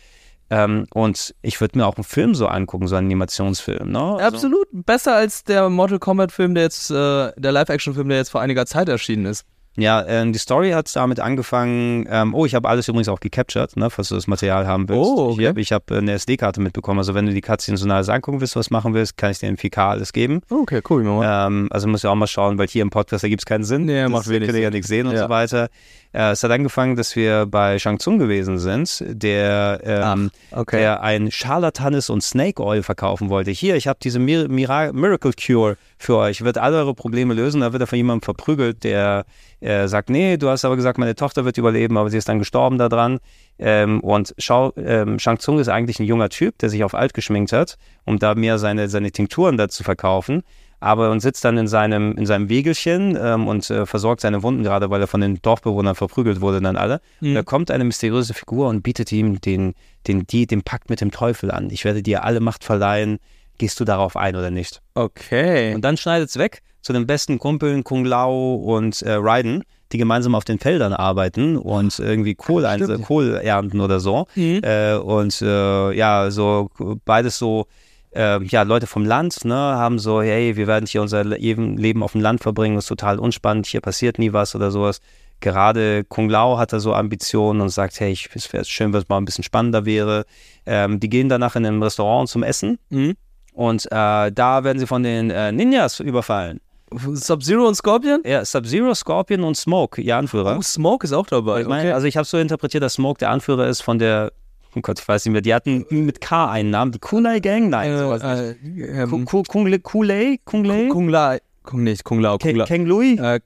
Ähm, und ich würde mir auch einen Film so angucken, so einen Animationsfilm. Ne? Also- Absolut. Besser als der Mortal Kombat Film, der jetzt, äh, der Live-Action-Film, der jetzt vor einiger Zeit erschienen ist. Ja, ähm, die Story hat damit angefangen. Ähm, oh, ich habe alles übrigens auch gecaptured, ne, falls du das Material haben willst. Oh, okay. Ich habe ich hab eine SD-Karte mitbekommen. Also wenn du die Cutscenes und alles angucken willst, was machen willst, kann ich dir in 4K alles geben. Okay, cool. Ähm, also muss ja auch mal schauen, weil hier im Podcast, da gibt es keinen Sinn. Nee, das macht wenig könnt ihr ja nichts sehen und Ja. so weiter. Äh, es hat angefangen, dass wir bei Shang Tsung gewesen sind, der, ähm, okay. der ein Scharlatanes und Snake Oil verkaufen wollte. Hier, ich habe diese Mir Mira Miracle Cure für euch. Wird alle eure Probleme lösen. Da wird er von jemandem verprügelt, der äh, sagt, nee, du hast aber gesagt, meine Tochter wird überleben, aber sie ist dann gestorben daran. Ähm, und Shao, ähm, Shang Tsung ist eigentlich ein junger Typ, der sich auf alt geschminkt hat, um da mehr seine, seine Tinkturen da zu verkaufen. Aber und sitzt dann in seinem, in seinem Wegelchen ähm, und äh, versorgt seine Wunden gerade, weil er von den Dorfbewohnern verprügelt wurde dann alle. Und da kommt eine mysteriöse Figur und bietet ihm den, den, die, den Pakt mit dem Teufel an. Ich werde dir alle Macht verleihen. Gehst du darauf ein oder nicht? Okay. Und dann schneidet es weg zu den besten Kumpeln Kung Lao und äh, Raiden, die gemeinsam auf den Feldern arbeiten und irgendwie Kohl, ein, Stimmt. Kohl ernten oder so. Mhm. Äh, und äh, ja, so beides so, äh, ja, Leute vom Land, ne, haben so, hey, wir werden hier unser Le- Leben auf dem Land verbringen, das ist total unspannend, hier passiert nie was oder sowas. Gerade Kung Lao hat da so Ambitionen und sagt, hey, es wäre schön, wenn es mal ein bisschen spannender wäre. Ähm, die gehen danach in ein Restaurant zum Essen Mhm. und äh, da werden sie von den äh, Ninjas überfallen. Sub-Zero und Scorpion? Ja, Sub-Zero, Scorpion und Smoke, ihr Anführer. Oh, Smoke ist auch dabei. Ich meine, okay. Also ich habe so interpretiert, dass Smoke der Anführer ist von der, oh Gott, ich weiß nicht mehr, die hatten mit K einen Namen, die Kunai Gang, nein, sowas nicht. äh, ähm, Ku- Ku- Kung Kulei, Kung nicht, Kung Lao, Kung Ke- La. Keng Lui, Äh,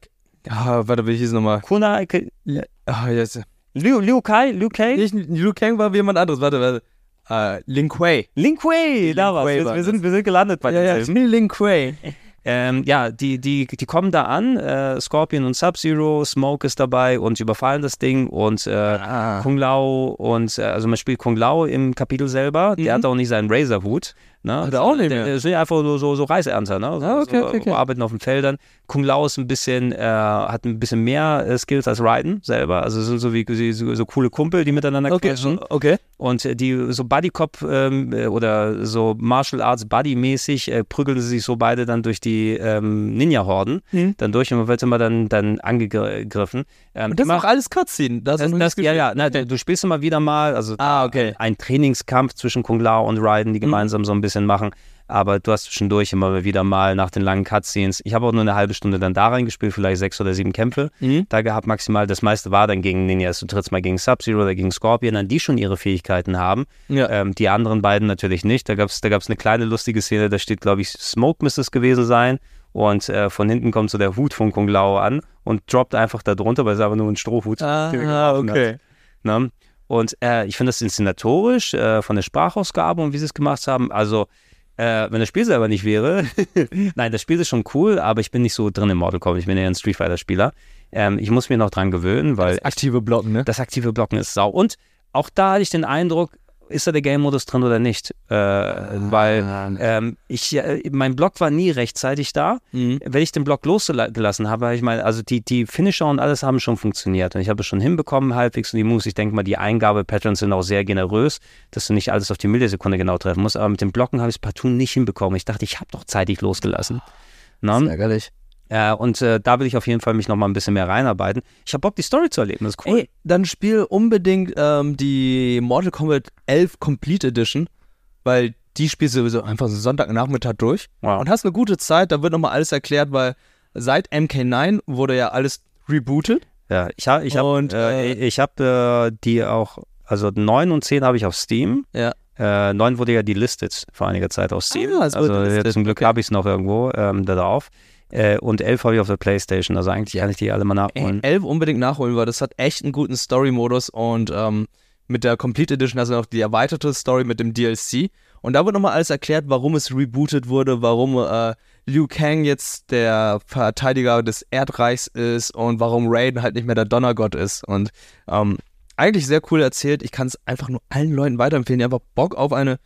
ah, warte, wie hieß es nochmal? Kunai, Ah, jetzt. Liu, Liu Kai, Liu Kai, Nicht, Liu Kang war wie jemand anderes, warte, warte. Äh, Lin Kuei. Lin Kuei, da war's. Wir, sind, wir sind gelandet bei Ja, ja, denselben. Lin Kuei. Ähm, ja, die, die, die kommen da an, äh, Scorpion und Sub-Zero, Smoke ist dabei und sie überfallen das Ding und äh, Ah. Kung Lao und äh, also man spielt Kung Lao im Kapitel selber, der Mhm. hat auch nicht seinen Razor-Hut. Ne? Hat er auch nicht mehr. Der sind einfach so, so, so Reiseernter, ne? So, Ah, okay, so, okay, okay. arbeiten auf den Feldern. Kung Lao ist ein bisschen, äh, hat ein bisschen mehr äh, Skills als Raiden selber. Also sind so wie so, so coole Kumpel, die miteinander Okay, quatschen. okay. Und äh, die so Buddy Cop ähm, äh, oder so Martial Arts Buddy mäßig äh, prügeln sie sich so beide dann durch die ähm, Ninja-Horden Mhm. dann durch und man wird immer dann, dann angegriffen. Ähm, Und das ist auch alles Cutscene. Das, das, das, ja, ja, na, du, du spielst immer wieder mal, also Ah, okay. ein Trainingskampf zwischen Kung Lao und Raiden, die Mhm. gemeinsam so ein bisschen machen. Aber du hast zwischendurch immer wieder mal nach den langen Cutscenes. Ich habe auch nur eine halbe Stunde dann da reingespielt, vielleicht sechs oder sieben Kämpfe Mhm. da gehabt maximal. Das meiste war dann gegen Ninjas. Du trittst mal gegen Sub-Zero oder gegen Scorpion an, die schon ihre Fähigkeiten haben. Ja. Ähm, die anderen beiden natürlich nicht. Da gab es da gab's eine kleine lustige Szene, da steht, glaube ich, Smoke müsste es gewesen sein. Und äh, von hinten kommt so der Hut von Kung Lao an und droppt einfach da drunter, weil es einfach nur ein Strohhut Ah, geworfen hat. okay. Ne? Und äh, ich finde das inszenatorisch, äh, von der Sprachausgabe und wie sie es gemacht haben, also äh, wenn das Spiel selber nicht wäre, nein, das Spiel ist schon cool, aber ich bin nicht so drin im Mortal Kombat, ich bin eher ein Street Fighter Spieler. Ähm, ich muss mich noch dran gewöhnen, weil Das aktive Blocken, ne? das aktive Blocken ist sau. Und auch da hatte ich den Eindruck, ist da der Game-Modus drin oder nicht? Äh, weil ähm, ich, äh, mein Block war nie rechtzeitig da. Mhm. Wenn ich den Block losgelassen habe, habe ich mal, also die, die Finisher und alles haben schon funktioniert. Und ich habe es schon hinbekommen, halbwegs und die Moves. Ich denke mal, die Eingabepatterns sind auch sehr generös, dass du nicht alles auf die Millisekunde genau treffen musst. Aber mit dem Blocken habe ich es partout nicht hinbekommen. Ich dachte, ich habe doch zeitig losgelassen. Na? Das ist ärgerlich. Äh, und äh, da will ich auf jeden Fall mich noch mal ein bisschen mehr reinarbeiten. Ich habe Bock, die Story zu erleben. Das ist cool. Ey, dann spiel unbedingt ähm, die Mortal Kombat 11 Complete Edition, weil die spielst du sowieso einfach so Sonntagnachmittag durch Wow. und hast eine gute Zeit. Da wird nochmal alles erklärt, weil seit MK9 wurde ja alles rebootet. Ja, ich habe ich hab, Und, äh, äh, ich hab, äh, die auch, also 9 und 10 habe ich auf Steam. Ja. Äh, 9 wurde ja delistet vor einiger Zeit auf Steam. Ah, also jetzt zum Glück okay. habe ich es noch irgendwo ähm, da drauf. Äh, und 11 habe ich auf der Playstation. Also eigentlich kann ich die alle mal Ey, nachholen. 11 unbedingt nachholen, weil das hat echt einen guten Story-Modus und ähm, mit der Complete Edition du noch die erweiterte Story mit dem DLC. Und da wird nochmal alles erklärt, warum es rebootet wurde, warum äh, Liu Kang jetzt der Verteidiger des Erdreichs ist und warum Raiden halt nicht mehr der Donnergott ist. Und ähm, eigentlich sehr cool erzählt. Ich kann es einfach nur allen Leuten weiterempfehlen, die einfach Bock auf eine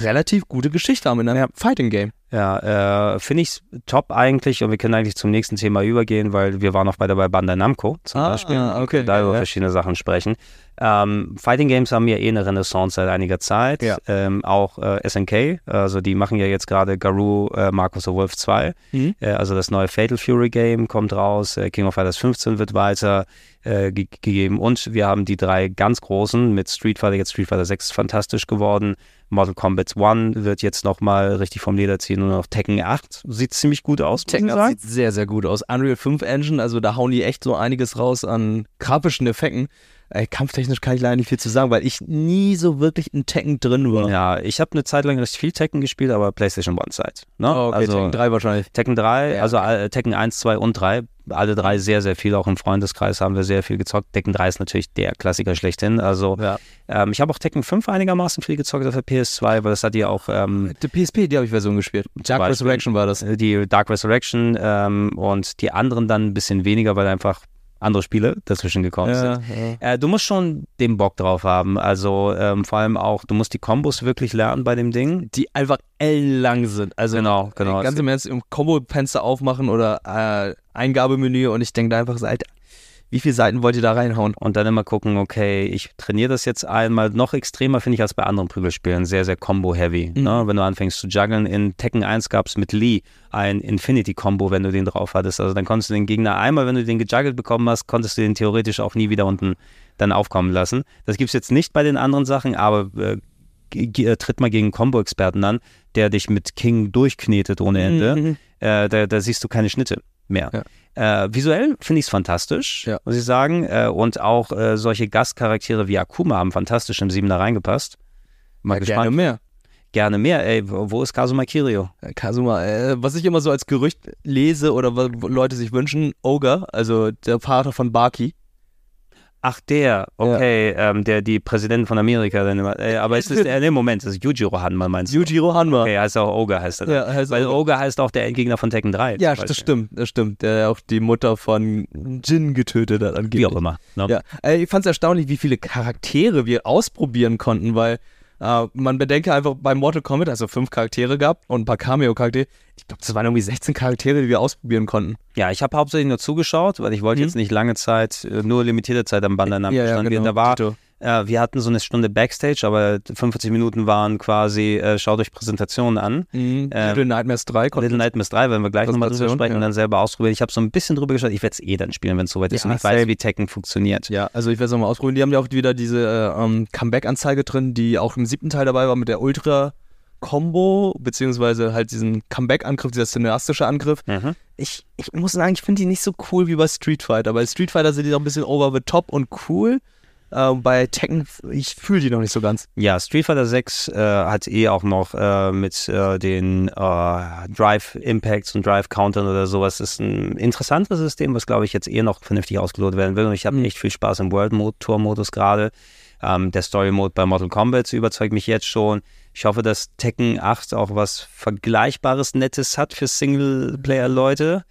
relativ gute Geschichte haben in einem Fighting-Game. Ja, äh, finde ich top eigentlich und wir können eigentlich zum nächsten Thema übergehen, weil wir waren noch beide bei Bandai Namco zum Ah, Beispiel. okay, Da über ja. verschiedene Sachen sprechen. Ähm, Fighting Games haben ja eh eine Renaissance seit einiger Zeit. Ja. Ähm, auch äh, SNK, also die machen ja jetzt gerade Garou äh, Marcus of Wolf 2. Mhm. Äh, also das neue Fatal Fury Game kommt raus. Äh, King of Fighters 15 wird weiter äh, ge gegeben. Und wir haben die drei ganz großen mit Street Fighter, jetzt Street Fighter 6 fantastisch geworden. Mortal Kombat 1 wird jetzt nochmal richtig vom Leder ziehen und auch Tekken 8 sieht ziemlich gut aus. Tekken ich 8 sagen. sieht sehr, sehr gut aus. Unreal 5 Engine, also da hauen die echt so einiges raus an grafischen Effekten. Ey, kampftechnisch kann ich leider nicht viel zu sagen, weil ich nie so wirklich in Tekken drin war. Ja, ich habe eine Zeit lang recht viel Tekken gespielt, aber PlayStation One Zeit. Ne? Oh, okay, also Tekken 3 wahrscheinlich. Tekken 3, Ja, also äh, Tekken 1, 2 und 3, alle drei sehr, sehr viel, auch im Freundeskreis haben wir sehr viel gezockt. Tekken 3 ist natürlich der Klassiker schlechthin. Also Ja. ähm, ich habe auch Tekken 5 einigermaßen viel gezockt auf der PS2, weil das hat ja auch ähm, Die PSP, die habe ich Version gespielt. Dark Beispiel. Resurrection war das. die Dark Resurrection ähm, und die anderen dann ein bisschen weniger, weil einfach andere Spiele dazwischen gekommen sind. ja. Äh, du musst schon den Bock drauf haben. Also ähm, vor allem auch, du musst die Kombos wirklich lernen bei dem Ding. Die einfach ellenlang sind. Also Genau, genau. ganz im Ernst, im Combo-Fenster aufmachen oder äh, Eingabemenü und ich denke da einfach, Alter, wie viele Seiten wollt ihr da reinhauen? Und dann immer gucken, okay, ich trainiere das jetzt einmal. Noch extremer finde ich als bei anderen Prügelspielen. Sehr, sehr Combo-heavy. Mhm. Ne? Wenn du anfängst zu juggeln. In Tekken 1 gab es mit Lee ein Infinity-Combo, wenn du den drauf hattest. Also dann konntest du den Gegner einmal, wenn du den gejuggelt bekommen hast, konntest du den theoretisch auch nie wieder unten dann aufkommen lassen. Das gibt es jetzt nicht bei den anderen Sachen, aber äh, ge- tritt mal gegen einen Combo-Experten an, der dich mit King durchknetet ohne Ende. Mhm. Äh, da, da siehst du keine Schnitte mehr. Äh, visuell finde ich es fantastisch, Ja. muss ich sagen. Äh, und auch äh, solche Gastcharaktere wie Akuma haben fantastisch im Siebener reingepasst. Mal Ja, gespannt. gerne mehr. Gerne mehr. Ey, wo ist Kazuma Kirio? Äh, Kazuma, äh, was ich immer so als Gerücht lese oder was Leute sich wünschen, Ogre, also der Vater von Baki. Ach, der, okay, ähm, der die Präsident von Amerika dann immer. Äh, aber es ist, äh, nee, Moment, das ist Yujiro Hanma, meinst du? Yujiro Hanma. Okay, heißt auch Ogre, heißt er. Ja, heißt Weil Ogre. Ogre heißt auch der Endgegner von Tekken 3. Ja, das stimmt, das stimmt. Der auch die Mutter von Jin getötet hat angeblich. Wie auch immer. Ne? Ja, äh, ich fand es erstaunlich, wie viele Charaktere wir ausprobieren konnten, weil äh, man bedenke einfach bei Mortal Kombat, also fünf Charaktere gab und ein paar Cameo-Charaktere. Ich glaube, das waren irgendwie 16 Charaktere, die wir ausprobieren konnten. Ja, ich habe hauptsächlich nur zugeschaut, weil ich wollte Mhm. jetzt nicht lange Zeit, äh, nur limitierte Zeit am Bandai Namco standen. Wir- Da war, Tito. Äh, wir hatten so eine Stunde Backstage, aber 45 Minuten waren quasi, äh, schaut euch Präsentationen an. Mhm. äh, Little Nightmares 3 konnten Little Nightmares 3, wenn wir gleich nochmal drüber sprechen und ja. dann selber ausprobieren. Ich habe so ein bisschen drüber geschaut. Ich werde es eh dann spielen, wenn es soweit ist Ja, und ich weiß, wie Tekken funktioniert. Ja, also ich werde es nochmal ausprobieren. Die haben ja auch wieder diese äh, ähm, Comeback-Anzeige drin, die auch im siebten Teil dabei war mit der Ultra-Combo, beziehungsweise halt diesen Comeback-Angriff, dieser cineastische Angriff. Mhm. Ich, ich muss sagen, ich finde die nicht so cool wie bei Street Fighter. Bei Street Fighter sind die noch ein bisschen over the top und cool. Äh, bei Tekken, ich fühle die noch nicht so ganz. Ja, Street Fighter 6 äh, hat eh auch noch äh, mit äh, den äh, Drive Impacts und Drive Countern oder sowas. Das ist ein interessantes System, was glaube ich jetzt eh noch vernünftig ausgelotet werden will. Und ich habe Mhm. echt viel Spaß im World Mode Tour Modus gerade. Ähm, der Story Mode bei Mortal Kombat überzeugt mich jetzt schon. Ich hoffe, dass Tekken 8 auch was Vergleichbares, Nettes hat für Singleplayer-Leute.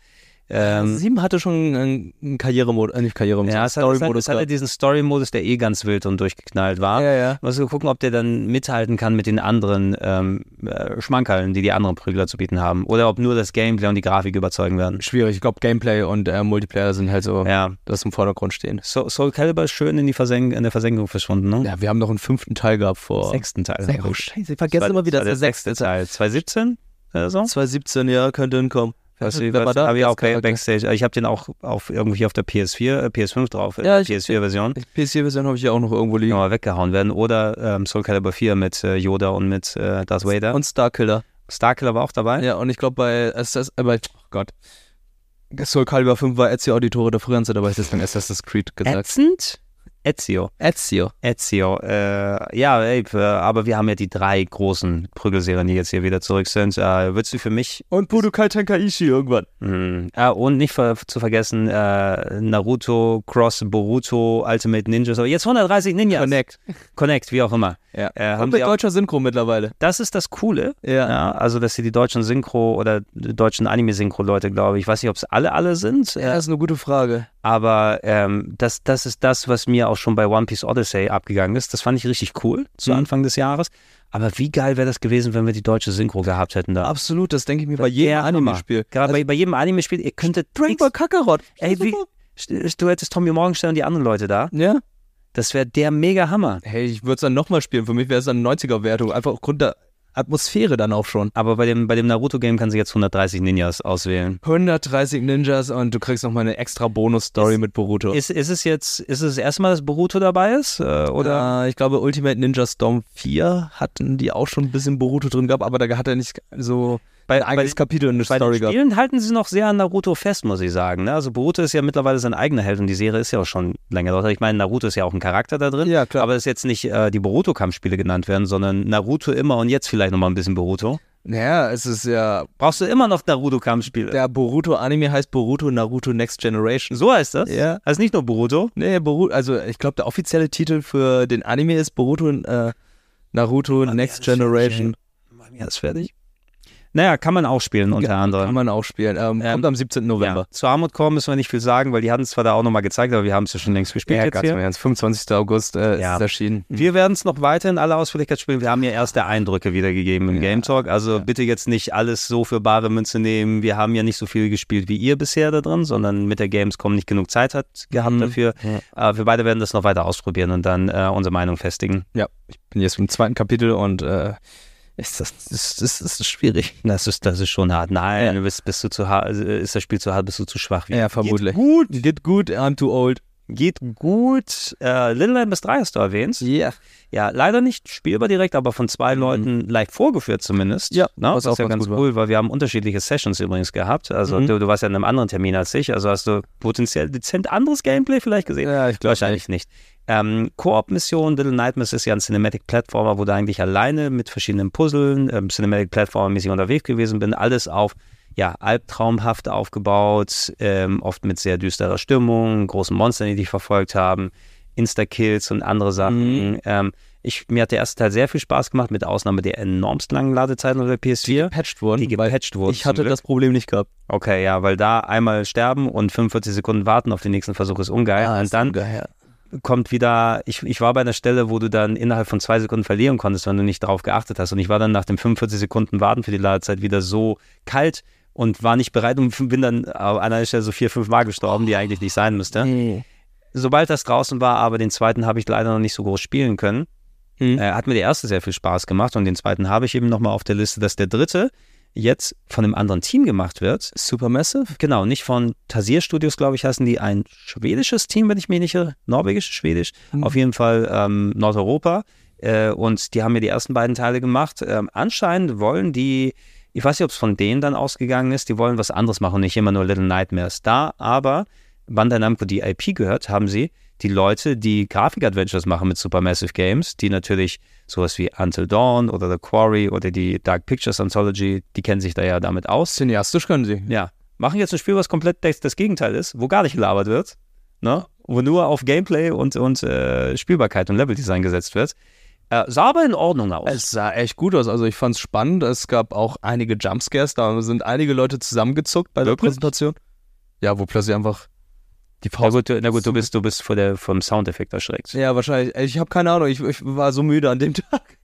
Ähm, Sieben hatte schon einen, Karrieremodus, äh, nicht Karrieremodus, ja, Story-Modus. es hatte diesen Story-Modus, der eh ganz wild und durchgeknallt war. Ja, ja. Muss gucken, ob der dann mithalten kann mit den anderen ähm, äh, Schmankerln, die die anderen Prügler zu bieten haben. Oder ob nur das Gameplay und die Grafik überzeugen werden. Schwierig. Ich glaube, Gameplay und äh, Multiplayer sind halt so, Ja. das im Vordergrund stehen. So, Soul Calibur ist schön in, die Versenk in der Versenkung verschwunden, ne? Ja, wir haben noch einen fünften Teil gehabt vor. Sechsten Teil. Sech- oh, scheiße, ich vergesse immer wieder, dass der der sechste Teil. 2017 oder so? 2017, ja, könnte hinkommen. Das Wer war da? habe ich auch Charakter? Backstage. Ich habe den auch auf, irgendwie auf der PS4, äh, PS5 drauf, Ja, ja, ich- PS4-Version. PC-Version habe ich ja auch noch irgendwo liegen. Mal weggehauen werden. Oder ähm, Soul Calibur 4 mit äh, Yoda und mit äh, Darth Vader. Und Starkiller. Starkiller war auch dabei. Ja, und ich glaube bei SS, äh, bei, oh Gott. Soul Calibur 5 war Ezio Auditore der Franze dabei, deswegen Assassin's Creed gesagt. Ätzend? Ezio. Ezio. Ezio. Äh, ja, ey, äh, aber wir haben ja die drei großen Prügelserien, die jetzt hier wieder zurück sind. Äh, würdest du für mich Und Budokai Tenkaichi irgendwann. mh, äh, und nicht ver zu vergessen äh, Naruto, Cross, Boruto, Ultimate Ninjas, aber jetzt 130 Ninjas. Connect. Connect, wie auch immer. Ja. Äh, Und mit deutscher Synchro mittlerweile. das ist das Coole. Ja. Ja, also dass sie die deutschen Synchro oder die deutschen Anime-Synchro-Leute, glaube ich, ich weiß nicht, ob es alle alle sind, Ja, das ist eine gute Frage. aber ähm, das, das ist das, was mir auch schon bei One Piece Odyssey abgegangen ist. Das fand ich richtig cool zu Mhm. Anfang des Jahres. Aber wie geil wäre das gewesen, wenn wir die deutsche Synchro gehabt hätten da? Absolut, das denke ich mir bei jedem. Anime-Spiel. Gerade bei, bei jedem Anime-Spiel, ihr könntet Dragon Ball Kakarot. Ey, wie, du hättest Tommy Morgenstern und die anderen Leute da. Ja. Das wäre der mega Hammer. Hey, ich würde es dann nochmal spielen. Für mich wäre es dann eine 90er-Wertung. Einfach aufgrund der Atmosphäre dann auch schon. Aber bei dem, bei dem Naruto-Game kannst du jetzt 130 Ninjas auswählen. 130 Ninjas und du kriegst nochmal eine extra Bonus-Story mit Boruto. Ist, ist es jetzt, ist es das erste Mal, dass Boruto dabei ist? Äh, oder? Äh, ich glaube, Ultimate Ninja Storm 4 hatten die auch schon ein bisschen Boruto drin gehabt, aber da hat er nicht so Bei- eigenes bei- Kapitel Bei den Story gehabt. Spielen halten sie noch sehr an Naruto fest, muss ich sagen. Ne? Also Boruto ist ja mittlerweile sein eigener Held und die Serie ist ja auch schon länger dort. Ich meine, Naruto ist ja auch ein Charakter da drin. Ja, klar. Aber es ist jetzt nicht äh, die Boruto-Kampfspiele genannt werden, sondern Naruto immer und jetzt vielleicht nochmal ein bisschen Boruto. Naja, es ist ja. Brauchst du immer noch Naruto-Kampfspiele? Der Boruto-Anime heißt Boruto Naruto Next Generation. So heißt das? Ja. Also nicht nur Boruto. Nee, Boruto, also ich glaube, der offizielle Titel für den Anime ist Boruto äh, Naruto Next Generation. Ja, ist fertig. Naja, kann man auch spielen unter Kann anderem. man auch spielen. Ähm, Ähm, kommt am 17. November. Ja. Zu Armut Core müssen wir nicht viel sagen, weil die hatten es zwar da auch nochmal gezeigt, aber wir haben es ja schon längst gespielt jetzt ganz hier. im Ernst. 25. August äh, Ja. ist erschienen. Wir werden es noch weiter in aller Ausführlichkeit spielen. Wir haben ja erste Eindrücke wiedergegeben im Game Talk. Also bitte jetzt nicht alles so für bare Münze nehmen. Wir haben ja nicht so viel gespielt wie ihr bisher da drin, sondern mit der Gamescom nicht genug Zeit hat gehabt Mhm. dafür. Äh, wir beide werden das noch weiter ausprobieren und dann äh, unsere Meinung festigen. Ja, ich bin jetzt im zweiten Kapitel und äh, ist das, das, das ist schwierig. Das ist, das ist schon hart. Nein, du bist, bist du zu hart, ist das Spiel zu hart, bist du zu schwach. Ja, vermutlich. Geht gut, Geht gut, I'm too old. Geht gut. Äh, Little Nightmares 3 hast du erwähnt. Ja. Ja, leider nicht spielbar direkt, aber von zwei Leuten leicht vorgeführt zumindest. Ja, Na, was das ist auch ja ganz ganz gut war. cool, weil wir haben unterschiedliche Sessions übrigens gehabt. Also Mhm. du, du warst ja in einem anderen Termin als ich, also hast du potenziell dezent anderes Gameplay vielleicht gesehen? Ja, ich glaube Wahrscheinlich nicht. Ähm, Koop-Mission, Little Nightmares ist ja ein Cinematic-Platformer, wo du eigentlich alleine mit verschiedenen Puzzlen, ähm, Cinematic-Platformer-mäßig unterwegs gewesen bin. Alles auf ja, albtraumhaft aufgebaut, ähm, oft mit sehr düsterer Stimmung, großen Monstern, die dich verfolgt haben, Insta-Kills und andere Sachen. Ähm, ich, mir hat der erste Teil sehr viel Spaß gemacht, mit Ausnahme der enormst langen Ladezeiten auf der PS4. gepatcht worden. Die gepatcht wurden. Ich hatte Glück. das Problem nicht gehabt. Okay, ja, weil da einmal sterben und 45 Sekunden warten auf den nächsten Versuch ist ungeil. und dann geil. kommt wieder, ich, ich war bei einer Stelle, wo du dann innerhalb von zwei Sekunden verlieren konntest, wenn du nicht darauf geachtet hast. Und ich war dann nach dem 45 Sekunden Warten für die Ladezeit wieder so kalt und war nicht bereit und bin dann an einer Stelle so vier, fünf Mal gestorben, die eigentlich nicht sein müsste. Sobald das draußen war, aber den zweiten habe ich leider noch nicht so groß spielen können. Mhm. Äh, hat mir der erste sehr viel Spaß gemacht und den zweiten habe ich eben nochmal auf der Liste, dass der dritte jetzt von einem anderen Team gemacht wird. Supermassive? Genau, nicht von Tasier Studios, glaube ich, heißen die. Ein schwedisches Team, wenn ich mich nicht irre. Norwegisch, schwedisch. Auf jeden Fall ähm, Nordeuropa. Äh, und die haben mir die ersten beiden Teile gemacht. Ähm, anscheinend wollen die, ich weiß nicht, ob es von denen dann ausgegangen ist, die wollen was anderes machen, nicht immer nur Little Nightmares. Da aber Bandai Namco die IP gehört, haben sie die Leute, die Grafik-Adventures machen mit Supermassive Games, die natürlich sowas wie Until Dawn oder The Quarry oder die Dark Pictures Anthology, die kennen sich da ja damit aus. Cineastisch können sie. Ja, machen jetzt ein Spiel, was komplett das, Gegenteil ist, wo gar nicht gelabert wird, ne? wo nur auf Gameplay und, und äh, Spielbarkeit und Leveldesign gesetzt wird. Äh, sah aber in Ordnung aus. Es sah echt gut aus. Also ich fand es spannend. Es gab auch einige Jumpscares. Da sind einige Leute zusammengezuckt bei der Wirklich? Präsentation. ja, wo plötzlich einfach die Na Pause. gut, du, na gut, du bist, du bist vor der, vom Soundeffekt erschreckt. Ja, wahrscheinlich. Ich habe keine Ahnung, ich, ich war so müde an dem Tag.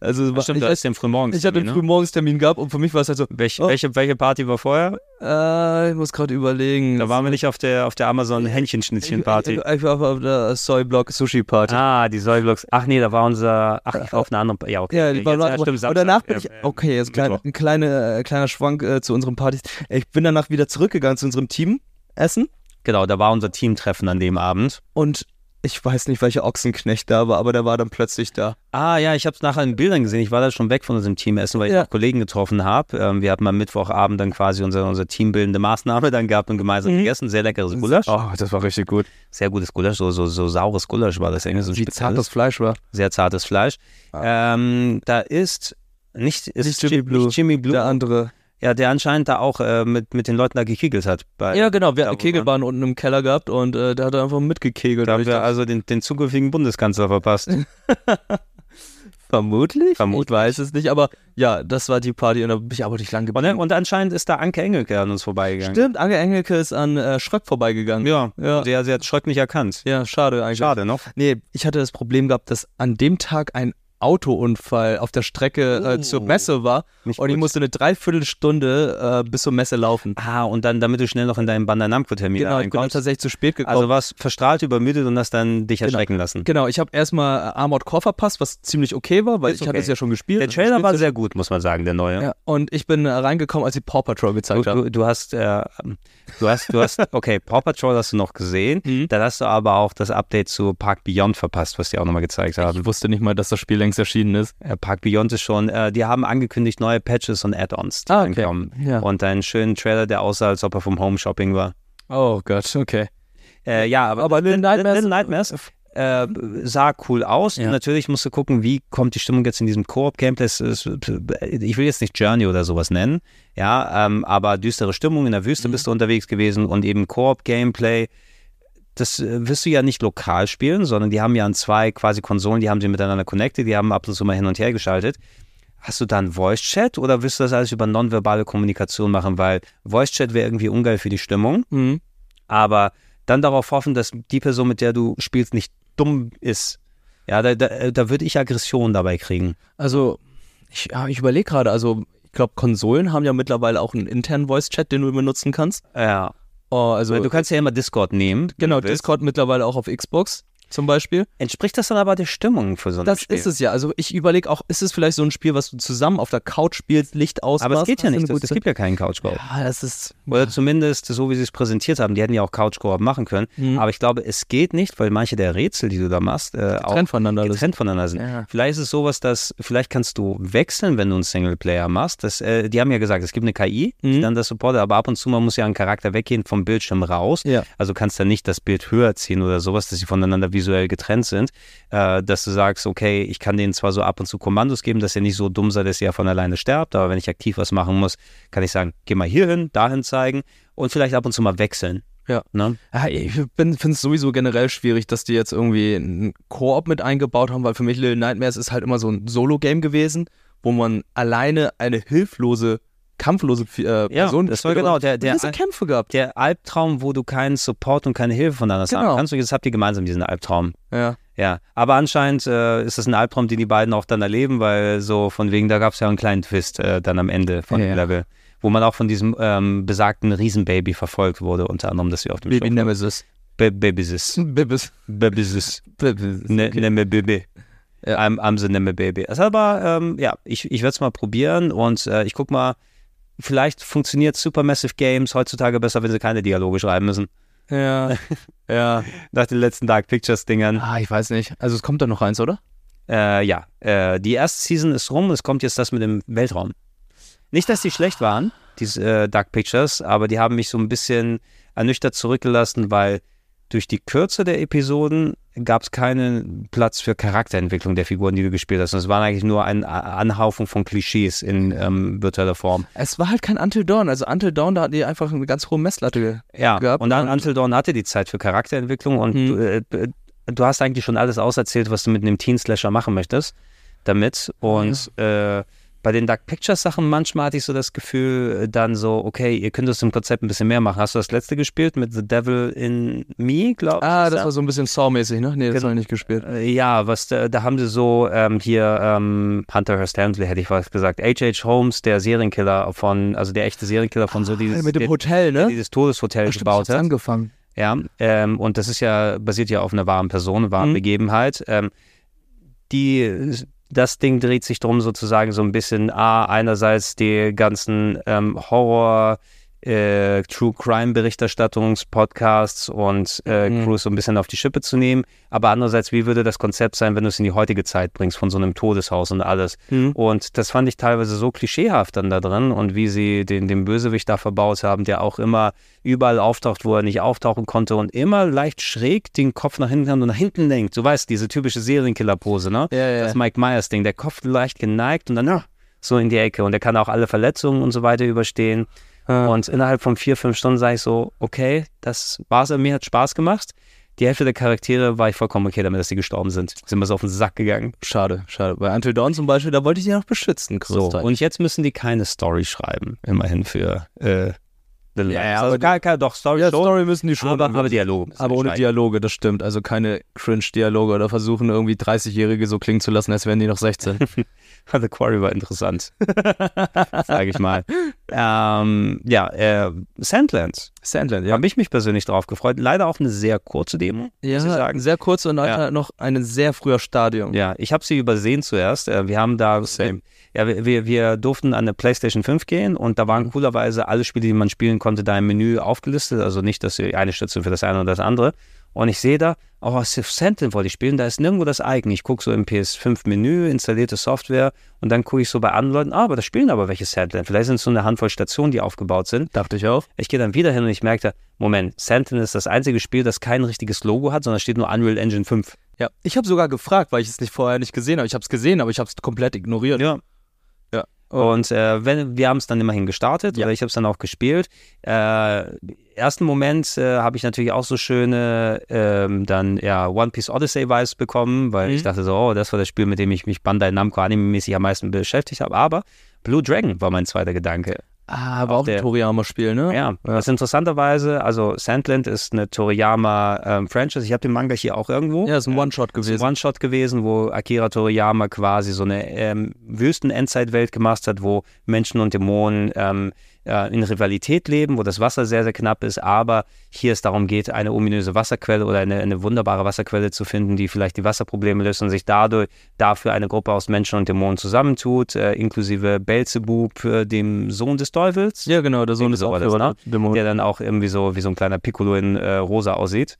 Also war- Stimmt, ich, du hast den Frühmorgens. ich hatte einen Frühmorgenstermin gehabt und für mich war es halt so, Welch, Oh. welche, welche Party war vorher? äh, ich muss gerade überlegen. Da waren wir nicht auf der, auf der Amazon Hähnchenschnittchen-Party. Ich, ich war auf der Soy-Block Sushi Party. Ah, die Soyblocks. Ach nee, da war unser. Ach, ich war auf einer anderen. Ja, okay. Ja, okay. war Jetzt, ja, stimmt, und Samstag. danach bin Ja, ich, okay, jetzt klein, ein kleine, äh, kleiner Schwank äh, zu unseren Partys. Ich bin danach wieder zurückgegangen zu unserem Teamessen Genau, da war unser Teamtreffen an dem Abend. und ich weiß nicht, welcher Ochsenknecht da war, aber der war dann plötzlich da. Ah ja, ich habe es nachher in Bildern gesehen. Ich war da schon weg von unserem Teamessen, weil ich Ja. auch Kollegen getroffen habe. Ähm, wir hatten am Mittwochabend dann quasi unsere, unsere teambildende Maßnahme dann gehabt und gemeinsam Mhm. gegessen. Sehr leckeres Gulasch. Oh, das war richtig gut. Sehr gutes Gulasch, so, so, so saures Gulasch war das irgendwie so ein Wie spezielles. zart das Fleisch war. sehr zartes Fleisch. Ähm, da ist nicht, ist Nicht Jimmy Jim- Blue, nicht Jimmy Blue. Der andere. Ja, der anscheinend da auch äh, mit, mit den Leuten da gekegelt hat. Bei, Ja, genau. Wir hatten Kegelbahn unten im Keller gehabt und äh, der hat einfach mitgekegelt. Da Und haben wir also den, den zukünftigen Bundeskanzler verpasst. vermutlich? Vermutlich. Ich weiß es nicht, aber ja, das war die Party und da bin ich aber nicht lang Und, geblieben. und anscheinend ist da Anke Engelke an uns vorbeigegangen. Stimmt, Ange Engelke ist an äh, Schröck vorbeigegangen. Ja, Ja. Der, sie hat Schröck nicht erkannt. Ja, schade eigentlich. Schade noch. Nee, ich hatte das Problem gehabt, dass an dem Tag ein Autounfall auf der Strecke äh, Oh. zur Messe war Nicht und ich gut. musste eine Dreiviertelstunde äh, bis zur Messe laufen. Ah, und dann, damit du schnell noch in deinen Bandai-Namco-Termin Genau, ich bin dann tatsächlich zu spät gekommen. Also warst verstrahlt, übermüdet und hast dann dich erschrecken lassen. genau, ich habe erstmal äh, Armored Core verpasst, was ziemlich okay war, weil Ist ich hatte okay. es ja schon gespielt. Der Trailer war sehr gut, muss man sagen, der neue. ja. und ich bin äh, reingekommen, als sie Paw Patrol Du, gezeigt haben. du, du hast, äh, du hast, du hast, okay, Paw Patrol hast du noch gesehen. Mhm. Dann hast du aber auch das Update zu Park Beyond verpasst, was die auch nochmal gezeigt haben. Ich wusste nicht mal, dass das Spiel längst erschienen ist. Äh, Park Beyond ist schon, äh, die haben angekündigt neue Patches und Add-ons, die Ah, okay. kommen. Ja. Und einen schönen Trailer, der aussah, als ob er vom Home Shopping war. Oh Gott, okay. Äh, ja, aber, Aber Little Nightmares- Little Nightmares äh, sah cool aus. Ja. Natürlich musst du gucken, wie kommt die Stimmung jetzt in diesem Koop-Gameplay. Ich will jetzt nicht Journey oder sowas nennen, ja, ähm, aber düstere Stimmung in der Wüste Mhm. bist du unterwegs gewesen und eben Koop-Gameplay. Das äh, wirst du ja nicht lokal spielen, sondern die haben ja an zwei quasi Konsolen, die haben sie miteinander connected, die haben ab und zu mal hin und her geschaltet. Hast du da einen Voice-Chat oder willst du das alles über nonverbale Kommunikation machen? Weil Voice-Chat wäre irgendwie ungeil für die Stimmung Mhm. aber dann darauf hoffen, dass die Person, mit der du spielst, nicht dumm ist. Ja, da, da, da würde ich Aggression dabei kriegen. Also, ich, ich überlege gerade, also ich glaube, Konsolen haben ja mittlerweile auch einen internen Voice-Chat, den du benutzen kannst. Ja. Oh, also, Weil du kannst ja immer Discord nehmen. genau. Discord mittlerweile auch auf Xbox zum Beispiel. Entspricht das dann aber der Stimmung für so ein Das Spiel? ist es ja. Also ich überlege auch, ist es vielleicht so ein Spiel, was du zusammen auf der Couch spielst, Licht ausmachst? aber es geht ja du nicht. Es, gibt ja keinen couch -Koop. Ja, das ist. Oder zumindest so, wie sie es präsentiert haben. Die hätten ja auch Couch-Koop machen können. Mhm. Aber ich glaube, es geht nicht, weil manche der Rätsel, die du da machst, äh, auch voneinander. Das. getrennt voneinander sind. Ja. Vielleicht ist es sowas, dass vielleicht kannst du wechseln, wenn du einen Singleplayer machst. Das, äh, die haben ja gesagt, es gibt eine KI, die Mhm. dann das supportet, aber ab und zu mal muss ja ein Charakter weggehen vom Bildschirm raus. Ja. Also kannst dann nicht das Bild höher ziehen oder sowas, dass sie voneinander visuell getrennt sind. Äh, dass du sagst, okay, ich kann denen zwar so ab und zu Kommandos geben, dass er nicht so dumm sei, dass er von alleine sterbt, aber wenn ich aktiv was machen muss, kann ich sagen, geh mal hier hin, dahin zeigen und vielleicht ab und zu mal wechseln. Ja. Ne? Ja, ich finde es sowieso generell schwierig, dass die jetzt irgendwie einen Koop mit eingebaut haben, weil für mich Little Nightmares ist halt immer so ein Solo-Game gewesen, wo man alleine eine hilflose, kampflose äh, Person das war genau der- der- Kämpfe gehabt. Der Albtraum, wo du keinen Support und keine Hilfe von anderen Genau. kannst. Und jetzt habt ihr gemeinsam diesen Albtraum. Ja. Ja, aber anscheinend äh, ist das ein Albtraum, den die beiden auch dann erleben, weil so von wegen, da gab es ja einen kleinen Twist äh, dann am Ende von Ja, dem ja. Level, wo man auch von diesem ähm, besagten Riesenbaby verfolgt wurde, unter anderem, dass sie auf dem Baby Nemesis. Ba- Babysis. Bibis. Babysis. Bibis. Ne, Nemme Baby. Ja. I'm, I'm the Nemme Baby. Also aber, ähm, ja, ich, ich werde es mal probieren und äh, ich guck mal, vielleicht funktioniert Supermassive Games heutzutage besser, wenn sie keine Dialoge schreiben müssen. Ja. ja. Nach den letzten Dark Pictures-Dingern. Ah, ich weiß nicht. Also es kommt da noch eins, oder? Äh, ja, äh, die erste Season ist rum, es kommt jetzt das mit dem Weltraum. Nicht, dass die schlecht waren, diese äh, Dark Pictures, aber die haben mich so ein bisschen ernüchtert zurückgelassen, weil durch die Kürze der Episoden gab es keinen Platz für Charakterentwicklung der Figuren, die du gespielt hast. Und es waren eigentlich nur eine Anhaufung von Klischees in ähm, virtueller Form. Es war halt kein Until Dawn. Also Until Dawn, da hatten die einfach eine ganz hohe Messlatte. Ja, gehabt. und dann Und- Until Dawn hatte die Zeit für Charakterentwicklung und Mhm. du, äh, äh, du hast eigentlich schon alles auserzählt, was du mit einem Teen-Slasher machen möchtest damit. Und äh, Bei den Dark Pictures Sachen manchmal hatte ich so das Gefühl, äh, dann so, okay, ihr könnt aus dem Konzept ein bisschen mehr machen. Hast du das letzte gespielt mit The Devil in Me, glaube ich? Ah, das war so ein bisschen Saw-mäßig, ne? Nee, das habe ich nicht gespielt. Äh, Ja, was da, da haben sie so ähm, hier ähm, Hunter Hearst Helmsley hätte ich was gesagt. H.H. Holmes, der Serienkiller von, also der echte Serienkiller von so dieses, Ah, mit dem der, Hotel, ne? dieses Todeshotel Stimmt, ich gebaut hat. angefangen. Ja, ähm, und das ist ja basiert ja auf einer wahren Person, einer wahren Mhm. Begebenheit. Ähm, die, das Ding dreht sich drum sozusagen so ein bisschen, ah, einerseits die ganzen ähm, Horror, äh, True Crime Berichterstattungspodcasts und äh, Mhm. Crews so ein bisschen auf die Schippe zu nehmen. Aber andererseits, wie würde das Konzept sein, wenn du es in die heutige Zeit bringst, von so einem Todeshaus und alles? Mhm. Und das fand ich teilweise so klischeehaft dann da drin und wie sie den, den Bösewicht da verbaut haben, der auch immer überall auftaucht, wo er nicht auftauchen konnte und immer leicht schräg den Kopf nach hinten und nach hinten lenkt. Du weißt, diese typische Serienkiller-Pose, ne? Ja, ja. Das Mike Myers-Ding, der Kopf leicht geneigt und dann ah, so in die Ecke. Und der kann auch alle Verletzungen und so weiter überstehen. Ah. Und innerhalb von vier, fünf Stunden sage ich so, okay, das war's. Mir hat Spaß gemacht. Die Hälfte der Charaktere war ich vollkommen okay damit, dass sie gestorben sind. Sind mir so auf den Sack gegangen. Schade, schade. Bei Until Dawn zum Beispiel, da wollte ich sie noch beschützen, So, und jetzt müssen die keine Story schreiben, immerhin für äh, The Lions. ja, also aber gar, gar, doch, Story ja, Story müssen die schon. aber, aber Dialoge. aber ohne schreiben. Dialoge, das stimmt. Also keine Cringe-Dialoge oder versuchen irgendwie 30-Jährige so klingen zu lassen, als wären die noch 16. The Quarry war interessant, sage ich mal. Ähm, ja, äh, Sandlands. Sandland, Da habe ich mich persönlich drauf gefreut. Leider auch eine sehr kurze Demo, Ja, muss ich sagen. sehr kurz und Ja. ja. noch ein sehr früher Stadium. Ja, ich habe sie übersehen zuerst. Äh, Wir haben da, Same. ja, wir, wir, durften an eine PlayStation 5 gehen und da Mhm. waren coolerweise alle Spiele, die man spielen konnte, da im Menü aufgelistet. Also nicht, dass sie eine Station für das eine oder das andere. Und ich sehe da, oh, Sandland wollte ich spielen, da ist nirgendwo das Icon. Ich gucke so im PS5-Menü, installierte Software und dann gucke ich so bei anderen Leuten, ah, aber da spielen aber welche Sandland. Vielleicht sind es so eine Handvoll Stationen, die aufgebaut sind. Dachte ich auch. Ich gehe dann wieder hin und ich merkte, Moment, Sandland ist das einzige Spiel, das kein richtiges Logo hat, sondern steht nur Unreal Engine 5. Ja, ich habe sogar gefragt, weil ich es nicht vorher nicht gesehen habe. Ich habe es gesehen, aber ich habe es komplett ignoriert. Ja. Oh. Und äh, wenn, wir haben es dann immerhin gestartet Ja. oder ich habe es dann auch gespielt. Äh, ersten Moment äh, habe ich natürlich auch so schöne ähm, dann ja One Piece Odyssey Vibes bekommen, weil ich Mhm. dachte so, oh, das war das Spiel, mit dem ich mich Bandai Namco anime-mäßig am meisten beschäftigt habe. Aber Blue Dragon war mein zweiter Gedanke. Ah, aber Auch der- ein Toriyama-Spiel, ne? Ja, das interessanterweise, also Sandland ist eine Toriyama-Franchise. ich habe den Manga hier auch irgendwo. Ja, ist ein One-Shot Das ist gewesen. ein One-Shot gewesen, wo Akira Toriyama quasi so eine ähm, Wüsten-Endzeit-Welt gemacht hat, wo Menschen und Dämonen ähm, äh, in Rivalität leben, wo das Wasser sehr, sehr knapp ist, aber hier es darum geht, eine ominöse Wasserquelle oder eine, eine wunderbare Wasserquelle zu finden, die vielleicht die Wasserprobleme löst und sich dadurch dafür eine Gruppe aus Menschen und Dämonen zusammentut, äh, inklusive Belzebub, äh, dem Sohn des Teufels Ja, genau, der Sohn das, Führer ne? der dann auch irgendwie so wie so ein kleiner Piccolo in äh, rosa aussieht.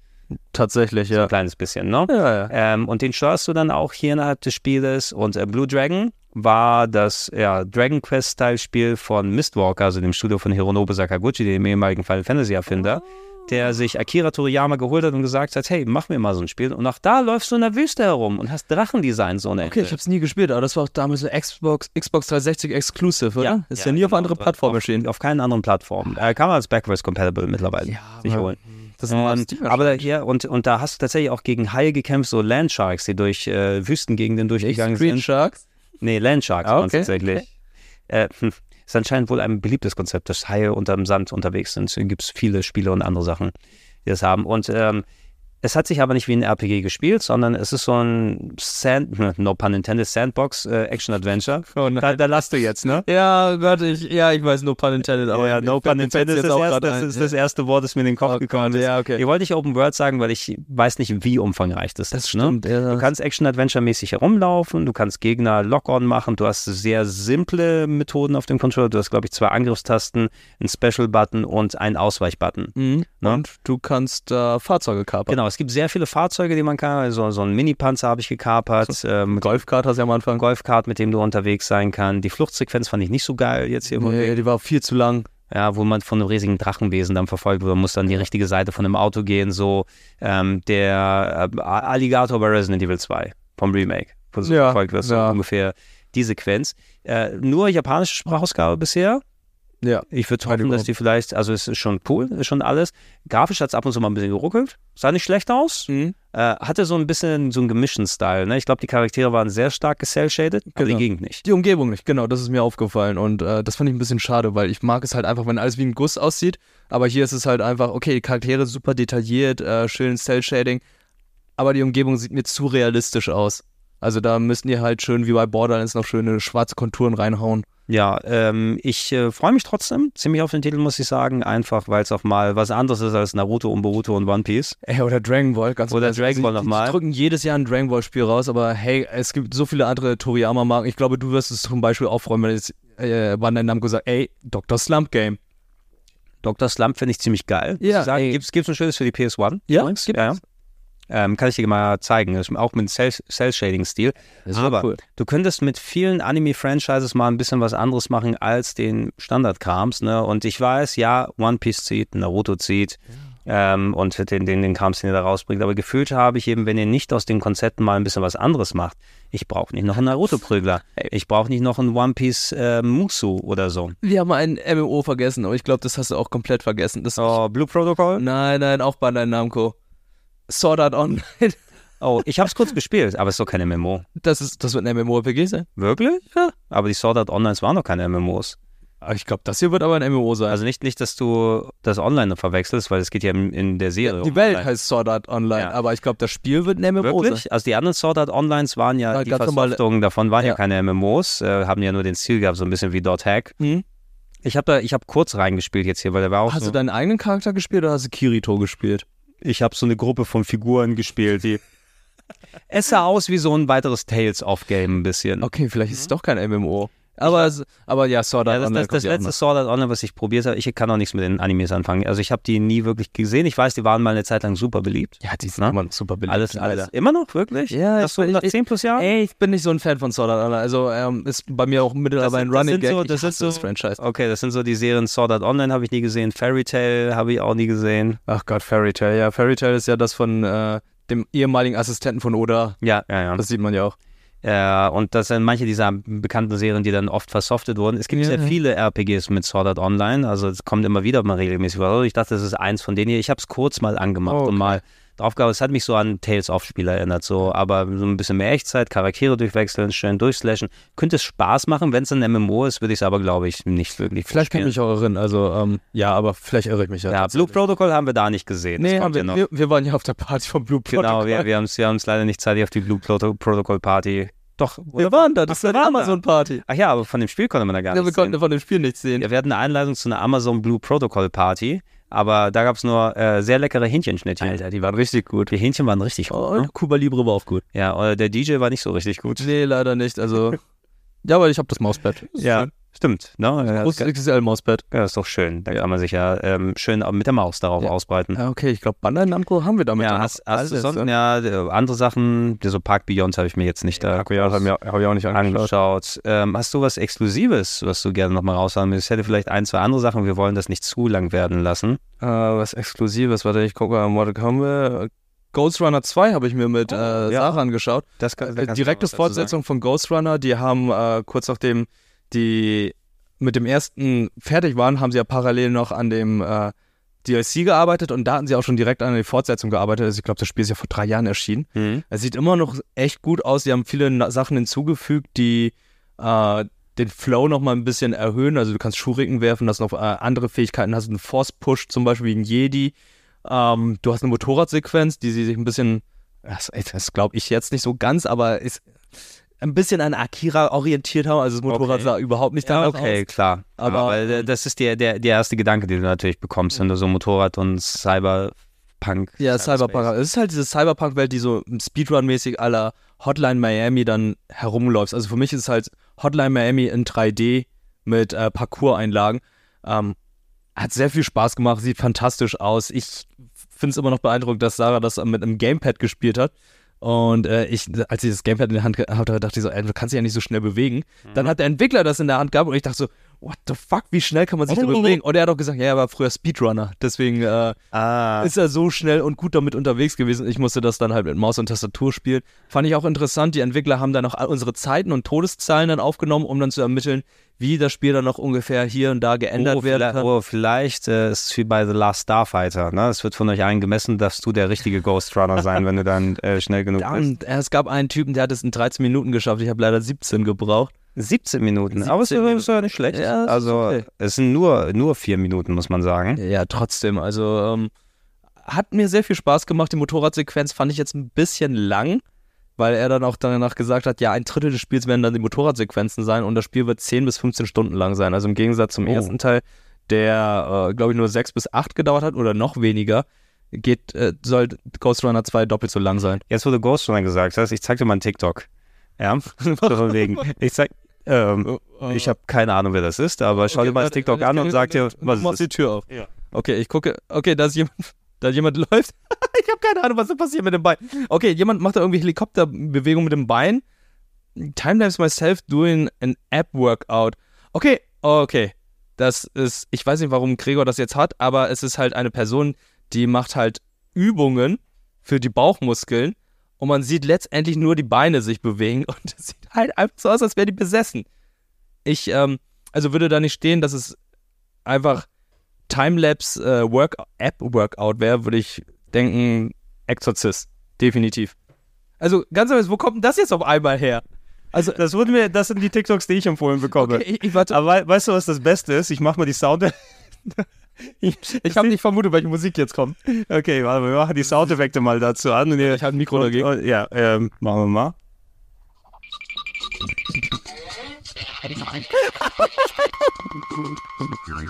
Tatsächlich, So ja. ein kleines bisschen, ne? Ja, ja. Ähm, und den steuerst du dann auch hier innerhalb des Spieles. Und äh, Blue Dragon war das ja, Dragon Quest-Style-Spiel von Mistwalker, also dem Studio von Hironobu Sakaguchi, dem ehemaligen Final Fantasy-Erfinder, der sich Akira Toriyama geholt hat und gesagt hat, hey, mach mir mal so ein Spiel. Und auch da läufst du in der Wüste herum und hast Drachendesign so eine Okay, ich habe es nie gespielt, aber das war auch damals eine Xbox, Xbox 360 Exclusive, oder? ist ja, nie auf genau. andere Plattformen auf, erschienen. Auf keinen anderen Plattformen. Äh, kann man als backwards compatible mittlerweile sich aber- holen. Das Ähm, Steam aber da, ja, und, und da hast du tatsächlich auch gegen Haie gekämpft, so Landsharks, die durch äh, Wüstengegenden durchgegangen sind. Sharks? Nee, Landsharks Ah, okay. tatsächlich. Äh, hm, ist anscheinend wohl ein beliebtes Konzept, dass Haie unterm Sand unterwegs sind. Es gibt viele Spiele und andere Sachen, die das haben. Und ähm, es hat sich aber nicht wie ein RPG gespielt, sondern es ist so ein Sand, no pun intended, Sandbox äh, Action Adventure. Oh da, da lasst du jetzt, ne? Ja, warte, ich, ja, ich weiß, no pun intended, aber ja, no pun intended ist das, grad das ist das erste Wort, das mir in den Kopf Oh gekommen ist. ja, okay. Hier wollte ich Open World sagen, weil ich weiß nicht, wie umfangreich das, Das ist. stimmt, ne? ja. Du kannst Action-Adventure-mäßig herumlaufen, du kannst Gegner Lock-on machen, du hast sehr simple Methoden auf dem Controller. Du hast, glaube ich, zwei Angriffstasten, einen Special-Button und einen Ausweich-Button. Mhm. Ne? Und du kannst äh, Fahrzeuge kapern. Genau, es gibt sehr viele Fahrzeuge, die man kann. Also, so einen Mini-Panzer habe ich gekapert. Ähm, Golfkart hast du ja am Anfang. Golfkart, mit dem du unterwegs sein kannst. Die Fluchtsequenz fand ich nicht so geil jetzt hier. Nee, die war viel zu lang. ja, wo man von einem riesigen Drachenwesen dann verfolgt wird, man muss dann die richtige Seite von dem Auto gehen, so ähm, der äh, Alligator bei Resident Evil 2 vom Remake, wo du so Ja, verfolgt wirst, so ja. ungefähr die Sequenz. Äh, nur japanische Sprachausgabe bisher. Ja. Ich würde hoffen, dass die vielleicht, also es ist schon cool, ist schon alles. Grafisch hat es ab und zu mal ein bisschen geruckelt. Sah nicht schlecht aus. Mhm. Äh, hatte so ein bisschen so einen gemischten Style. Ne? Ich glaube, die Charaktere waren sehr stark gecell-shaded, aber die Genau. Gegend nicht. Die Umgebung nicht, genau, das ist mir aufgefallen und äh, das fand ich ein bisschen schade, weil ich mag es halt einfach, wenn alles wie ein Guss aussieht, aber hier ist es halt einfach, okay, die Charaktere super detailliert, äh, schön Cell-Shading, aber die Umgebung sieht mir zu realistisch aus. Also da müssten die halt schön wie bei Borderlands noch schöne schwarze Konturen reinhauen. Ja, ähm, ich äh, freue mich trotzdem ziemlich auf den Titel, muss ich sagen. Einfach, weil es auch mal was anderes ist als Naruto und Boruto und One Piece. Ey, oder Dragon Ball, ganz Oder. Dragon Ball Sie- nochmal. Die drücken jedes Jahr ein Dragon Ball Spiel raus, aber hey, es gibt so viele andere Toriyama-Marken. Ich glaube, du wirst es zum Beispiel auch freuen, wenn jetzt äh, Bandai Namco sagt, ey, Dr. Slump Game. Dr. Slump finde ich ziemlich geil. Ja, sagen, gibt's, gibt's ein schönes für die PS1? Ja, gibt's. ja, ja. Ähm, kann ich dir mal zeigen. Auch mit Cell- Cell-Shading-Stil. Aber cool. du könntest mit vielen Anime-Franchises mal ein bisschen was anderes machen als den Standardkrams. Ne? Und ich weiß, ja, One Piece zieht, Naruto zieht ähm, und den, den, den Krams, den ihr da rausbringt. Aber gefühlt habe ich eben, wenn ihr nicht aus den Konzepten mal ein bisschen was anderes macht, ich brauche nicht noch einen Naruto-Prügler. Ich brauche nicht noch einen One Piece äh, Musu oder so. Wir haben ein MMO vergessen, aber ich glaube, das hast du auch komplett vergessen. Das Oh, Blue Protocol? Nein, nein, auch Bandai Namco. Sword Art Online. Oh, ich habe es kurz gespielt, aber es ist doch keine MMO. Das, ist, das wird ein MMORPG sein. Wirklich? Ja. Aber die Sword Art Online waren noch keine MMOs. Aber ich glaube, das hier wird aber ein MMO sein. Also nicht, nicht, dass du das Online verwechselst, weil es geht ja in, in der Serie. die um Welt online. heißt Sword Art Online, Ja. aber ich glaube, das Spiel wird ein MMO sein. Wirklich? Also die anderen Sword Art Onlines waren ja, Ja, die Versoftungen davon waren ja, Ja. keine MMOs, äh, haben ja nur den Stil gehabt, so ein bisschen wie Dot Hack. Hm? Ich habe da, ich habe kurz reingespielt jetzt hier, weil der war auch Hast so, du deinen eigenen Charakter gespielt oder hast du Kirito gespielt? Ich habe so eine Gruppe von Figuren gespielt, die es sah aus wie so ein weiteres Tales-of-Game ein bisschen. Okay, vielleicht ist es doch kein MMO. Aber, aber ja, Sword Ja, Art das, Online. das, das ja letzte Sword Art Online, was ich probiert habe, ich kann auch nichts mit den Animes anfangen. Also ich habe die nie wirklich gesehen. Ich weiß, die waren mal eine Zeit lang super beliebt. Ja, die sind Na? immer noch super beliebt. Alles, alles. Alter. Immer noch, wirklich? Ja, das so nach ich- 10 plus Jahren? Ey, ich bin nicht so ein Fan von Sword Art Online. Also ähm, ist bei mir auch mittlerweile ein Running Gag. so- das sind hasse das so- Franchise. Okay, das sind so die Serien Sword Art Online habe ich nie gesehen. Fairy Tail habe ich auch nie gesehen. Ach Gott, Fairy Tail. Ja, Fairy Tail ist ja das von äh, dem ehemaligen Assistenten von Oda. Ja, ja, ja. Das sieht man ja auch. Äh, und das sind manche dieser bekannten Serien, die dann oft versoftet wurden. Es gibt Ja, sehr ja. viele RPGs mit Sword Art Online, also es kommt immer wieder mal regelmäßig vor. Ich dachte, das ist eins von denen hier. Ich habe es kurz mal angemacht Oh, okay. und mal drauf gehabt. Es hat mich so an Tales of Spiel erinnert, so, aber so ein bisschen mehr Echtzeit, Charaktere durchwechseln, schön durchslashen. Könnte es Spaß machen, wenn es ein MMO ist, würde ich es aber, glaube ich, nicht wirklich Vielleicht kann ich mich auch erinnern. Also, ähm, ja, aber vielleicht irre ich mich ja. Ja, Blue Protocol haben wir da nicht gesehen. Nee, haben wir, ja wir, wir waren ja auf der Party von Blue Protocol. Genau, wir, wir haben es wir haben's leider nicht zeitig auf die Blue Proto Protocol Party. Doch, Wir waren da, das Ach, wir ist eine. Amazon-Party. Ach ja, aber von dem Spiel konnte man da gar Ja, wir nicht konnten sehen. von dem Spiel nichts sehen. Ja, wir hatten eine Einladung zu einer Amazon Blue Protocol Party, aber da gab es nur äh, sehr leckere Hähnchenschnittchen. Alter, die waren richtig gut. Die Hähnchen waren richtig gut. Oh, ne? und Cuba Libre war auch gut. Ja, oder der DJ war nicht so richtig gut. Nee, leider nicht. Also, ja, aber ich habe das Mauspad. Ist Ja, schön. Stimmt. Ne? Ja, das, Großes ja, das ist doch schön. Da kann man sich ja ähm, schön mit der Maus darauf Ja. ausbreiten. Ja, okay, ich glaube, Bandai Namco haben wir damit. Ja, hast, hast du sonst, ne? ja, äh, andere Sachen, so Park Beyond habe ich mir jetzt nicht da Ja, haben wir, hab ich auch nicht angeschaut. angeschaut. Ähm, hast du was Exklusives, was du gerne nochmal raushauen willst? Ich hätte vielleicht ein, zwei andere Sachen. Wir wollen das nicht zu lang werden lassen. Äh, was Exklusives, warte, ich gucke mal, Mortal Kombat. Ghost Runner 2 habe ich mir mit äh, ja. Sarah angeschaut. Das kann, da Äh, kannst du direkte was dazu sagen. Fortsetzung von Ghost Runner. Die haben äh, kurz nachdem die mit dem ersten fertig waren, haben sie ja parallel noch an dem äh, DLC gearbeitet und da hatten sie auch schon direkt an der Fortsetzung gearbeitet. Also ich glaube, das Spiel ist ja vor drei Jahren erschienen. Mhm. Es sieht immer noch echt gut aus. Sie haben viele Sachen hinzugefügt, die äh, den Flow noch mal ein bisschen erhöhen. Also du kannst Schuriken werfen, hast noch äh, andere Fähigkeiten, hast einen Force Push zum Beispiel wie ein Jedi. Ähm, du hast eine Motorradsequenz, die sie sich ein bisschen, das, das glaube ich jetzt nicht so ganz, aber ist ein bisschen an Akira orientiert haben. Also das Motorrad Okay. sah überhaupt nicht Ja, danach okay, aus. klar. Aber, Aber äh, das ist der, der, der erste Gedanke, den du natürlich bekommst, wenn du so Motorrad und Cyberpunk. Ja, Cyberpunk. Es ist halt diese Cyberpunk-Welt, die so Speedrun-mäßig aller Hotline Miami dann herumläuft. Also für mich ist es halt Hotline Miami in 3D mit äh, Parcours-Einlagen. Ähm, hat sehr viel Spaß gemacht, sieht fantastisch aus. Ich finde es immer noch beeindruckend, dass Sarah das mit einem Gamepad gespielt hat. Und äh, ich, als ich das Gamepad in der Hand gehabt habe, dachte ich so, ey, du kannst dich ja nicht so schnell bewegen. Dann hat der Entwickler das in der Hand gehabt und ich dachte so, what the fuck, wie schnell kann man sich da bewegen? Und er hat auch gesagt, ja, er war früher Speedrunner, deswegen äh, Ah, ist er so schnell und gut damit unterwegs gewesen. Ich musste das dann halt mit Maus und Tastatur spielen. Fand ich auch interessant. Die Entwickler haben dann auch unsere Zeiten und Todeszahlen dann aufgenommen, um dann zu ermitteln, wie das Spiel dann noch ungefähr hier und da geändert oh, werden vielleicht, kann. oh, vielleicht äh, ist es wie bei The Last Starfighter. Ne? Es wird von euch allen gemessen, dass du der richtige Ghost Runner sein, wenn du dann äh, schnell genug bist. Und es gab einen Typen, der hat es in 13 Minuten geschafft. Ich habe leider 17 gebraucht. 17 Minuten, 17 aber es ist- ja nicht schlecht. Ja, also okay. es sind nur, nur vier Minuten, muss man sagen. Ja, trotzdem. Also ähm, hat mir sehr viel Spaß gemacht. Die Motorradsequenz fand ich jetzt ein bisschen lang, weil er dann auch danach gesagt hat, ja, ein Drittel des Spiels werden dann die Motorradsequenzen sein und das Spiel wird 10 bis 15 Stunden lang sein. Also im Gegensatz zum Oh. ersten Teil, der, äh, glaube ich, nur 6 bis 8 gedauert hat oder noch weniger, geht, äh, soll Ghost Runner 2 doppelt so lang sein. Jetzt, du Ghost Runner gesagt hast, ich zeig dir mal einen TikTok. Ja, so von wegen. Ich zeig, ähm, ich habe keine Ahnung, wer das ist, aber schau dir mal das TikTok an und sag dir, was Mach es die ist. Tür auf. Ja. Okay, ich gucke. Okay, da ist jemand, da jemand läuft. ich habe keine Ahnung, was da passiert mit dem Bein. Okay, jemand macht da irgendwie Helikopterbewegung mit dem Bein. Timelapse myself doing an app workout. Okay, okay. Das ist, ich weiß nicht, warum Gregor das jetzt hat, aber es ist halt eine Person, die macht halt Übungen für die Bauchmuskeln und man sieht letztendlich nur die Beine sich bewegen und es sieht halt einfach so aus, als wäre die besessen. Ich, ähm, also würde da nicht stehen, dass es einfach Timelapse äh, Work App Workout wäre, würde ich denken, Exorzist. Definitiv. Also ganz ehrlich, wo kommt denn das jetzt auf einmal her? Also, Das, wurden mir, das sind die TikToks, die ich empfohlen bekomme. okay, ich, ich, warte, Aber wei- weißt du, was das Beste ist? Ich mach mal die Sound. ich, ich habe nicht vermutet, welche Musik jetzt kommt. Okay, warte, wir machen die Soundeffekte mal dazu an. Und ihr, Ich habe ein Mikro dagegen. und, ja, ähm, machen wir mal.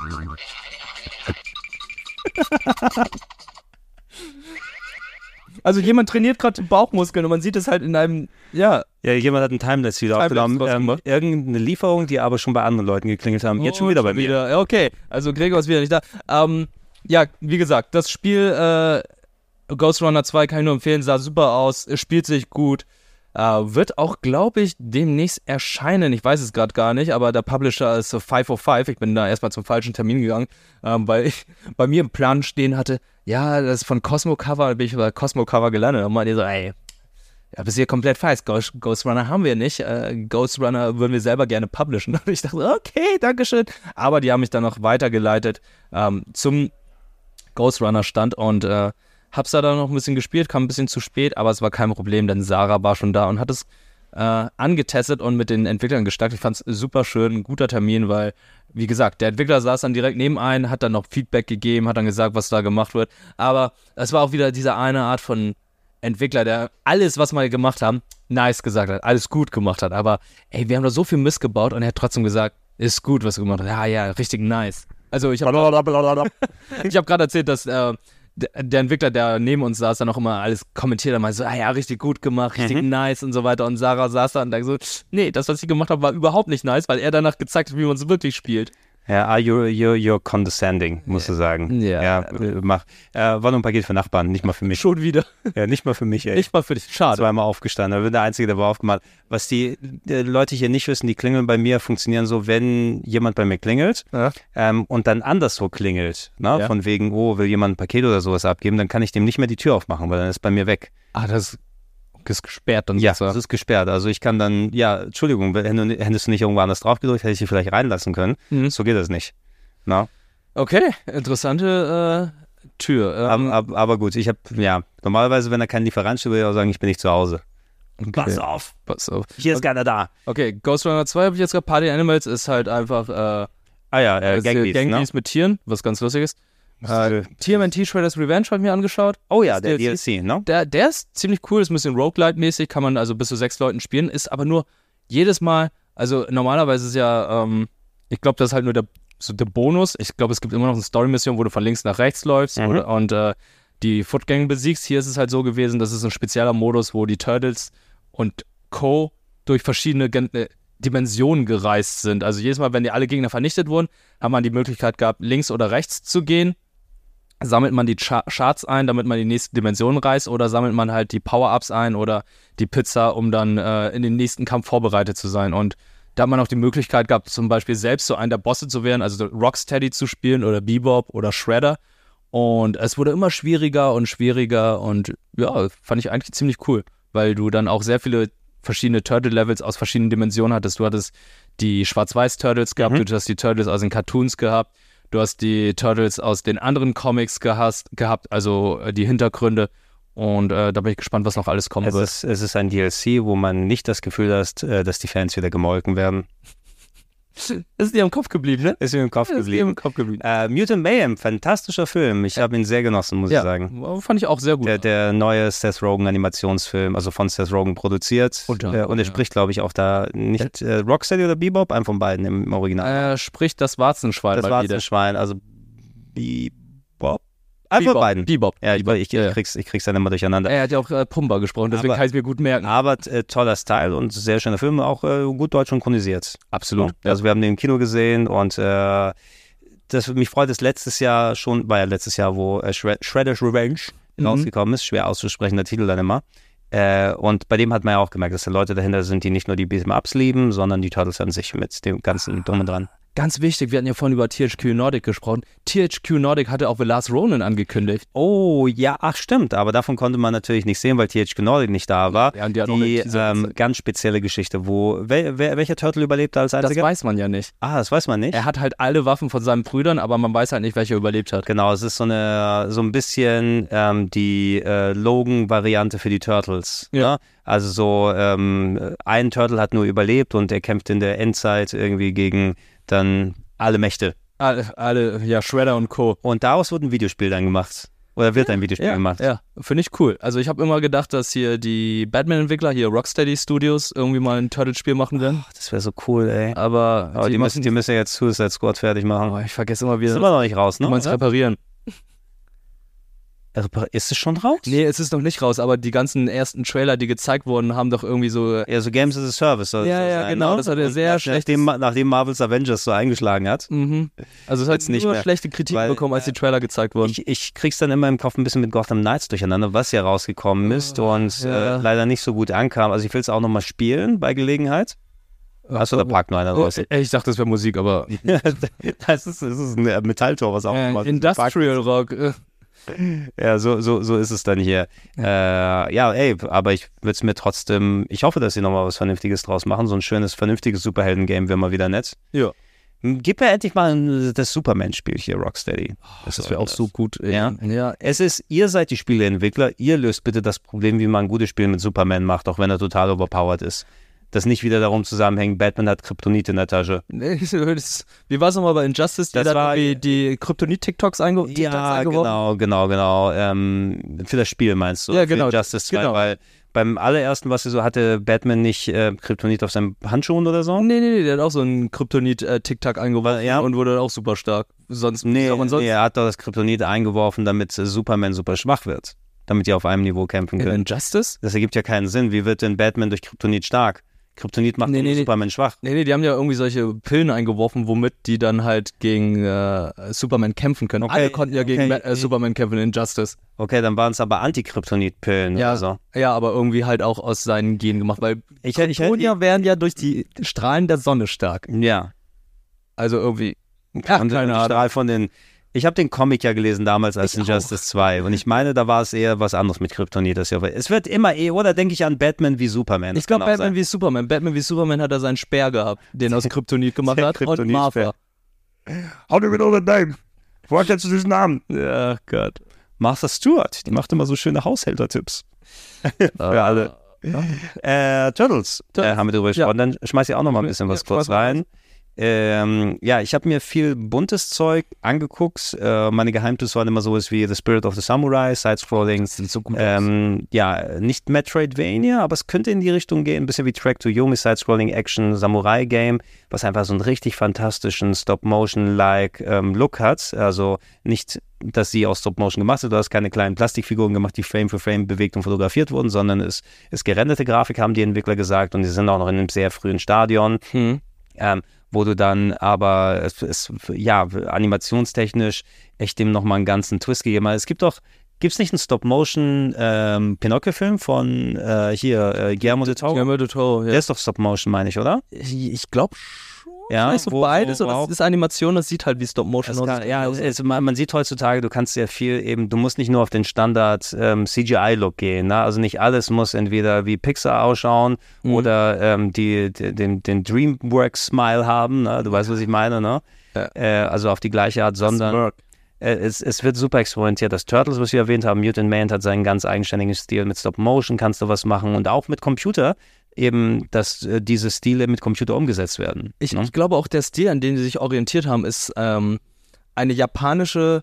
Also jemand trainiert gerade Bauchmuskeln und man sieht es halt in einem, ja, Ja, jemand hat einen Timelapse wieder aufgenommen. Ähm, irgendeine Lieferung, die aber schon bei anderen Leuten geklingelt haben. Jetzt schon wieder bei mir. Ja, Okay, also Gregor ist wieder nicht da. Ähm, ja, wie gesagt, das Spiel äh, Ghost Runner 2 kann ich nur empfehlen, sah super aus, spielt sich gut. Äh, wird auch, glaube ich, demnächst erscheinen. Ich weiß es gerade gar nicht, aber der Publisher ist so 505. Ich bin da erstmal zum falschen Termin gegangen, ähm, weil ich bei mir im Plan stehen hatte, ja, das ist von Cosmo Cover, bin ich bei Cosmo Cover gelandet. Und meinte so, ey, ja, bist hier komplett falsch. Ghost, Ghost Runner haben wir nicht. Äh, Ghost Runner würden wir selber gerne publishen. Und ich dachte, okay, Dankeschön. Aber die haben mich dann noch weitergeleitet ähm, zum Ghost Runner Stand und äh, hab's da dann noch ein bisschen gespielt, kam ein bisschen zu spät, aber es war kein Problem, denn Sarah war schon da und hat es äh, angetestet und mit den Entwicklern gestärkt. Ich fand's super schön, ein guter Termin, weil, wie gesagt, der Entwickler saß dann direkt neben ein, hat dann noch Feedback gegeben, hat dann gesagt, was da gemacht wird. Aber es war auch wieder diese eine Art von Entwickler, der alles, was wir gemacht haben, nice gesagt hat, alles gut gemacht hat. Aber ey, wir haben da so viel Mist gebaut und er hat trotzdem gesagt, ist gut, was du gemacht hast. Ja, ja, richtig nice. Also ich habe ich habe gerade erzählt, dass äh, der, Entwickler, der neben uns saß, dann auch immer alles kommentiert hat, meinte so, ah ja, richtig gut gemacht, richtig nice und so weiter. Und Sarah saß da und dachte so, nee, das, was ich gemacht habe, war überhaupt nicht nice, weil er danach gezeigt hat, wie man es wirklich spielt. Ja, ah, you're, you're, you're condescending, musst du sagen. Ja. ja mach. Äh, war nur ein Paket für Nachbarn, nicht mal für mich. Schon wieder. Ja, nicht mal für mich, ey. Nicht mal für dich. Schade. zweimal aufgestanden. Ich bin der Einzige, der war aufgemacht. Was die, die Leute hier nicht wissen, die Klingeln bei mir funktionieren so, wenn jemand bei mir klingelt Ja. ähm, und dann anderswo klingelt, ne? Ja. von wegen, oh, will jemand ein Paket oder sowas abgeben, dann kann ich dem nicht mehr die Tür aufmachen, weil dann ist bei mir weg. Ah, das ist gesperrt dann Ja, sozusagen. das ist gesperrt. Also ich kann dann, ja, Entschuldigung, hättest du nicht irgendwo anders drauf gedrückt, hätte ich dich vielleicht reinlassen können. Mhm. So geht das nicht. Na? Okay, interessante äh, Tür. Ähm, Aber, aber, aber gut, ich habe, ja, normalerweise, wenn er kein Lieferant steht, würde ich auch sagen, ich bin nicht zu Hause. Pass auf, pass auf. hier ist keiner da. Okay, Ghost Runner 2 habe ich jetzt gerade. Party Animals ist halt einfach äh, Ah ja, äh, ist Gangbeast, Gang ne? Mit Tieren, was ganz lustig ist. Äh, Äh, TMNT Shredder's Revenge habe ich mir angeschaut. Oh ja, der DLC. DLC, ne? Der, der ist ziemlich cool, ist ein bisschen Roguelite-mäßig, kann man also bis zu sechs Leuten spielen, ist aber nur jedes Mal, also normalerweise ist ja, ähm, ich glaube, das ist halt nur der, so der Bonus. Ich glaube, es gibt immer noch eine Story-Mission, wo du von links nach rechts läufst Mhm. oder, und äh, die Footgang besiegst. Hier ist es halt so gewesen, das ist ein spezieller Modus, wo die Turtles und Co. durch verschiedene Gen äh, Dimensionen gereist sind. Also jedes Mal, wenn die alle Gegner vernichtet wurden, haben man die Möglichkeit gehabt, links oder rechts zu gehen sammelt man die Cha Charts ein, damit man die nächste Dimension reist, oder sammelt man halt die Power-Ups ein oder die Pizza, um dann äh, in den nächsten Kampf vorbereitet zu sein. Und Da hat man auch die Möglichkeit gehabt, zum Beispiel selbst so einen der Bosse zu werden, also Rocksteady zu spielen oder Bebop oder Shredder. Und es wurde immer schwieriger und schwieriger und ja, fand ich eigentlich ziemlich cool, weil du dann auch sehr viele verschiedene Turtle-Levels aus verschiedenen Dimensionen hattest. Du hattest die Schwarz-Weiß-Turtles gehabt, Mhm. du hast die Turtles aus den Cartoons gehabt, du hast die Turtles aus den anderen Comics gehasst, gehabt, also äh, die Hintergründe. Und äh, da bin ich gespannt, was noch alles kommen Es wird. ist, es ist ein DLC, wo man nicht das Gefühl hat, äh, dass die Fans wieder gemolken werden. Ist dir im Kopf geblieben, ne? Ist mir im Kopf Ist geblieben. im Kopf geblieben. Äh, Mutant Mayhem, fantastischer Film. Ich habe ihn sehr genossen, muss ich sagen. fand ich auch sehr gut. Der, der neue Seth Rogen Animationsfilm, also von Seth Rogen produziert. Unter- äh, und er ja. spricht, glaube ich, auch da nicht äh, Rocksteady oder Bebop, einem von beiden im Original. er spricht das Warzenschwein das mal war wieder. ein Schwein, also Bebop. Von Bebop. beiden. Bebop. Ja, ich, ich, ich, krieg's, ich krieg's dann immer durcheinander. Er hat ja auch äh, Pumba gesprochen, deswegen Aber- kann ich mir gut merken. Aber äh, toller Style und sehr schöner Film, auch äh, gut deutsch synchronisiert. Absolut. Ja. Also wir haben den im Kino gesehen und äh, das mich freut es letztes Jahr schon, war ja letztes Jahr, wo äh, Shred Shredder's Revenge Mhm. rausgekommen ist, schwer auszusprechender Titel dann immer. Äh, und bei dem hat man ja auch gemerkt, dass da Leute dahinter sind, die nicht nur die Beat'em-Ups lieben, sondern die Turtles an sich mit dem ganzen Drum und dran. Ganz wichtig, wir hatten ja vorhin über THQ Nordic gesprochen. THQ Nordic hatte auch The Last Ronin angekündigt. Oh, ja, ach stimmt, aber davon konnte man natürlich nicht sehen, weil THQ Nordic nicht da war. Ja, und die die ähm, ganz spezielle Geschichte, wo wer, wer, welcher Turtle überlebte als Das einziger? weiß man ja nicht. ah, das weiß man nicht. Er hat halt alle Waffen von seinen Brüdern, aber man weiß halt nicht, welcher überlebt hat. Genau, es ist so eine so ein bisschen ähm, die äh, Logan-Variante für die Turtles. Ja. Ne? Also so ähm, ein Turtle hat nur überlebt und er kämpft in der Endzeit irgendwie gegen dann alle Mächte. Alle, alle ja, Shredder und Co. Und daraus wird ein Videospiel dann gemacht. Oder wird ein Videospiel Ja, gemacht. ja finde ich cool. Also ich habe immer gedacht, dass hier die Batman-Entwickler, hier Rocksteady Studios, irgendwie mal ein Turtle-Spiel machen werden. Ach, das wäre so cool, ey. Aber, Aber die, müssen, die müssen ja jetzt Suicide Squad fertig machen. oh, ich vergesse immer ist wieder. immer noch nicht raus, ne? Du meinst oder? reparieren? Repar- Ist es schon raus? Nee, es ist noch nicht raus, aber die ganzen ersten Trailer, die gezeigt wurden, haben doch irgendwie so. Ja, so Games as a Service soll Ja, das ja, sein, genau, ne? das hat er Und sehr schlechtes- Nachdem, nachdem Marvel's Avengers so eingeschlagen hat. Mhm. Also es hat Jetzt nicht nur mehr. schlechte Kritik Weil, bekommen, als die Trailer gezeigt wurden. Ich, ich krieg's dann immer im Kopf ein bisschen mit Gotham Knights durcheinander, was ja rausgekommen ist und Oh, ja. äh, leider nicht so gut ankam. Also ich will es auch nochmal spielen bei Gelegenheit. Achso, da packt nur einer Oh, raus. ich dachte, das wäre Musik, aber das, ist, das ist ein Metalltor, was auch äh, immer. Industrial Rock. Ja, so, so, so ist es dann hier. Äh, ja, ey, aber ich würde es mir trotzdem, ich hoffe, dass sie nochmal was Vernünftiges draus machen. So ein schönes, vernünftiges Superhelden-Game wäre mal wieder nett. Ja. Gib mir endlich mal das Superman-Spiel hier, Rocksteady. Das wäre auch so gut. Ja. ja. Es ist, ihr seid die Spieleentwickler, ihr löst bitte das Problem, wie man ein gutes Spiel mit Superman macht, auch wenn er total overpowered ist. Das nicht wieder darum zusammenhängt, Batman hat Kryptonit in der Tasche. Nee, Wie war es nochmal bei Injustice? Die Das war- irgendwie die Kryptonit-TikToks einge Ja, eingeworfen? genau, genau, genau. Ähm, für das Spiel meinst du? Ja, genau, Für Justice 2, genau. weil beim allerersten, was sie so hatte, Batman nicht äh, Kryptonit auf seinem Handschuhen oder so? Nee, nee, nee, der hat auch so einen Kryptonit-TikTok eingeworfen Ja. und wurde dann auch super stark. Sonst, Nee, sonst nee, er hat doch das Kryptonit eingeworfen, damit äh, Superman super schwach wird. Damit die auf einem Niveau kämpfen in können. Injustice? Das ergibt ja keinen Sinn. Wie wird denn Batman durch Kryptonit stark? Kryptonit macht Nee, nee. Superman schwach. Nee, nee, die haben ja irgendwie solche Pillen eingeworfen, womit die dann halt gegen äh, Superman kämpfen können. Okay, Alle konnten ja gegen okay. Ma- äh, Superman kämpfen in Injustice. Okay, dann waren es aber Antikryptonit-Pillen Ja, oder so. ja, aber irgendwie halt auch aus seinen Genen gemacht, weil Ich, ich, Kryptonier werden ja durch die Strahlen der Sonne stark. ja. Also irgendwie. Ach, und keine ich Ahnung. strahl von den. Ich habe den Comic ja gelesen damals als Ich Injustice 2 und ich meine, da war es eher was anderes mit Kryptonit. Das ja, es wird immer eh, oder denke ich an Batman wie Superman. Ich glaube, Batman wie Superman. Batman wie Superman hat er seinen Speer gehabt, den er aus Kryptonit gemacht hat. Und Kryptonit-Speer. Martha. How do we know the name? Woher kennst du diesen Namen? Ja, Gott. Martha Stewart, die macht immer so schöne Haushältertipps. Für alle. Äh, Turtles, äh, haben wir drüber Ja. gesprochen. Dann schmeiß ich auch noch mal ein bisschen was Ja, kurz rein. Ähm, ja, ich habe mir viel buntes Zeug angeguckt. Äh, meine Geheimtipps waren immer sowas wie The Spirit of the Samurai, Sidescrolling. So. Ähm, ja, nicht Metroidvania, aber es könnte in die Richtung gehen, ein bisschen wie Track to Yomi, Side-Scrolling Action Samurai Game, was einfach so einen richtig fantastischen Stop-Motion-like ähm, Look hat. Also nicht, dass sie aus Stop-Motion gemacht sind, du hast keine kleinen Plastikfiguren gemacht, die Frame für Frame bewegt und fotografiert wurden, sondern es ist gerenderte Grafik, haben die Entwickler gesagt, und die sind auch noch in einem sehr frühen Stadion Hm. ähm, wo du dann aber es, es, ja animationstechnisch echt dem nochmal einen ganzen Twist gegeben hast. Es gibt doch Gibt es nicht einen Stop-Motion-Pinocchio-Film von äh, hier, äh, Guillermo del Toro? Guillermo del Toro, ja. Der ist doch Stop-Motion, meine ich, oder? Ich, ich glaube Ja, Vielleicht so wo- beides wo- wo das ist Animation, das sieht halt wie Stop Motion aus. kann, ja, es, man, man sieht heutzutage, du kannst sehr viel eben, du musst nicht nur auf den Standard ähm, CGI-Look gehen. Ne? Also nicht alles muss entweder wie Pixar ausschauen Mhm. oder ähm, die, die, den, den Dreamworks-Smile haben. Ne? Du weißt, was ich meine, ne? Ja. Äh, also auf die gleiche Art, sondern äh, es, es wird super experimentiert. Das Turtles, was wir erwähnt haben, Mutant Man hat seinen ganz eigenständigen Stil. Mit Stop Motion kannst du was machen und auch mit Computer eben, dass äh, diese Stile mit Computer umgesetzt werden. Ich, ne? ich glaube auch der Stil, an dem sie sich orientiert haben, ist ähm, eine japanische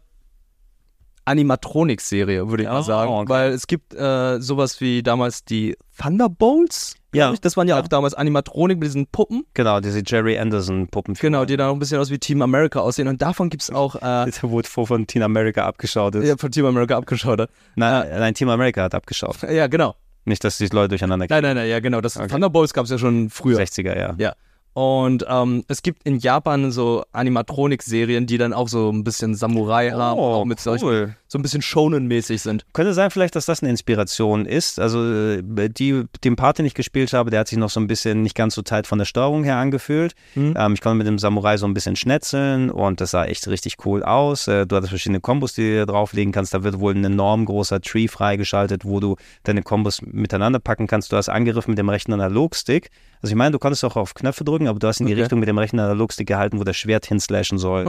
Animatronics-Serie, würde ich Oh, mal sagen. okay. Weil es gibt äh, sowas wie damals die Thunderbolts. Ja. Ich. Das waren ja, auch damals Animatronik mit diesen Puppen. Genau, diese Jerry Anderson-Puppen. Genau, die dann auch ein bisschen aus wie Team America aussehen. Und davon gibt es auch äh, Der wurde vor von Team America abgeschaut ist. ja, von Team America abgeschaut. hat. Nein, nein, Team America hat abgeschaut. Ja, genau. Nicht, dass die Leute durcheinander Nein, nein, nein, ja, genau. Das Thunderbolts gab es ja schon früher. 60er, ja. Ja. Und ähm, es gibt in Japan so Animatronik-Serien, die dann auch so ein bisschen Samurai haben, auch mit solchen, Oh, cool. So ein bisschen Shonen-mäßig sind. Könnte sein vielleicht, dass das eine Inspiration ist. Also äh, die, den Part, den ich gespielt habe, der hat sich noch so ein bisschen nicht ganz so tight von der Steuerung her angefühlt. Mhm. Ähm, ich konnte mit dem Samurai so ein bisschen schnetzeln und das sah echt richtig cool aus. Äh, du hattest verschiedene Kombos, die du drauflegen kannst. Da wird wohl ein enorm großer Tree freigeschaltet, wo du deine Kombos miteinander packen kannst. Du hast angegriffen mit dem rechten Analogstick. Also ich meine, du konntest auch auf Knöpfe drücken, aber du hast in die Okay. Richtung mit dem rechten Analogstick gehalten, wo das Schwert hinslashen soll.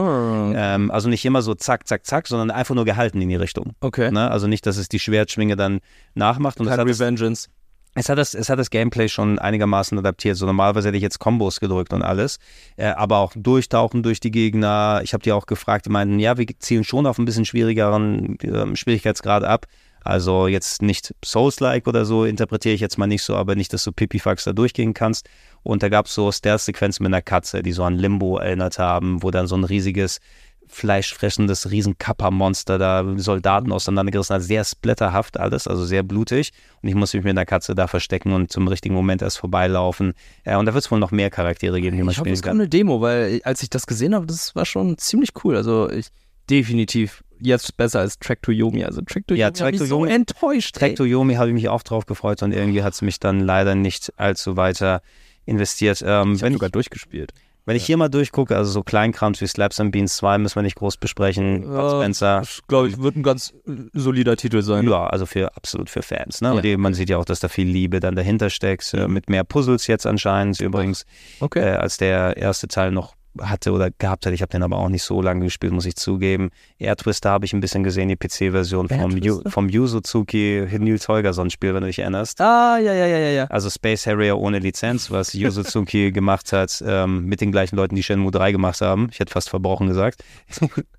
Ähm, also nicht immer so zack, zack, zack, sondern einfach nur gehalten in die Richtung. Okay. Ne? Also nicht, dass es die Schwertschwinge dann nachmacht. Und es Kein hat, das, Revengeance. es, hat das, es hat das Gameplay schon einigermaßen adaptiert. So normalerweise hätte ich jetzt Kombos gedrückt und alles. Äh, aber auch durchtauchen durch die Gegner. Ich habe die auch gefragt, die meinten, ja, wir zielen schon auf ein bisschen schwierigeren ähm, Schwierigkeitsgrad ab. Also jetzt nicht Souls-like oder so, interpretiere ich jetzt mal nicht so, aber nicht, dass du Pipifax da durchgehen kannst. Und da gab es so Stealth-Sequenzen mit einer Katze, die so an Limbo erinnert haben, wo dann so ein riesiges fleischfressendes Riesen-Kappa-Monster da Soldaten auseinandergerissen hat. Sehr splatterhaft alles, also sehr blutig. Und ich musste mich mit einer Katze da verstecken und zum richtigen Moment erst vorbeilaufen. Ja, und da wird es wohl noch mehr Charaktere geben, die man Ich hoffe, spielen es kommt kann. eine Demo, weil als ich das gesehen habe, das war schon ziemlich cool. Also ich definitiv jetzt besser als Track to Yomi. Also Track to Ja, Yomi Track hat mich to so Yomi- enttäuscht. ey. Track to Yomi habe ich mich auch drauf gefreut und irgendwie hat es mich dann leider nicht allzu weiter investiert. Ähm, Ich habe sogar durchgespielt. Wenn ich hier mal durchgucke, also so Kleinkrams wie Slaps and Beans 2 müssen wir nicht groß besprechen. Ja, Spencer. Das, glaube ich, wird ein ganz äh, solider Titel sein. Ja, also für absolut für Fans. Ne? Ja. Und die, man sieht ja auch, dass da viel Liebe dann dahinter steckt, äh, mit mehr Puzzles jetzt anscheinend übrigens, Okay. äh, als der erste Teil noch hatte oder gehabt hat. Ich habe den aber auch nicht so lange gespielt, muss ich zugeben. Air Twister habe ich ein bisschen gesehen, die PC-Version vom, Yu, vom Yuzuzuki Nils Holgersson-Spiel, wenn du dich erinnerst. Ah, ja, ja, ja, ja, ja. Also Space Harrier ohne Lizenz, was Yuzuzuki gemacht hat, ähm, mit den gleichen Leuten, die Shenmue 3 gemacht haben. Ich hätte fast verbrochen gesagt.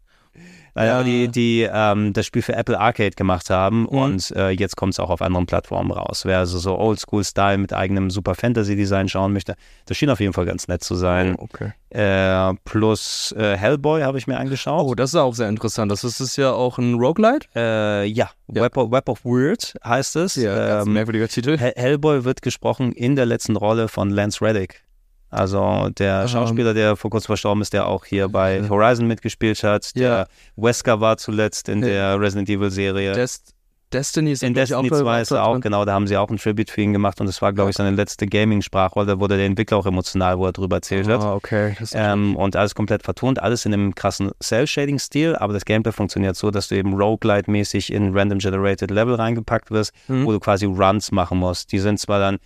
Naja, Ja. die, die ähm, das Spiel für Apple Arcade gemacht haben Mhm. und äh, jetzt kommt es auch auf anderen Plattformen raus. Wer also so Oldschool-Style mit eigenem Super Fantasy-Design schauen möchte, das schien auf jeden Fall ganz nett zu sein. okay. Äh, plus äh, Hellboy habe ich mir angeschaut. Oh, das ist auch sehr interessant. Das ist, ist ja auch ein Roguelite. Äh, ja, Ja. Web, of, Web of Weird heißt es. ganz Ähm, merkwürdiger Titel. Hel- Hellboy wird gesprochen in der letzten Rolle von Lance Reddick. Also der Ähm. Schauspieler, der vor kurzem verstorben ist, der auch hier bei Horizon mitgespielt hat. Ja. Der Wesker war zuletzt in Ja. der Resident Evil Serie. Dest Destiny ist in Destiny auch 2 ist er auch, drin. genau, da haben sie auch ein Tribute für ihn gemacht und das war, glaube ich, seine letzte Gaming-Sprachrolle. Da wurde der Entwickler auch emotional, wo er drüber erzählt hat. Ah, okay. Ähm, und alles komplett vertont, alles in einem krassen Cell-Shading-Stil, aber das Gameplay funktioniert so, dass du eben Roguelite-mäßig in Random Generated Level reingepackt wirst, Mhm. wo du quasi Runs machen musst. Die sind zwar dann,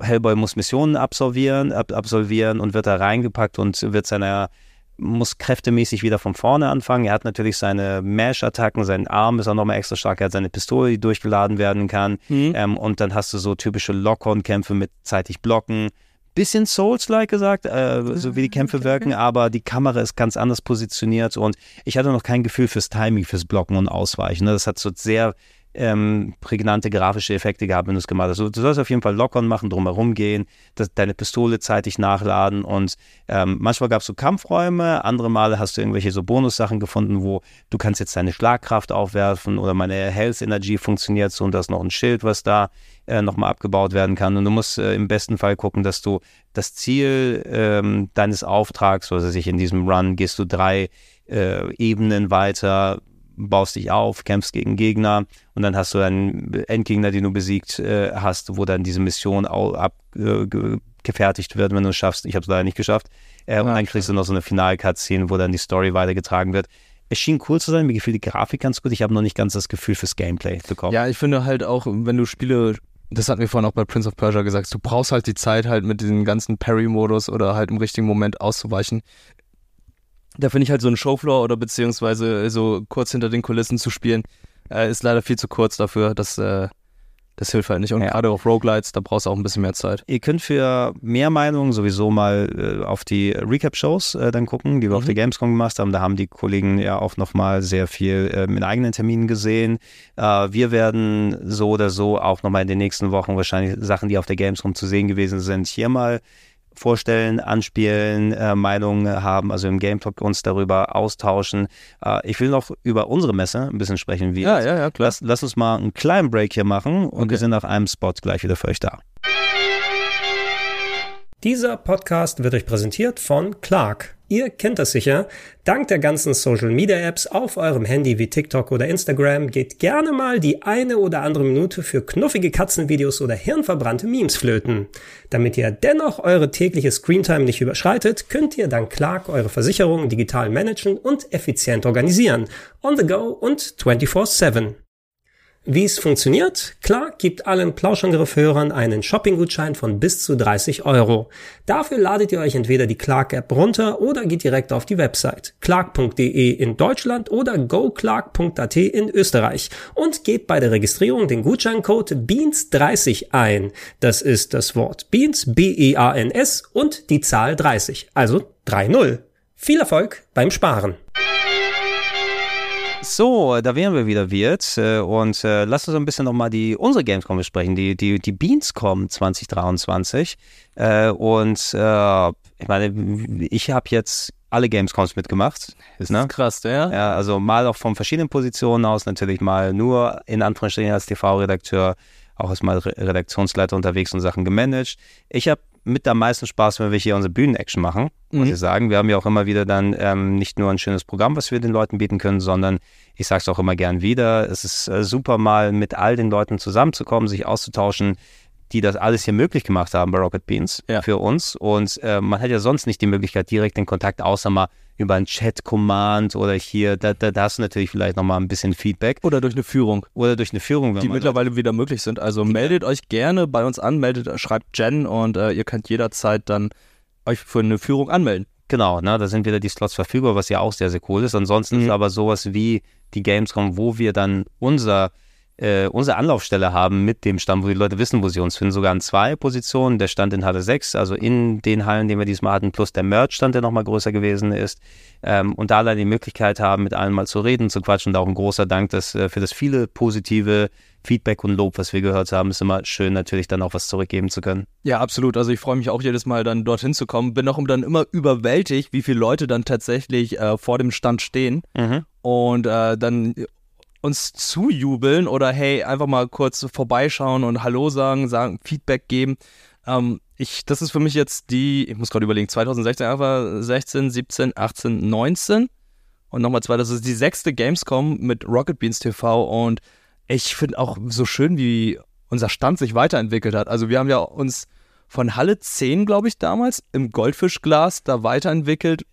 Hellboy muss Missionen absolvieren, ab, absolvieren und wird da reingepackt und wird seiner muss kräftemäßig wieder von vorne anfangen. Er hat natürlich seine Mash-Attacken, sein Arm ist auch nochmal extra stark, er hat seine Pistole, die durchgeladen werden kann. Mhm. Ähm, und dann hast du so typische Lock-on-Kämpfe mit zeitig blocken. Bisschen Souls-like gesagt, äh, so wie die Kämpfe wirken, aber die Kamera ist ganz anders positioniert und ich hatte noch kein Gefühl fürs Timing, fürs Blocken und Ausweichen. Ne? Das hat so sehr ähm, prägnante grafische Effekte gehabt, wenn du es gemacht hast. Also, du sollst auf jeden Fall Lock-on machen, drumherum gehen, das, deine Pistole zeitig nachladen und ähm, manchmal gab es so Kampfräume, andere Male hast du irgendwelche so Bonussachen gefunden, wo du kannst jetzt deine Schlagkraft aufwerfen oder meine Health Energy funktioniert so und da ist noch ein Schild, was da äh, nochmal abgebaut werden kann. Und du musst äh, im besten Fall gucken, dass du das Ziel ähm, deines Auftrags, also sich in diesem Run, gehst du drei äh, Ebenen weiter, baust dich auf, kämpfst gegen Gegner und dann hast du einen Endgegner, den du besiegt äh, hast, wo dann diese Mission abgefertigt äh, wird, wenn du es schaffst. Ich habe es leider nicht geschafft. Äh, und dann kriegst du noch so eine Final-Cutscene, wo dann die Story weitergetragen wird. Es schien cool zu sein, mir gefiel die Grafik ganz gut. Ich habe noch nicht ganz das Gefühl fürs Gameplay bekommen. Ja, ich finde halt auch, wenn du Spiele das hatten wir vorhin auch bei Prince of Persia gesagt, du brauchst halt die Zeit halt mit diesem ganzen Parry-Modus oder halt im richtigen Moment auszuweichen. Da finde ich halt so ein Showfloor oder beziehungsweise so kurz hinter den Kulissen zu spielen, äh, ist leider viel zu kurz dafür. Das äh, das hilft halt nicht. Und ja. gerade auf Roguelites, da brauchst du auch ein bisschen mehr Zeit. Ihr könnt für mehr Meinungen sowieso mal äh, auf die Recap-Shows äh, dann gucken, die wir mhm. auf der Gamescom gemacht haben. Da haben die Kollegen ja auch nochmal sehr viel äh, mit eigenen Terminen gesehen. Äh, wir werden so oder so auch nochmal in den nächsten Wochen wahrscheinlich Sachen, die auf der Gamescom zu sehen gewesen sind, hier mal vorstellen, anspielen, äh, Meinungen haben, also im Game Talk uns darüber austauschen. Äh, ich will noch über unsere Messe ein bisschen sprechen. Wie ja, ja, ja, klar. Lass, lass, uns mal einen kleinen Break hier machen und okay. wir sind auf einem Spot gleich wieder für euch da. Dieser Podcast wird euch präsentiert von Clark. Ihr kennt das sicher. Dank der ganzen Social Media Apps auf eurem Handy wie TikTok oder Instagram geht gerne mal die eine oder andere Minute für knuffige Katzenvideos oder hirnverbrannte Memes flöten. Damit ihr dennoch eure tägliche Screentime nicht überschreitet, könnt ihr dank Clark eure Versicherungen digital managen und effizient organisieren. On the go und 24-7. Wie es funktioniert? Klar, gibt allen Plauschangriff-Hörern einen Shopping-Gutschein von bis zu 30 Euro. Dafür ladet ihr euch entweder die Clark-App runter oder geht direkt auf die Website clark.de in Deutschland oder goclark.at in Österreich und gebt bei der Registrierung den Gutscheincode BEANS30 ein. Das ist das Wort BEANS, B-E-A-N-S und die Zahl 30, also 3-0. Viel Erfolg beim Sparen! So, da wären wir wieder, Wirt. Äh, und äh, lass uns ein bisschen nochmal die, unsere Gamescom besprechen, die, die, die Beanscom 2023. Äh, und äh, ich meine, ich habe jetzt alle Gamescoms mitgemacht. Ist ne? krass, ja? Ja, also mal auch von verschiedenen Positionen aus, natürlich mal nur in Anführungsstrichen als TV-Redakteur, auch als mal Redaktionsleiter unterwegs und Sachen gemanagt. Ich habe mit am meisten Spaß, wenn wir hier unsere Bühnen-Action machen, muss mhm. ich sagen. Wir haben ja auch immer wieder dann ähm, nicht nur ein schönes Programm, was wir den Leuten bieten können, sondern ich sage es auch immer gern wieder, es ist äh, super mal mit all den Leuten zusammenzukommen, sich auszutauschen, die das alles hier möglich gemacht haben bei Rocket Beans ja. für uns. Und äh, man hat ja sonst nicht die Möglichkeit, direkt den Kontakt, außer mal über ein Chat-Command oder hier, da, da, da, hast du natürlich vielleicht nochmal ein bisschen Feedback. Oder durch eine Führung. Oder durch eine Führung. die mittlerweile wieder möglich sind. Also meldet ja. euch gerne bei uns an, meldet, schreibt Jen und äh, ihr könnt jederzeit dann euch für eine Führung anmelden. Genau, ne, da sind wieder die Slots verfügbar, was ja auch sehr, sehr cool ist. Ansonsten mhm. ist aber sowas wie die Gamescom, wo wir dann unser äh, unsere Anlaufstelle haben mit dem Stand, wo die Leute wissen, wo sie uns finden, sogar in zwei Positionen. Der Stand in Halle 6, also in den Hallen, den wir diesmal hatten, plus der Merch-Stand, der nochmal größer gewesen ist. Ähm, und da dann die Möglichkeit haben, mit allen mal zu reden, zu quatschen. Und auch ein großer Dank dass, äh, für das viele positive Feedback und Lob, was wir gehört haben, ist immer schön, natürlich dann auch was zurückgeben zu können. Ja, absolut. Also ich freue mich auch jedes Mal dann dorthin zu kommen. Bin auch dann immer überwältigt, wie viele Leute dann tatsächlich äh, vor dem Stand stehen. Mhm. Und äh, dann uns zujubeln oder hey, einfach mal kurz vorbeischauen und Hallo sagen, sagen, Feedback geben. Ähm, ich, das ist für mich jetzt die, ich muss gerade überlegen, 2016, einfach 16, 17, 18, 19 und nochmal zwei, das ist die sechste Gamescom mit Rocket Beans TV und ich finde auch so schön, wie unser Stand sich weiterentwickelt hat. Also wir haben ja uns von Halle 10, glaube ich, damals im Goldfischglas da weiterentwickelt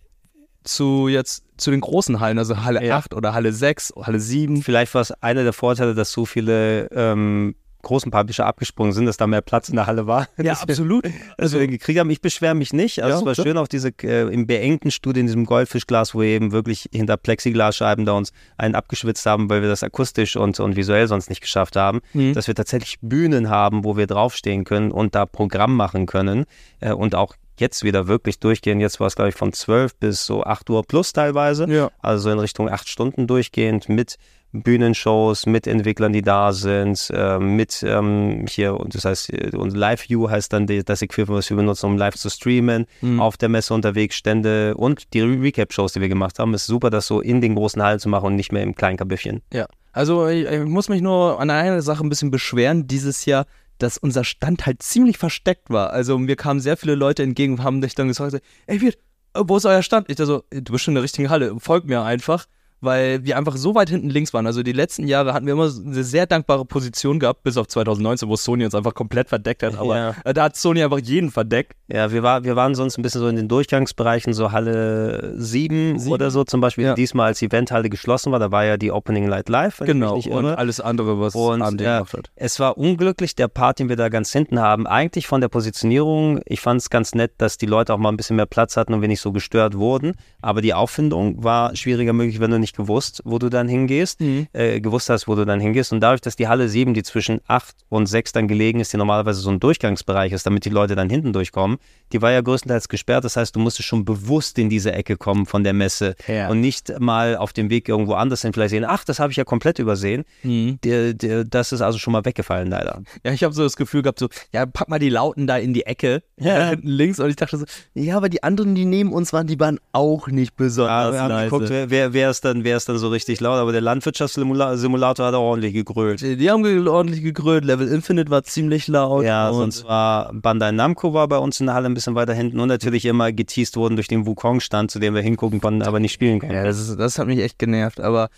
zu jetzt zu den großen Hallen, also Halle ja. 8 oder Halle 6, Halle 7. Vielleicht war es einer der Vorteile, dass so viele ähm, großen Publisher abgesprungen sind, dass da mehr Platz in der Halle war. Ja, absolut. Also wir gekriegt haben. Ich beschwere mich nicht. Also ja, es war so. schön auch diese äh, im beengten Studio in diesem Goldfischglas, wo wir eben wirklich hinter Plexiglasscheiben da uns einen abgeschwitzt haben, weil wir das akustisch und, und visuell sonst nicht geschafft haben, mhm. dass wir tatsächlich Bühnen haben, wo wir draufstehen können und da Programm machen können äh, und auch jetzt wieder wirklich durchgehen. Jetzt war es, glaube ich, von 12 bis so 8 Uhr plus teilweise. Ja. Also in Richtung 8 Stunden durchgehend mit Bühnenshows, mit Entwicklern, die da sind, äh, mit ähm, hier, und das heißt, äh, und Live-View heißt dann die, das Equipment, was wir benutzen, um live zu streamen, mhm. auf der Messe unterwegs, Stände und die Recap-Shows, die wir gemacht haben. Es ist super, das so in den großen Hallen zu machen und nicht mehr im kleinen Kabüffchen. Ja. Also ich, ich muss mich nur an einer Sache ein bisschen beschweren. Dieses Jahr dass unser Stand halt ziemlich versteckt war. Also mir kamen sehr viele Leute entgegen und haben dich dann gesagt, ey, Wirt, wo ist euer Stand? Ich dachte so, du bist schon in der richtigen Halle, folg mir einfach. Weil wir einfach so weit hinten links waren. Also die letzten Jahre hatten wir immer eine sehr dankbare Position gehabt, bis auf 2019, wo Sony uns einfach komplett verdeckt hat. Aber Ja. äh, da hat Sony einfach jeden verdeckt. Ja, wir, war, wir waren sonst ein bisschen so in den Durchgangsbereichen, so Halle 7, Sieben? oder so zum Beispiel. Ja. Diesmal, als die Eventhalle geschlossen war, da war ja die Opening Light Live. Genau. Und irre. alles andere, was Und AMD ja, gemacht hat. es war unglücklich, der Part, den wir da ganz hinten haben. Eigentlich von der Positionierung, ich fand es ganz nett, dass die Leute auch mal ein bisschen mehr Platz hatten und wir nicht so gestört wurden. Aber die Auffindung war schwieriger möglich, wenn du nicht gewusst, wo du dann hingehst, Mhm. äh, gewusst hast, wo du dann hingehst. Und dadurch, dass die Halle 7, die zwischen 8 und 6 dann gelegen ist, die normalerweise so ein Durchgangsbereich ist, damit die Leute dann hinten durchkommen, die war ja größtenteils gesperrt. Das heißt, du musstest schon bewusst in diese Ecke kommen von der Messe Ja. und nicht mal auf dem Weg irgendwo anders hin vielleicht sehen, ach, das habe ich ja komplett übersehen. Mhm. Der, der, das ist also schon mal weggefallen, leider. Ja, ich habe so das Gefühl gehabt, so, ja, pack mal die Lauten da in die Ecke, Ja. da hinten links. Und ich dachte so, ja, aber die anderen, die neben uns waren, die waren auch nicht Ja, besonders wir haben nice. geguckt, wer, wer, wer, ist dann, wer ist dann so richtig laut, aber der Landwirtschaftssimulator hat auch ordentlich gegrölt. Die haben ge- ordentlich gegrölt. Level Infinite war ziemlich laut. Ja, und sonst war Bandai Namco war bei uns in der Halle ein bisschen weiter hinten und natürlich immer geteased wurden durch den Wukong-Stand, zu dem wir hingucken konnten, aber nicht spielen konnten. Ja, das, ist, das hat mich echt genervt. Aber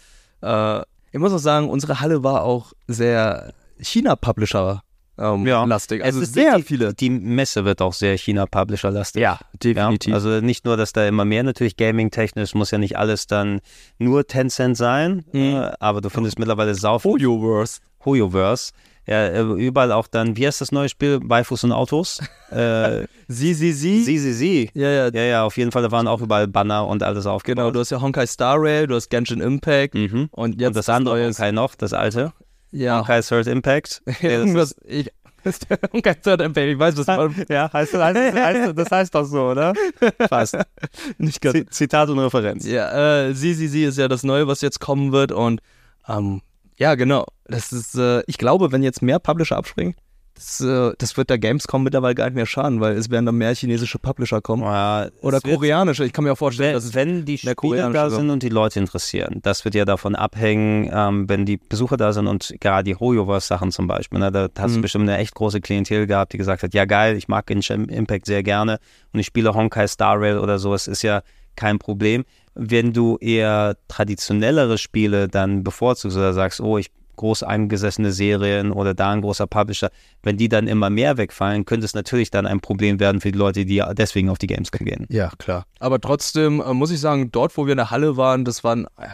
äh, ich muss auch sagen, unsere Halle war auch sehr China-Publisher ähm, Ja. lastig. Also sehr die, viele. Die Messe wird auch sehr China-Publisher-lastig. Ja, definitiv. Ja, also nicht nur, dass da immer mehr natürlich gaming-technisch, muss ja nicht alles dann nur Tencent sein, Mhm. äh, aber du findest mittlerweile sau Hoyoverse. Hoyoverse. Ja, äh, überall auch dann, wie heißt das neue Spiel? Waifus und Autos? äh, Sie, sie, sie. sie, sie, sie. Ja, ja, Ja, ja, auf jeden Fall, da waren auch überall Banner und alles aufgebaut. genau. Du hast ja Honkai Star Rail, du hast Genshin Impact mhm. und jetzt Und das andere Neues. Honkai noch, das alte. Ja, Honkai Third Impact. Irgendwas. Ich, Honkai Third Impact. Ich weiß, was du ja heißt, heißt, heißt, das heißt doch so, oder? Fast. nicht ganz. Z Zitat und Referenz. Ja, äh, sie, sie, sie ist ja das Neue, was jetzt kommen wird und ähm, ja, genau. Das ist, äh, ich glaube, wenn jetzt mehr Publisher abspringen, das, äh, das wird der Gamescom mittlerweile gar nicht mehr schaden, weil es werden dann mehr chinesische Publisher kommen. Ja, Oder koreanische. Ich kann mir auch vorstellen, Wenn, dass es wenn die Spieler da sind und die Leute interessieren, das wird ja davon abhängen, ähm, wenn die Besucher da sind und gerade die Hoyoverse-Sachen zum Beispiel, ne, da hast du Mhm. bestimmt eine echt große Klientel gehabt, die gesagt hat, ja geil, ich mag Genshin Impact sehr gerne und ich spiele Honkai Star Rail oder so, es ist ja kein Problem. Wenn du eher traditionellere Spiele dann bevorzugst oder sagst, oh, ich groß eingesessene Serien oder da ein großer Publisher, wenn die dann immer mehr wegfallen, könnte es natürlich dann ein Problem werden für die Leute, die deswegen auf die Gamescom gehen. Ja, klar. Aber trotzdem äh, muss ich sagen, dort, wo wir in der Halle waren, das waren äh,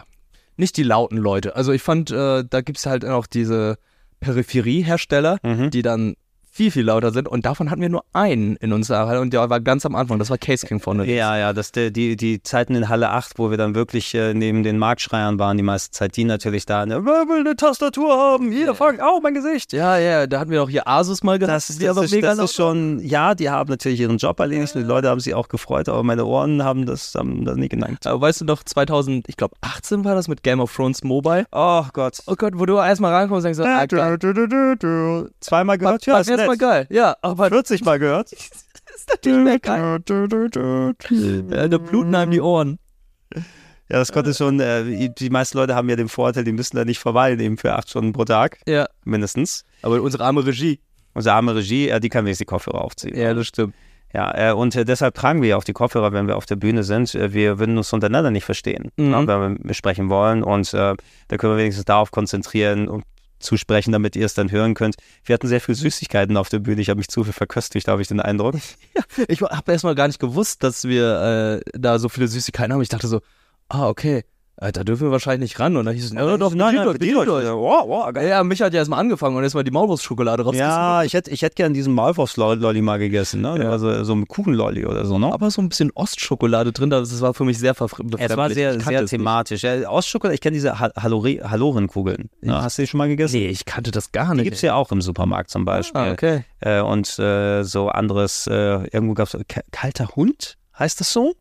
nicht die lauten Leute. Also ich fand, äh, da gibt es halt auch diese Peripheriehersteller, Mhm. die dann viel, viel lauter sind. Und davon hatten wir nur einen in unserer Halle und der war ganz am Anfang. Das war Case King vorne. Ja, ja, das, der, die, die Zeiten in Halle 8, wo wir dann wirklich äh, neben den Marktschreiern waren, die meiste Zeit, die natürlich da, ne, wer will eine Tastatur haben? Hier, fang, au, mein Gesicht. Ja, ja, da hatten wir auch hier Asus mal gehabt. Das, das, die aber ist, das ist schon, ja, die haben natürlich ihren Job erledigt, die Leute haben sich auch gefreut, aber meine Ohren haben das, haben das nie geneigt. Aber weißt du noch, 2000, ich glaube 18 war das mit Game of Thrones Mobile. Oh Gott. Oh Gott, wo du erstmal reinkommst und denkst so, ah. Zweimal gehört? Ja, ist jetzt mal nett. geil. Ja, aber 40 Mal gehört? ist natürlich mehr geil. Ja, da bluten einem die Ohren. Ja, das konnte schon, äh, die meisten Leute haben ja den Vorteil, die müssen da nicht verweilen eben für acht Stunden pro Tag, Ja, mindestens. aber unsere arme Regie. Unsere arme Regie, ja, die kann wenigstens die Kopfhörer aufziehen. Ja, das stimmt. Ja, äh, und äh, deshalb tragen wir ja auch die Kopfhörer, wenn wir auf der Bühne sind. Äh, wir würden uns untereinander nicht verstehen, Mhm. ne, wenn wir sprechen wollen. Und äh, da können wir wenigstens darauf konzentrieren und zu sprechen, damit ihr es dann hören könnt. Wir hatten sehr viel Süßigkeiten auf der Bühne. Ich habe mich zu viel verköstigt, habe ich den Eindruck. Ich habe erstmal gar nicht gewusst, dass wir äh, da so viele Süßigkeiten haben. Ich dachte so, ah, okay, da dürfen wir wahrscheinlich nicht ran. Und dann hieß es, ja, doch, nein, nein, bedient euch, bedient. Wow, wow, geil. Ja, mich hat ja erstmal angefangen und erstmal die Maulwurfsschokolade rausgesucht. Ja, ich hätte, ich hätte gern diesen Maulwurfslolli mal gegessen, ne? Ja. war so, so ein Kuchenlolli oder so, ne? Aber so ein bisschen Ostschokolade drin, das war für mich sehr verfremdlich. es war sehr, sehr thematisch. Ja, Ostschokolade, ich kenne diese Ha- Hallori- Hallorenkugeln. Ne? Hast du die schon mal gegessen? Nee, ich kannte das gar Die nicht. gibt es ja auch im Supermarkt zum Beispiel. ah, okay. äh, und äh, so anderes, äh, irgendwo gab es kalter Hund, heißt das so?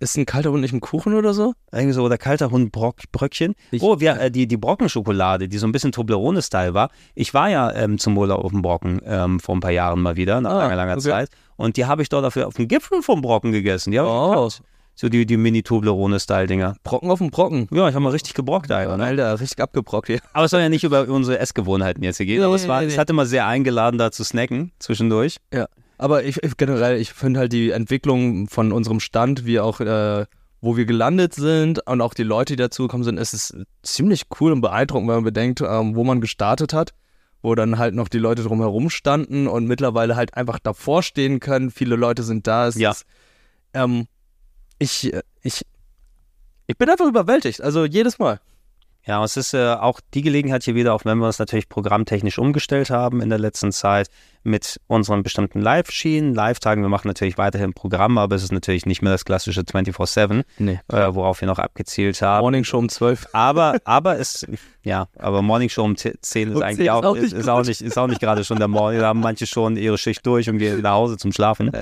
Ist ein kalter Hund nicht ein Kuchen oder so? Irgendwie so, oder kalter Hund Brock, Bröckchen. Ich- oh, wir, äh, die, die Brockenschokolade, die so ein bisschen Toblerone-Style war. Ich war ja ähm, zum Urlaub auf dem Brocken ähm, vor ein paar Jahren mal wieder, nach Ah, langer, langer okay. Zeit. Und die habe ich dort auf, auf dem Gipfel vom Brocken gegessen. Die ich Oh. So die, die Mini-Toblerone-Style-Dinger. Brocken auf dem Brocken. Ja, ich habe mal richtig gebrockt, Alter. Ne? Alter, richtig abgebrockt hier. Aber es soll ja nicht über unsere Essgewohnheiten jetzt hier gehen. Nee, aber es, war, nee, es nee. hat immer sehr eingeladen, da zu snacken zwischendurch. Ja. Aber ich, ich generell, ich finde halt die Entwicklung von unserem Stand, wie auch äh, wo wir gelandet sind und auch die Leute, die dazugekommen sind, es ist ziemlich cool und beeindruckend, wenn man bedenkt, ähm, wo man gestartet hat, wo dann halt noch die Leute drumherum standen und mittlerweile halt einfach davor stehen können. Viele Leute sind da. Es Ja. Ist, ähm, ich, ich, ich bin einfach überwältigt. Also jedes Mal. Ja, es ist äh, auch die Gelegenheit hier wieder, auch wenn wir uns natürlich programmtechnisch umgestellt haben in der letzten Zeit mit unseren bestimmten Live-Schienen, Live-Tagen. Wir machen natürlich weiterhin Programme, aber es ist natürlich nicht mehr das klassische 24-7, Nee. äh, worauf wir noch abgezielt haben. Morning Show um 12. Aber, aber es, ja, aber Morning Show um 10 ist Um eigentlich 10 auch, ist auch ist, nicht ist, auch nicht, ist auch nicht gerade schon der Morgen. Da haben manche schon ihre Schicht durch und gehen nach Hause zum Schlafen.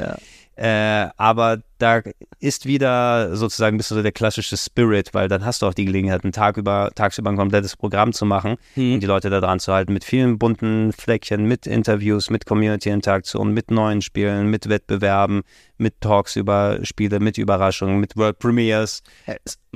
Äh, aber da ist wieder sozusagen ein bisschen so der klassische Spirit, weil dann hast du auch die Gelegenheit, einen Tag über, tagsüber ein komplettes Programm zu machen und die Leute da dran zu halten mit vielen bunten Fleckchen, mit Interviews, mit Community-Interaktion, mit neuen Spielen, mit Wettbewerben, mit Talks über Spiele, mit Überraschungen, mit World Premiers.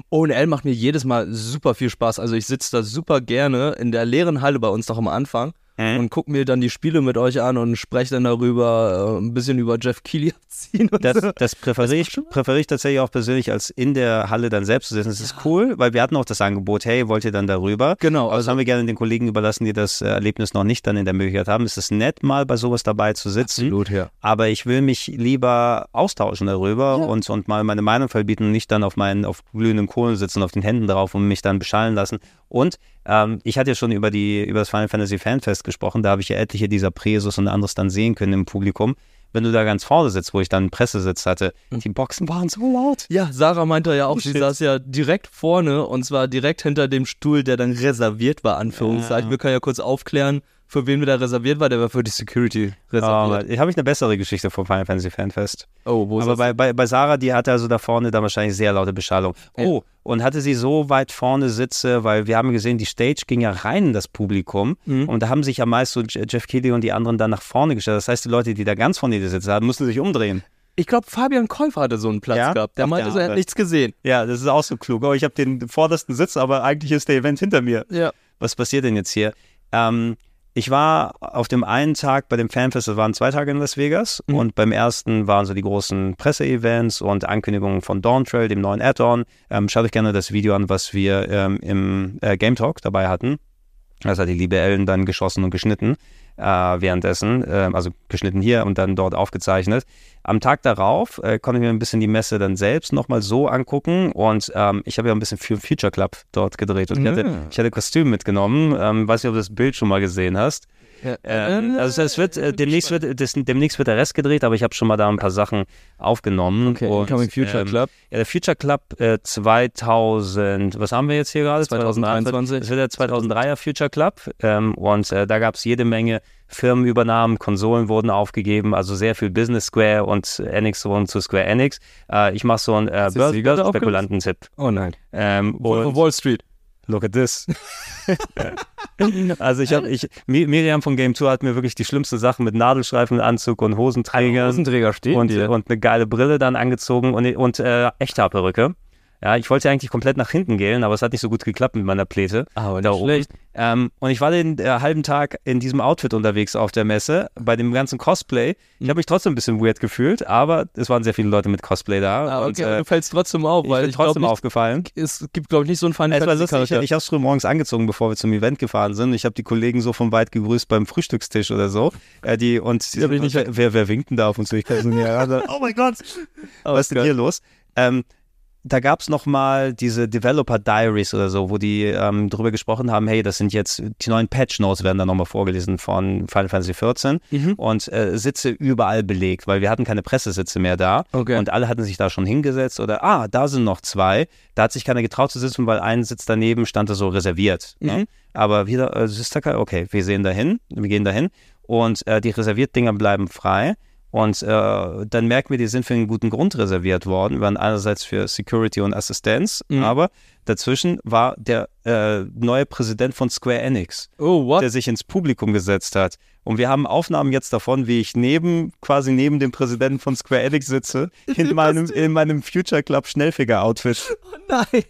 ONL macht mir jedes Mal super viel Spaß. Also ich sitze da super gerne in der leeren Halle bei uns noch am Anfang und gucke mir dann die Spiele mit euch an und spreche dann darüber, äh, ein bisschen über Jeff Keighley abziehen Das, so. das präferiere ich, präferiere ich tatsächlich auch persönlich, als in der Halle dann selbst zu sitzen. Das ist cool, weil wir hatten auch das Angebot, hey, wollt ihr dann darüber? Genau, Aber das haben wir gerne den Kollegen überlassen, die das äh, Erlebnis noch nicht dann in der Möglichkeit haben. Es ist nett, mal bei sowas dabei zu sitzen. ja. Aber ich will mich lieber austauschen darüber und, und mal meine Meinung verbieten und nicht dann auf meinen auf glühenden Kohlen sitzen, auf den Händen drauf und mich dann beschallen lassen. Und ähm, ich hatte ja schon über die über das Final Fantasy Fanfest gesprochen, da habe ich ja etliche dieser Presos und anderes dann sehen können im Publikum. Wenn du da ganz vorne sitzt, wo ich dann einen Pressesitz hatte, die Boxen waren so laut. Ja, Sarah meinte ja auch, sie Shit. saß ja direkt vorne und zwar direkt hinter dem Stuhl, der dann reserviert war, Anführungszeichen. Wir können ja kurz aufklären, für wen wir da reserviert war. Der war für die Security reserviert. Oh, habe ich eine bessere Geschichte vom Final Fantasy Fanfest. Oh, wo ist Aber das? bei, bei, bei Sarah, die hatte also da vorne dann wahrscheinlich sehr laute Beschallung. Oh, und hatte sie so weit vorne sitze, weil wir haben gesehen, die Stage ging ja rein in das Publikum Mhm. und da haben sich ja meist so Je- Jeff Keighley und die anderen dann nach vorne gestellt. Das heißt, die Leute, die da ganz vorne sitzen haben, mussten sich umdrehen. Ich glaube, Fabian Käufer hatte so einen Platz Ja? gehabt. Der Ach, meinte, so, er hat nichts gesehen. Ja, das ist auch so klug. Oh, ich habe den vordersten Sitz, aber eigentlich ist der Event hinter mir. Ja. Was passiert denn jetzt hier? Ähm, ich war auf dem einen Tag bei dem Fanfest, das waren zwei Tage in Las Vegas Mhm. und beim ersten waren so die großen Presseevents und Ankündigungen von Dawn Trail, dem neuen Add-on. Ähm, schaut euch gerne das Video an, was wir ähm, im äh, Game Talk dabei hatten. Das hat die liebe Ellen dann geschossen und geschnitten äh, währenddessen, äh, also geschnitten hier und dann dort aufgezeichnet. Am Tag darauf äh, konnte ich mir ein bisschen die Messe dann selbst nochmal so angucken und ähm, ich habe ja ein bisschen für Future Club dort gedreht und ich, hatte, ich hatte Kostüm mitgenommen. Ähm, weiß nicht, ob du das Bild schon mal gesehen hast. Ja. Ähm, also es wird äh, demnächst wird das, demnächst wird der Rest gedreht, aber ich habe schon mal da ein paar Sachen aufgenommen. Okay, Incoming Future ähm, Club. Ja, der Future Club äh, 2000, was haben wir jetzt hier gerade? 2023. Das wird der 2003er Future Club ähm, und äh, da gab es jede Menge Firmenübernahmen, Konsolen wurden aufgegeben, also sehr viel Business Square und Enix wurden zu Square Enix. Äh, ich mache so einen äh, Börsenspekulanten-Tipp. Oh nein. Ähm, und- Wall Street. Look at this. also ich habe, ich, Mi- Miriam von Game Tour hat mir wirklich die schlimmsten Sachen mit Nadelstreifenanzug und Hosenträgern Hosenträger steht und, dir. und eine geile Brille dann angezogen und, und äh, Echthaarperücke. Ja, ich wollte eigentlich komplett nach hinten gehen, aber es hat nicht so gut geklappt mit meiner Pläte. Aber Da oben. schlecht. Ähm, und ich war den äh, halben Tag in diesem Outfit unterwegs auf der Messe, bei dem ganzen Cosplay. Ich habe mich trotzdem ein bisschen weird gefühlt, aber es waren sehr viele Leute mit Cosplay da. Ah, und, okay, aber äh, du fällst trotzdem auf, ich weil ich glaube trotzdem nicht, aufgefallen. es gibt glaube ich nicht so einen Final Fantasy ich, ich habe es früh morgens angezogen, bevor wir zum Event gefahren sind. Ich habe die Kollegen so von weit gegrüßt beim Frühstückstisch oder so. Äh, die, und die, ich nicht- wer, wer, winkt denn da auf uns? Ich kann so näher ran. Oh mein Gott, was ist denn hier los? Ähm, da gab es nochmal diese Developer Diaries oder so, wo die ähm, drüber gesprochen haben, hey, das sind jetzt, die neuen Patch Notes werden da nochmal vorgelesen von Final Fantasy 14 Mhm. und äh, Sitze überall belegt, weil wir hatten keine Pressesitze mehr da Okay. und alle hatten sich da schon hingesetzt oder, ah, da sind noch zwei. Da hat sich keiner getraut zu sitzen, weil ein Sitz daneben stand da so reserviert. Ne? Aber wieder, äh, Sister, okay, wir sehen dahin, wir gehen dahin und äh, die Reserviertdinger bleiben frei. Und äh, dann merken wir, die sind für einen guten Grund reserviert worden. Wir waren einerseits für Security und Assistenz, aber dazwischen war der äh, neue Präsident von Square Enix, oh, what? der sich ins Publikum gesetzt hat. Und wir haben Aufnahmen jetzt davon, wie ich neben, quasi neben dem Präsidenten von Square Enix sitze, in meinem, in meinem Future Club Schnellfinger-Outfit. Nein.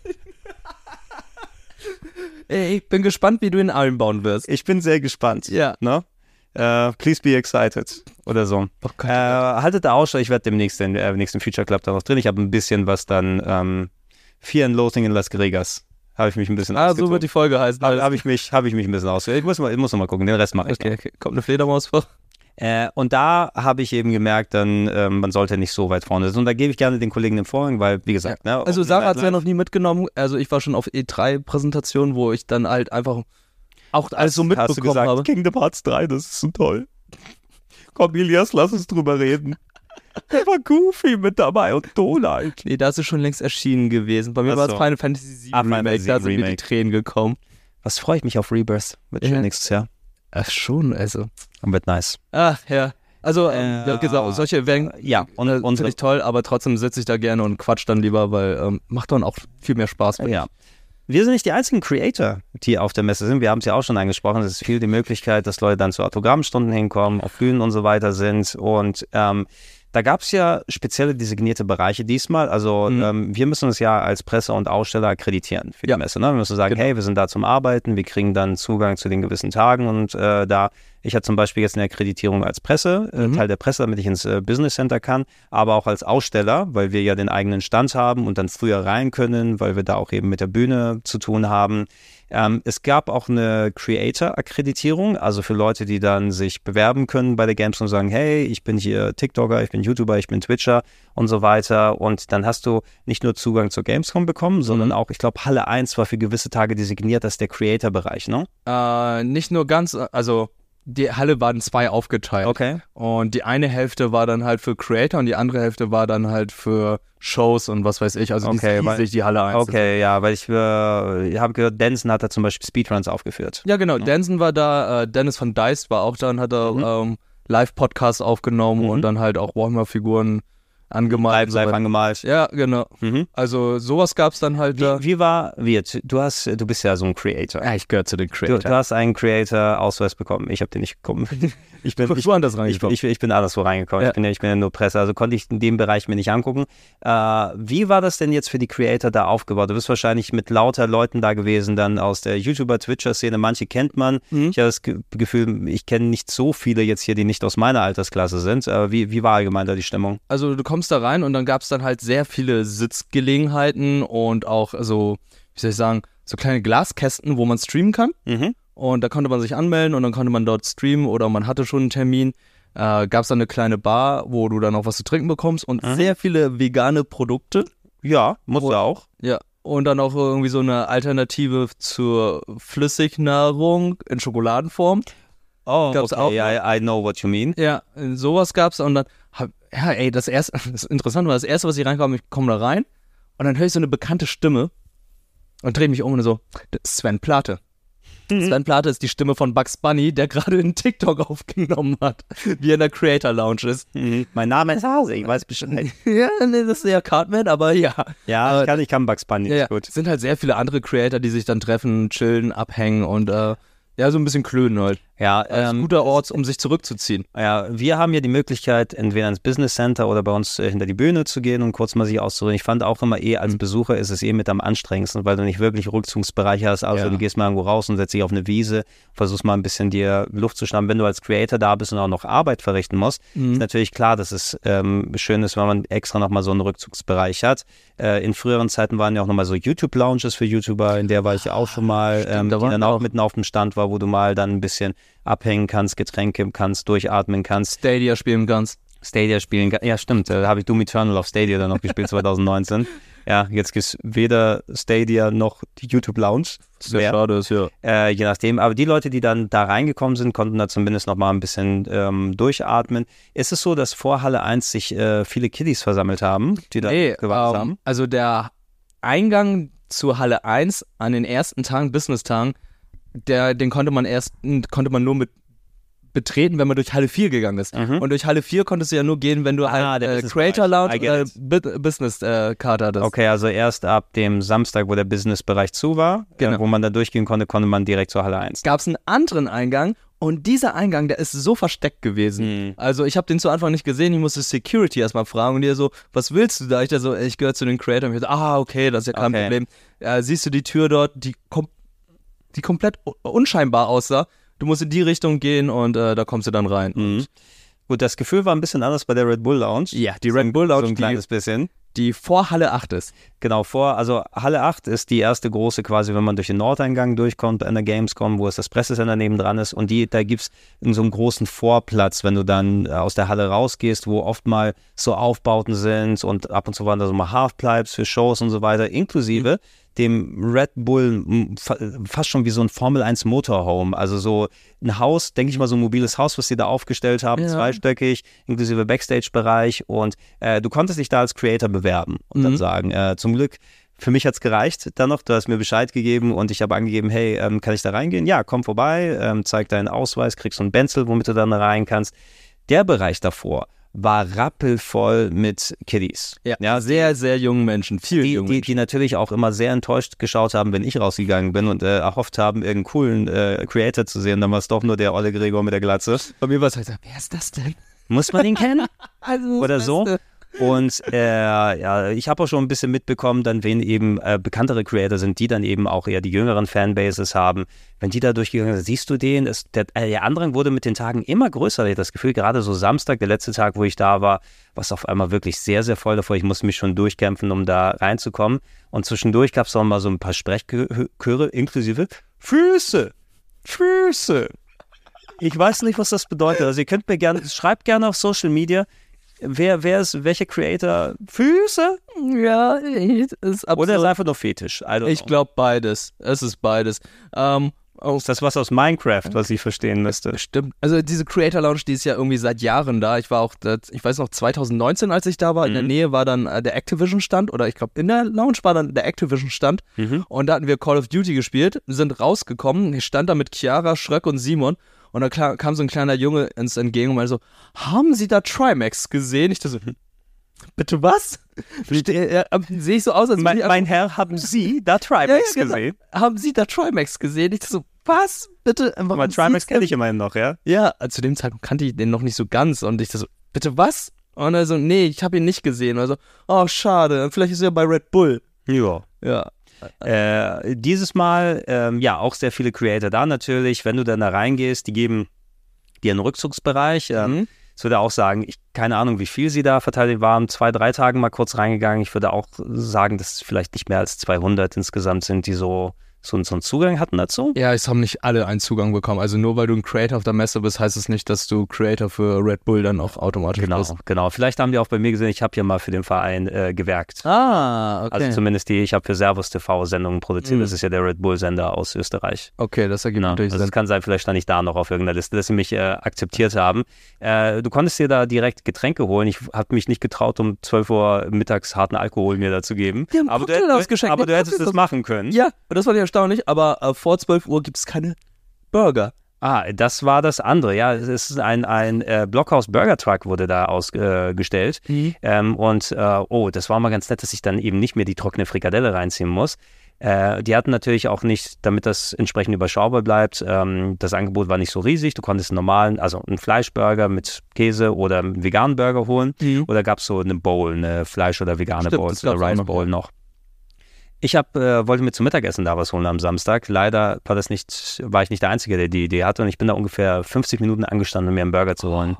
Ey, ich bin gespannt, wie du ihn einbauen wirst. Ich bin sehr gespannt. Ja. Ne? Äh, please be excited. Oder so. Oh Gott, äh, haltet da Ausschau, ich werde demnächst den äh, nächsten Future Club da noch drin. Ich habe ein bisschen was dann ähm, Fear and Loathing in Las Vegas. Habe ich mich ein bisschen Ah, so wird die Folge heißen. Habe hab ich, mich, hab ich mich ein bisschen aus. Ich muss, mal, ich muss noch mal gucken, den Rest mache ich okay, okay. Kommt eine Fledermaus vor? Äh, und da habe ich eben gemerkt, dann ähm, man sollte nicht so weit vorne sein. Und da gebe ich gerne den Kollegen den Vorrang, weil, wie gesagt, ne, Also Sarah hat es ja noch nie mitgenommen. Also ich war schon auf E3-Präsentationen, wo ich dann halt einfach auch alles so Hast mitbekommen du gesagt, habe. Kingdom Hearts 3, das ist so toll. Komm, Elias, lass uns drüber reden. Da war Goofy mit dabei und Donald. Nee, da ist es schon längst erschienen gewesen. Bei mir Ach war es. Final Fantasy VII Ah, Remake, da sind mir die. Tränen gekommen. Was freue ich mich auf Rebirth. Wird Ja. nächstes Jahr. Ach schon, also. Und wird nice. Ah, ja. Also, ähm, Äh, genau, solche werden Ja, und äh, finde ich toll, aber trotzdem sitze ich da gerne und quatsch dann lieber, weil ähm, macht dann auch viel mehr Spaß. finde Ja. Wir sind nicht die einzigen Creator, die auf der Messe sind. Wir haben es ja auch schon angesprochen. Es ist viel die Möglichkeit, dass Leute dann zu Autogrammstunden hinkommen, auf Bühnen und so weiter sind. Und ähm, da gab es ja spezielle designierte Bereiche diesmal. Also Mhm. ähm, wir müssen uns ja als Presse und Aussteller akkreditieren für die Ja. Messe. Ne? Wir müssen sagen, Genau. hey, wir sind da zum Arbeiten, wir kriegen dann Zugang zu den gewissen Tagen und äh, da ich hatte zum Beispiel jetzt eine Akkreditierung als Presse, äh, Mhm. Teil der Presse, damit ich ins äh, Business Center kann, aber auch als Aussteller, weil wir ja den eigenen Stand haben und dann früher rein können, weil wir da auch eben mit der Bühne zu tun haben. Ähm, es gab auch eine Creator-Akkreditierung, also für Leute, die dann sich bewerben können bei der Games und sagen, hey, ich bin hier TikToker, ich bin YouTuber, ich bin Twitcher und so weiter. Und dann hast du nicht nur Zugang zur Gamescom bekommen, sondern Mhm. auch, ich glaube, Halle 1 war für gewisse Tage designiert als der Creator-Bereich, ne? Äh, nicht nur ganz, also die Halle waren zwei aufgeteilt. Okay. Und die eine Hälfte war dann halt für Creator und die andere Hälfte war dann halt für Shows und was weiß ich. Also Okay, die riesig, die Halle 1. Okay, ja, weil ich, äh, ich habe gehört, Denson hat da zum Beispiel Speedruns aufgeführt. Ja, genau. Denson war da, äh, Dennis von Dice war auch da und hat da Mhm. ähm, Live-Podcast aufgenommen Mhm. und dann halt auch Warhammer-Figuren angemalt. Live, live angemalt. Ja, genau. Mhm. Also sowas gab es dann halt da. Wie, wie war, wie, du hast, du bist ja so ein Creator. Ja, ich gehöre zu den Du, Creator. du hast einen Creator-Ausweis bekommen. Ich habe den nicht bekommen. Ich bin, bist woanders ich, reingekommen. ich, ich bin anderswo reingekommen. Ja. Ich, bin ja, ich bin ja nur Presse, also konnte ich in dem Bereich mir nicht angucken. Äh, wie war das denn jetzt für die Creator da aufgebaut? Du bist wahrscheinlich mit lauter Leuten da gewesen, dann aus der YouTuber-Twitcher-Szene. Manche kennt man. Mhm. Ich habe das Ge Gefühl, ich kenne nicht so viele jetzt hier, die nicht aus meiner Altersklasse sind. Äh, wie, wie war allgemein da die Stimmung? Also du kommst da rein und dann gab es dann halt sehr viele Sitzgelegenheiten und auch so, wie soll ich sagen, so kleine Glaskästen, wo man streamen kann. Mhm. Und da konnte man sich anmelden und dann konnte man dort streamen oder man hatte schon einen Termin. Äh, gab es dann eine kleine Bar, wo du dann auch was zu trinken bekommst und Mhm. sehr viele vegane Produkte. Ja, muss ja auch. Ja. Und dann auch irgendwie so eine Alternative zur Flüssignahrung in Schokoladenform. Oh, Gab's okay, auch I, I know what you mean. Ja, sowas gab's und dann, hab, ja, ey, das erste, das Interessante war, das erste, was ich reinkam, ich komme da rein und dann höre ich so eine bekannte Stimme und drehe mich um und so, das ist Sven Plate. Sven Plate ist die Stimme von Bugs Bunny, der gerade einen TikTok aufgenommen hat, wie er in der Creator Lounge ist. Mhm. Mein Name ist Hase, ich weiß Bescheid. Ja, nee, das ist ja Cartman, aber ja. Ja, ich kann, ich kann Bugs Bunny, Ja, ja. gut. Es sind halt sehr viele andere Creator, die sich dann treffen, chillen, abhängen und äh, ja, so ein bisschen klönen halt. Ja, ähm, guter Ort, um sich zurückzuziehen. ja, wir haben ja die Möglichkeit, entweder ins Business Center oder bei uns äh, hinter die Bühne zu gehen und kurz mal sich auszuruhen. Ich fand auch immer eh, Mhm. als Besucher ist es eh mit am anstrengendsten, weil du nicht wirklich Rückzugsbereiche hast. Also Ja. du gehst mal irgendwo raus und setzt dich auf eine Wiese, versuchst mal ein bisschen dir Luft zu schnappen. Wenn du als Creator da bist und auch noch Arbeit verrichten musst, Mhm. ist natürlich klar, dass es ähm, schön ist, wenn man extra nochmal so einen Rückzugsbereich hat. Äh, in früheren Zeiten waren ja auch nochmal so YouTube-Lounges für YouTuber, in der war ich ja auch schon mal, ähm, da die dann auch auch. mitten auf dem Stand war, wo du mal dann ein bisschen abhängen kannst, Getränke kannst, durchatmen kannst, Stadia spielen kannst. Stadia spielen kannst. Ja, stimmt, da habe ich Doom Eternal auf Stadia dann noch gespielt 2019. Ja, jetzt gibt es weder Stadia noch die YouTube-Lounge. Sehr schade ist, ja. Äh, je nachdem. Aber die Leute, die dann da reingekommen sind, konnten da zumindest noch mal ein bisschen ähm, durchatmen. Ist es so, dass vor Halle 1 sich äh, viele Kiddies versammelt haben, die da Nee, gewartet ähm, haben? also der Eingang zur Halle 1 an den ersten Tagen, Business-Tagen, der, den konnte man erst, konnte man nur mit betreten, wenn man durch Halle 4 gegangen ist. Mhm. Und durch Halle 4 konntest du ja nur gehen, wenn du Ah, halt der äh. Creator Lounge oder it. Bi- Business-Karte hattest. Okay, also erst ab dem Samstag, wo der Businessbereich zu war, Genau. äh, wo man da durchgehen konnte, konnte man direkt zur Halle 1. Gab es einen anderen Eingang und dieser Eingang, der ist so versteckt gewesen. Mhm. Also ich habe den zu Anfang nicht gesehen, ich musste Security erstmal fragen und die so, was willst du da? Ich da so, ich gehöre zu den Creators. Und ich so, ah, okay, das ist ja kein Okay. Problem. Ja, siehst du die Tür dort, die, kom die komplett unscheinbar aussah. Du musst in die Richtung gehen und äh, da kommst du dann rein. Mhm. Gut, das Gefühl war ein bisschen anders bei der Red Bull Lounge. Ja, die Red Bull So Lounge, ein die, kleines bisschen. die vor Halle 8 ist. Genau, vor, also Halle 8 ist die erste große quasi, wenn man durch den Nordeingang durchkommt an der Gamescom, wo es das Pressecenter nebendran ist und die, da gibt es in so einem großen Vorplatz, wenn du dann äh, aus der Halle rausgehst, wo oft mal so Aufbauten sind und ab und zu waren da so mal Halfpipes für Shows und so weiter, inklusive dem Red Bull fast schon wie so ein Formel 1 Motorhome. Also so ein Haus, denke ich mal, so ein mobiles Haus, was sie da aufgestellt haben, Ja. zweistöckig, inklusive Backstage-Bereich. Und äh, du konntest dich da als Creator bewerben und dann Mhm. sagen, äh, zum Glück. Für mich hat es gereicht dann noch, du hast mir Bescheid gegeben und ich habe angegeben, hey, ähm, kann ich da reingehen? Ja, komm vorbei, ähm, zeig deinen Ausweis, kriegst so ein Benzel, womit du dann rein kannst. Der Bereich davor war rappelvoll mit Kiddies. Ja, sehr, sehr jungen Menschen, viel Die, jungen die, Menschen. die natürlich auch immer sehr enttäuscht geschaut haben, wenn ich rausgegangen bin und äh, erhofft haben, irgendeinen coolen äh, Creator zu sehen. Dann war es doch nur der Olle Gregor mit der Glatze. Bei mir war es halt so, wer ist das denn? Muss man den kennen? Also, Oder so. Beste. Und äh, ja, ich habe auch schon ein bisschen mitbekommen, dann wen eben äh, bekanntere Creator sind, die dann eben auch eher die jüngeren Fanbases haben. Wenn die da durchgegangen sind, siehst du den, das, der, äh, der Andrang wurde mit den Tagen immer größer. Ich das Gefühl, gerade so Samstag, der letzte Tag, wo ich da war, war es auf einmal wirklich sehr, sehr voll davor. Ich musste mich schon durchkämpfen, um da reinzukommen. Und zwischendurch gab es auch mal so ein paar Sprechchöre, inklusive Füße. Füße. Ich weiß nicht, was das bedeutet. Also ihr könnt mir gerne, schreibt gerne auf Social Media, wer, wer ist, welcher Creator Füße Ja, ist oder ist absolut. einfach nur Fetisch? Ich glaube beides. Es ist beides. Ähm, oh, ist das was aus Minecraft, was ich verstehen müsste? Stimmt. Also diese Creator Lounge, die ist ja irgendwie seit Jahren da. Ich war auch, ich weiß noch, 2019, als ich da war, in der Nähe war dann äh, der Activision Stand oder ich glaube in der Lounge war dann der Activision Stand und da hatten wir Call of Duty gespielt, sind rausgekommen, ich stand da mit Chiara, Schröck und Simon und da kam so ein kleiner Junge ins Entgegen und meinte so, haben Sie da Trimax gesehen? Ich dachte so, hm, bitte was? Äh, äh, Sehe ich so aus, als Mein, mein Herr, haben Sie da Trimax Ja, ja, genau. gesehen? haben Sie da Trimax gesehen? Ich dachte so, was? Bitte? Warum Aber Trimax kenne ich immerhin noch, ja? ja, äh, zu dem Zeitpunkt kannte ich den noch nicht so ganz und ich dachte so, bitte was? Und er so, nee, ich habe ihn nicht gesehen. Also, oh, schade, vielleicht ist er bei Red Bull. Ja. Ja. Äh, dieses Mal, ähm, ja, auch sehr viele Creator da natürlich. Wenn du dann da reingehst, die geben dir einen Rückzugsbereich. Ähm, Mhm. Ich würde auch sagen, ich keine Ahnung, wie viel sie da verteilt waren. Zwei, drei Tagen mal kurz reingegangen. Ich würde auch sagen, dass es vielleicht nicht mehr als 200 insgesamt sind, die so, so, so einen Zugang hatten dazu. Ja, es haben nicht alle einen Zugang bekommen. Also nur weil du ein Creator auf der Messe bist, heißt es nicht, dass du Creator für Red Bull dann auch automatisch Genau, bist. genau. Vielleicht haben die auch bei mir gesehen, ich habe ja mal für den Verein äh, gewerkt. Ah, okay. Also zumindest die, ich habe für Servus TV Sendungen produziert. Mhm. Das ist ja der Red Bull Sender aus Österreich. okay, das ergibt Genau. natürlich Also es kann sein, vielleicht stand ich da noch auf irgendeiner Liste, dass sie mich äh, akzeptiert haben. Äh, du konntest dir da direkt Getränke holen. Ich habe mich nicht getraut, um 12 Uhr mittags harten Alkohol mir da zu geben. Die haben aber du, Cocktail aber Die du hättest es machen können. Ja, das fand ich erstaunlich, aber äh, vor 12 Uhr gibt es keine Burger. Ah, das war das andere. Ja, es ist ein, ein äh, Blockhaus Burger Truck wurde da ausgestellt. Mhm. Ähm, und äh, oh, das war mal ganz nett, dass ich dann eben nicht mehr die trockene Frikadelle reinziehen muss. Äh, die hatten natürlich auch nicht, damit das entsprechend überschaubar bleibt, ähm, das Angebot war nicht so riesig. Du konntest einen normalen, also einen Fleischburger mit Käse oder einen veganen Burger holen. Mhm. Oder gab es so eine Bowl, eine Fleisch- oder vegane Stimmt, Bowl, oder Rice Bowl noch. Ich hab, äh, wollte mir zum Mittagessen da was holen am Samstag. Leider war das nicht, war ich nicht der Einzige, der die Idee hatte. Und ich bin da ungefähr 50 Minuten angestanden, um mir einen Burger zu holen.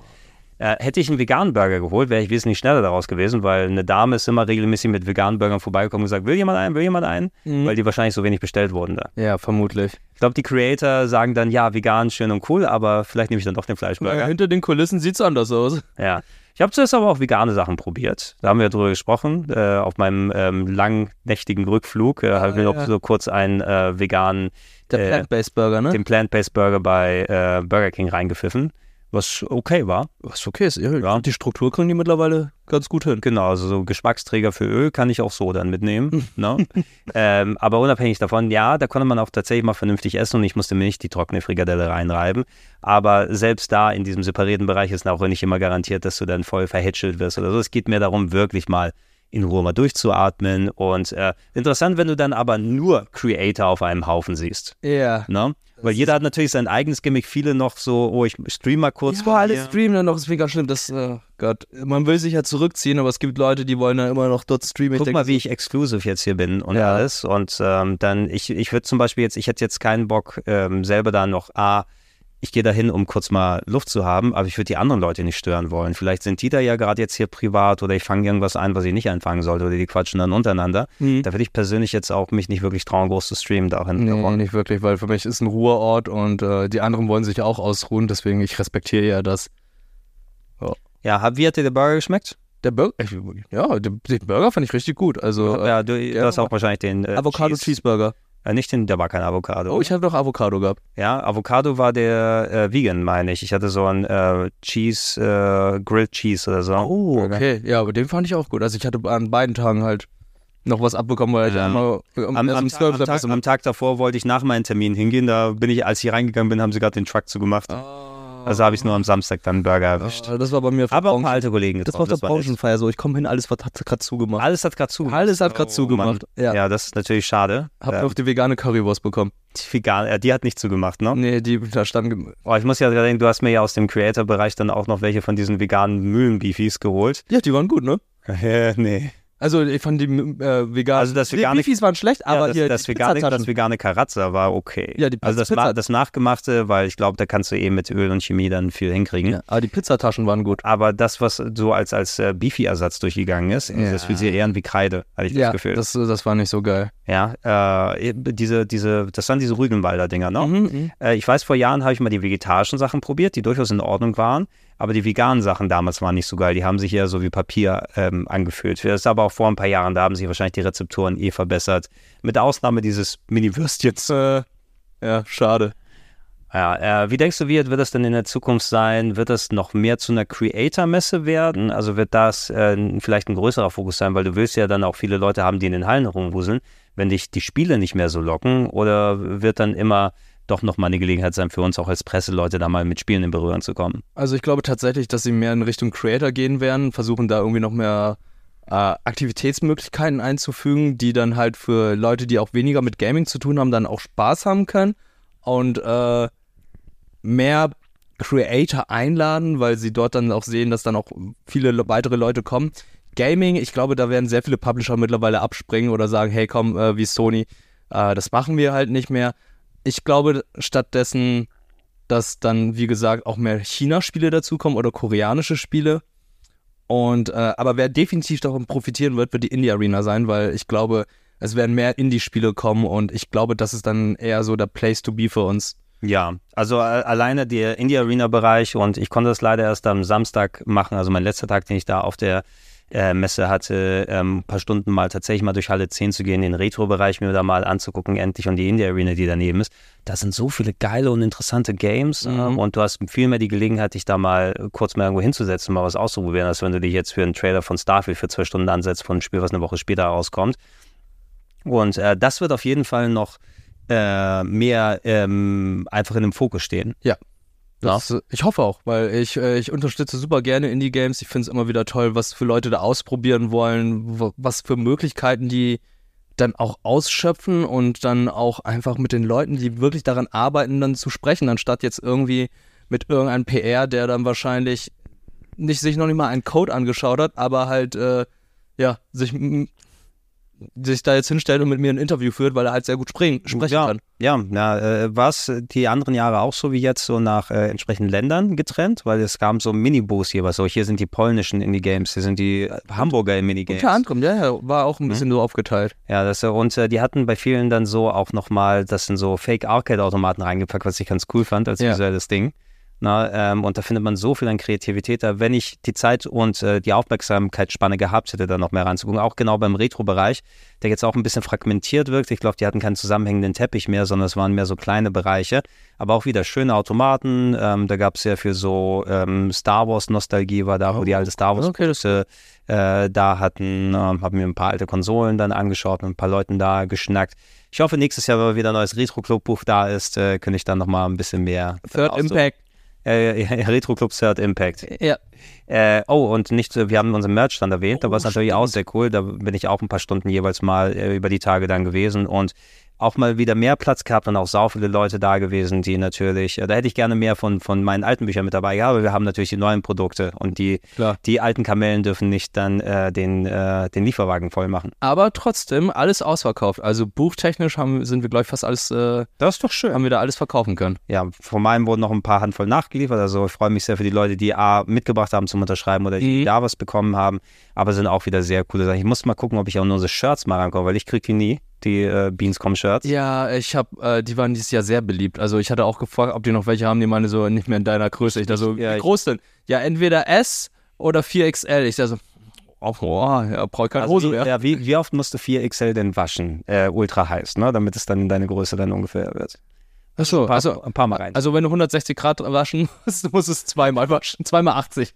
Äh, hätte ich einen veganen Burger geholt, wäre ich wesentlich schneller daraus gewesen, weil eine Dame ist immer regelmäßig mit veganen Burgern vorbeigekommen und gesagt, will jemand einen, will jemand einen? Mhm. Weil die wahrscheinlich so wenig bestellt wurden da. Ja, vermutlich. Ich glaube, die Creator sagen dann, ja, vegan, schön und cool, aber vielleicht nehme ich dann doch den Fleischburger. hinter den Kulissen sieht's anders aus. Ja. Ich habe zuerst aber auch vegane Sachen probiert. Da haben wir drüber gesprochen. Äh, auf meinem ähm, langen, nächtigen Rückflug äh, habe ich mir ja. noch so kurz einen äh, veganen, Der Äh, Plant-Based Burger, ne? den Plant-Based Burger bei äh, Burger King reingepfiffen, was okay war. Was okay ist. Ja, Ja. Die Struktur kriegen die mittlerweile ganz gut hin. Genau, also so Geschmacksträger für Öl kann ich auch so dann mitnehmen. ne? ähm, aber unabhängig davon, ja, da konnte man auch tatsächlich mal vernünftig essen und ich musste mir nicht die trockene Frikadelle reinreiben. Aber selbst da in diesem separierten Bereich ist auch nicht immer garantiert, dass du dann voll verhätschelt wirst oder so. Es geht mir darum, wirklich mal in Ruhe mal durchzuatmen. Und äh, interessant, wenn du dann aber nur Creator auf einem Haufen siehst. Ja. Ne? Weil jeder hat natürlich sein eigenes Gimmick. Viele noch so, oh, ich stream mal kurz. Ja, von alle streamen dann noch, ist mega schlimm. Das, äh, Gott, man will sich ja zurückziehen, aber es gibt Leute, die wollen dann immer noch dort streamen. Ich Guck mal, wie ich exclusive jetzt hier bin und Ja. alles. Und ähm, dann, ich, ich würde zum Beispiel jetzt, ich hätte jetzt keinen Bock, ähm, selber da noch A, ich gehe dahin, um kurz mal Luft zu haben, aber ich würde die anderen Leute nicht stören wollen. Vielleicht sind die da ja gerade jetzt hier privat oder ich fange irgendwas ein, was ich nicht anfangen sollte oder die quatschen dann untereinander. Mhm. Da würde ich persönlich jetzt auch mich nicht wirklich trauen, groß zu streamen dahin. Nee, nicht wirklich, weil für mich ist ein Ruheort und äh, die anderen wollen sich auch ausruhen, deswegen ich respektiere ja das. Ja, hab- wie hat dir der Burger geschmeckt? Der Burger, ich, ja, den, Burger fand ich richtig gut. Also äh, ja, du, du ja. hast auch wahrscheinlich den äh, Avocado Cheese- Cheeseburger. Äh, nicht den, der war kein Avocado. Oh, ich habe doch Avocado gehabt. ja, Avocado war der äh, Vegan, meine ich. Ich hatte so ein äh, Cheese, äh, Grilled Cheese oder so. Oh, okay. Ja, aber den fand ich auch gut. Also ich hatte an beiden Tagen halt noch was abbekommen, weil ich Ja. einmal um, Am, am, um 12 am, Tag, am Tag davor wollte ich nach meinem Termin hingehen. Da bin ich, als ich reingegangen bin, haben sie gerade den Truck zugemacht. Also habe ich nur am Samstag dann Burger erwischt. Ah, Das war bei mir Aber auch ein paar alte Kollegen Das war auf der getroffen. Branchenfeier so. Ich komme hin, alles hat gerade zugemacht. Alles hat gerade zugemacht. Alles hat gerade Oh, zugemacht. Ja. Ja, das ist natürlich schade. Hab ja, noch die vegane Currywurst bekommen. die, vegan, äh, die hat nicht zugemacht, ne? Nee, die da standen. Oh, ich muss ja sagen, du hast mir ja aus dem Creator-Bereich dann auch noch welche von diesen veganen Mühlenbeefies geholt. Ja, die waren gut, ne? Nee. Also ich fand die äh, vegan. Also das die vegane- Beefies waren schlecht, aber ja, das, das, die vegane, das vegane Karazza war okay. Ja, die also das, Pizza- das Nachgemachte, weil ich glaube, da kannst du eh mit Öl und Chemie dann viel hinkriegen. Ja, aber die Pizzataschen waren gut. Aber das, was so als, als äh, Beefy-Ersatz durchgegangen ist, Ja. das fühlt sich eher an wie Kreide, hatte ich Ja, das Gefühl. das, das war nicht so geil. ja, äh, diese, diese, das waren diese Rügenwalder Dinger, ne? Mhm. Äh, ich weiß, vor Jahren habe ich mal die vegetarischen Sachen probiert, die durchaus in Ordnung waren. Aber die veganen Sachen damals waren nicht so geil. Die haben sich eher so wie Papier ähm, angefühlt. Das ist aber auch vor ein paar Jahren, da haben sich wahrscheinlich die Rezeptoren eh verbessert. Mit Ausnahme dieses Mini-Würstchens. Äh, ja, schade. Ja, äh, wie denkst du, wie wird das denn in der Zukunft sein? Wird das noch mehr zu einer Creator-Messe werden? Also wird das äh, vielleicht ein größerer Fokus sein, weil du willst ja dann auch viele Leute haben, die in den Hallen rumwuseln, wenn dich die Spiele nicht mehr so locken? Oder wird dann immer doch nochmal eine Gelegenheit sein für uns auch als Presseleute da mal mit Spielen in Berührung zu kommen? Also ich glaube tatsächlich, dass sie mehr in Richtung Creator gehen werden, versuchen da irgendwie noch mehr äh, Aktivitätsmöglichkeiten einzufügen, die dann halt für Leute, die auch weniger mit Gaming zu tun haben, dann auch Spaß haben können und äh, mehr Creator einladen, weil sie dort dann auch sehen, dass dann auch viele le- weitere Leute kommen. Gaming, ich glaube, da werden sehr viele Publisher mittlerweile abspringen oder sagen, hey komm, äh, wie Sony, äh, das machen wir halt nicht mehr. Ich glaube stattdessen, dass dann, wie gesagt, auch mehr China-Spiele dazukommen oder koreanische Spiele. Und äh, aber wer definitiv davon profitieren wird, wird die Indie Arena sein, weil ich glaube, es werden mehr Indie-Spiele kommen und ich glaube, das ist dann eher so der Place to be für uns. Ja, also äh, alleine der Indie Arena Bereich und ich konnte das leider erst am Samstag machen, also mein letzter Tag, den ich da auf der äh, Messe hatte, ähm, ein paar Stunden mal tatsächlich mal durch Halle 10 zu gehen, den Retro-Bereich mir da mal anzugucken, endlich und die Indie Arena, die daneben ist. Da sind so viele geile und interessante Games Mhm. ähm, und du hast viel mehr die Gelegenheit, dich da mal kurz mal irgendwo hinzusetzen, mal was auszuprobieren, als wenn du dich jetzt für einen Trailer von Starfield für zwei Stunden ansetzt von einem Spiel, was eine Woche später rauskommt. Und äh, das wird auf jeden Fall noch äh, mehr ähm, einfach in dem Fokus stehen. Das, Ich hoffe auch, weil ich, äh, ich unterstütze super gerne Indie-Games. Ich finde es immer wieder toll, was für Leute da ausprobieren wollen, wo- was für Möglichkeiten die dann auch ausschöpfen und dann auch einfach mit den Leuten, die wirklich daran arbeiten, dann zu sprechen, anstatt jetzt irgendwie mit irgendeinem PR, der dann wahrscheinlich nicht sich noch nicht mal einen Code angeschaut hat, aber halt äh, ja sich sich da jetzt hinstellt und mit mir ein Interview führt, weil er halt sehr gut springen, sprechen ja, kann. Ja, na, äh, war es die anderen Jahre auch so wie jetzt, so nach äh, entsprechenden Ländern getrennt, weil es gab so Minibos hier, was so, hier sind die polnischen Indie-Games, hier sind die Hamburger Minigames. Unter anderem, ja, ja, war auch ein Mhm. bisschen so aufgeteilt. Ja, das, und äh, die hatten bei vielen dann so auch nochmal, das sind so Fake-Arcade-Automaten reingepackt, was ich ganz cool fand als Ja. visuelles Ding. Na, ähm, und da findet man so viel an Kreativität da. Wenn ich die Zeit und äh, die Aufmerksamkeitsspanne gehabt hätte, da noch mehr reinzugucken, auch genau beim Retro-Bereich, der jetzt auch ein bisschen fragmentiert wirkt. Ich glaube, die hatten keinen zusammenhängenden Teppich mehr, sondern es waren mehr so kleine Bereiche. Aber auch wieder schöne Automaten. Ähm, da gab es sehr viel so ähm, Star Wars-Nostalgie, war da, wo die alte Star Wars Okay, äh, da hatten. Ähm, haben mir ein paar alte Konsolen dann angeschaut, mit ein paar Leuten da geschnackt. Ich hoffe, nächstes Jahr, wenn wieder ein neues Retro-Club-Buch da ist, äh, könnte ich dann nochmal ein bisschen mehr. Third. Impact. Äh, ja, Retro-Club Third Impact. Ja. Äh, oh, und nicht, wir haben unseren Merch dann erwähnt, da Oh, war es natürlich auch sehr cool. Da bin ich auch ein paar Stunden jeweils mal äh, über die Tage dann gewesen. Und auch mal wieder mehr Platz gehabt und auch sau viele Leute da gewesen, die natürlich, äh, da hätte ich gerne mehr von, von meinen alten Büchern mit dabei gehabt, aber wir haben natürlich die neuen Produkte und die, Klar. die alten Kamellen dürfen nicht dann äh, den, äh, den Lieferwagen voll machen. Aber trotzdem alles ausverkauft. Also buchtechnisch haben, sind wir, glaube ich, fast alles, äh, Das ist doch schön. haben wir da alles verkaufen können. Ja, von meinem wurden noch ein paar Handvoll nachgeliefert. Also ich freue mich sehr für die Leute, die A mitgebracht haben zum Unterschreiben oder die Mhm. da was bekommen haben. Aber sind auch wieder sehr coole Sachen. Ich muss mal gucken, ob ich auch nur unsere Shirts mal rankomme, weil ich kriege die nie, die äh, Beanscom Shirts. Ja, ich habe, äh, die waren dieses Jahr sehr beliebt. Also ich hatte auch gefragt, ob die noch welche haben, die meine so nicht mehr in deiner Größe. Ich da so, Ja, wie groß denn? Ja, entweder S oder 4XL. Ich da so, oh, oh ja, brauche ich keine Also Hose wie, mehr. ja, wie, wie oft musst du 4XL denn waschen? Äh, ultra heiß, ne? Damit es dann in deine Größe dann ungefähr wird. Achso, Ein paar, also, ein paar Mal rein. also wenn du 160 Grad waschen musst, du musst es zweimal waschen. Zweimal 80.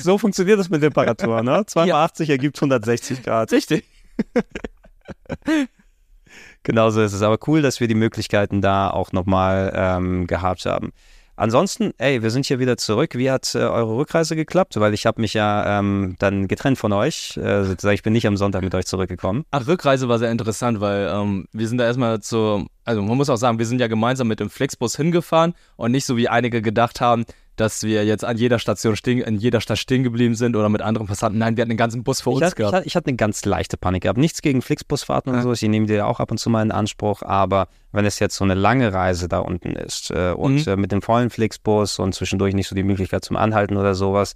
so funktioniert das mit Temperatur, ne? 2 Ja. mal 80 ergibt 160 Grad. Richtig. Genauso ist es. Aber cool, dass wir die Möglichkeiten da auch nochmal ähm, gehabt haben. Ansonsten, ey, wir sind hier wieder zurück. Wie hat äh, eure Rückreise geklappt? Weil ich habe mich ja ähm, dann getrennt von euch. Äh, sozusagen, ich bin nicht am Sonntag mit euch zurückgekommen. Ach, Rückreise war sehr interessant, weil ähm, wir sind da erstmal zu, also man muss auch sagen, wir sind ja gemeinsam mit dem Flixbus hingefahren und nicht so wie einige gedacht haben, dass wir jetzt an jeder Station stehen, in jeder Stadt stehen geblieben sind oder mit anderen Passanten. Nein, wir hatten den ganzen Bus für Ich uns ich, gehabt. hatte, ich hatte eine ganz leichte Panik gehabt. Nichts gegen Flixbusfahrten und Ja. so. Ich nehme die ja auch ab und zu mal in Anspruch. Aber wenn es jetzt so eine lange Reise da unten ist äh, und Mhm. äh, mit dem vollen Flixbus und zwischendurch nicht so die Möglichkeit zum Anhalten oder sowas,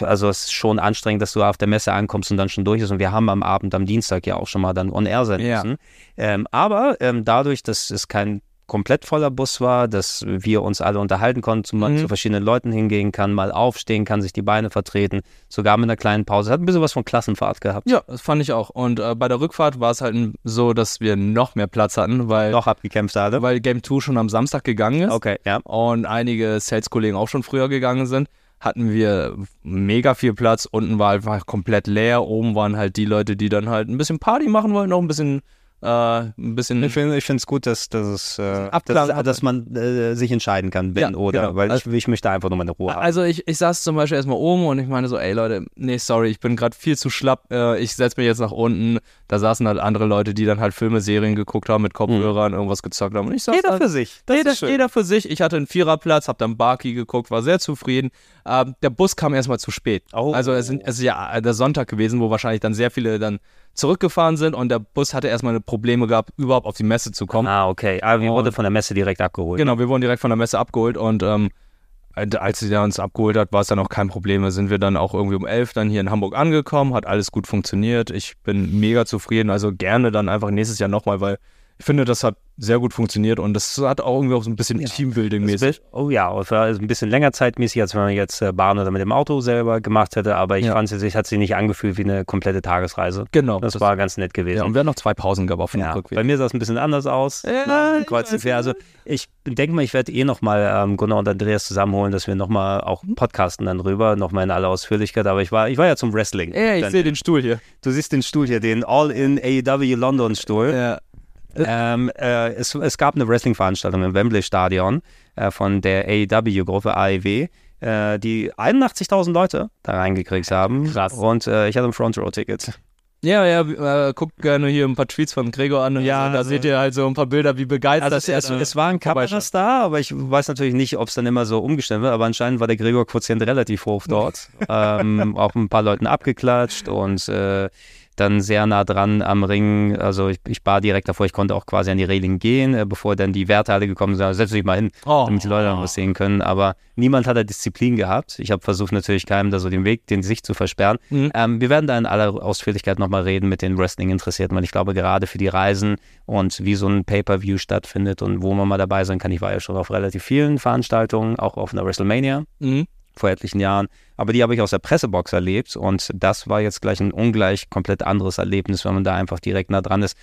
also es ist schon anstrengend, dass du auf der Messe ankommst und dann schon durch ist. Und wir haben am Abend, am Dienstag ja auch schon mal dann on air sein Ja. müssen. Ähm, aber ähm, dadurch, dass es kein komplett voller Bus war, dass wir uns alle unterhalten konnten, zu, Mhm. zu verschiedenen Leuten hingehen kann, mal aufstehen kann, sich die Beine vertreten, sogar mit einer kleinen Pause. Hat ein bisschen was von Klassenfahrt gehabt. Ja, das fand ich auch. Und äh, bei der Rückfahrt war es halt so, dass wir noch mehr Platz hatten, weil, Noch abgekämpft alle. weil Game 2 schon am Samstag gegangen ist. Okay, ja. und einige Sales-Kollegen auch schon früher gegangen sind, hatten wir mega viel Platz. Unten war einfach komplett leer. Oben waren halt die Leute, die dann halt ein bisschen Party machen wollten, noch ein bisschen, äh, ein bisschen. Ich finde es gut, dass, dass, es, äh, Abklang- dass, dass man äh, sich entscheiden kann, wenn Ja, oder. genau. Weil ich, Also- ich möchte einfach nur meine Ruhe haben. Also ich, ich saß zum Beispiel erstmal oben und ich meine so, ey Leute, nee, sorry, ich bin gerade viel zu schlapp, äh, ich setze mich jetzt nach unten. Da saßen halt andere Leute, die dann halt Filme, Serien geguckt haben mit Kopfhörern, irgendwas gezockt haben. Und ich saß Jeder halt, für sich. Das jeder, ist schön. jeder für sich. Ich hatte einen Viererplatz, hab dann Barkey geguckt, war sehr zufrieden. Ähm, der Bus kam erstmal zu spät. Oh. Also es, es ist ja der Sonntag gewesen, wo wahrscheinlich dann sehr viele dann zurückgefahren sind und der Bus hatte erstmal Probleme gehabt, überhaupt auf die Messe zu kommen. Ah, okay. Aber wir Und- wurde von der Messe direkt abgeholt. Genau, wir wurden direkt von der Messe abgeholt und ähm, als sie uns abgeholt hat, war es dann auch kein Problem. Da sind wir dann auch irgendwie um elf dann hier in Hamburg angekommen, hat alles gut funktioniert. Ich bin mega zufrieden, also gerne dann einfach nächstes Jahr nochmal, weil ich finde, das hat sehr gut funktioniert und das hat auch irgendwie auch so ein bisschen Teambuilding-mäßig. Oh ja, es war ein bisschen länger zeitmäßig, als wenn man jetzt äh, Bahn oder mit dem Auto selber gemacht hätte, aber ich Ja. fand es, es hat sich nicht angefühlt wie eine komplette Tagesreise. Genau. Das, war ganz nett gewesen. ja, und wir haben noch zwei Pausen gehabt auf dem Ja, Rückweg. bei mir sah es ein bisschen anders aus. Ja, ich Kreuz und. Also ich denke mal, ich werde eh nochmal ähm, Gunnar und Andreas zusammenholen, dass wir nochmal auch podcasten dann rüber, nochmal in aller Ausführlichkeit. Aber ich war, ich war ja zum Wrestling. Ja, ich sehe den Stuhl hier. du siehst den Stuhl hier, den All-in AEW London Stuhl. Ja. Ähm, äh, es, es gab eine Wrestling-Veranstaltung im Wembley-Stadion äh, von der AEW-Gruppe AEW, äh, die 81.000 Leute da reingekriegt haben. Krass. Und äh, ich hatte ein Front-Row-Ticket. Ja, ja, äh, guckt gerne hier ein paar Tweets von Gregor an. Ja, also, da also- seht ihr halt so ein paar Bilder, wie begeistert Also es, er es, es waren vorbeischaut. Kameras da, aber ich weiß natürlich nicht, ob es dann immer so umgestellt wird, aber anscheinend war der Gregor-Quotient relativ hoch dort. ähm, auch ein paar Leuten abgeklatscht und äh, dann sehr nah dran am Ring. Also ich, ich war direkt davor, ich konnte auch quasi an die Reling gehen, äh, bevor dann die Werte alle gekommen sind. Setz dich mal hin, Oh. damit die Leute noch was sehen können. Aber niemand hat da Disziplin gehabt. Ich habe versucht natürlich keinem da so den Weg, den sich zu versperren. Mhm. Ähm, wir werden da in aller Ausführlichkeit nochmal reden mit den Wrestling-Interessierten, weil ich glaube, gerade für die Reisen und wie so ein Pay-Per-View stattfindet und wo man mal dabei sein kann. Ich war ja schon auf relativ vielen Veranstaltungen, auch auf einer WrestleMania Mhm. vor etlichen Jahren. Aber die habe ich aus der Pressebox erlebt und das war jetzt gleich ein ungleich komplett anderes Erlebnis, wenn man da einfach direkt nah dran ist.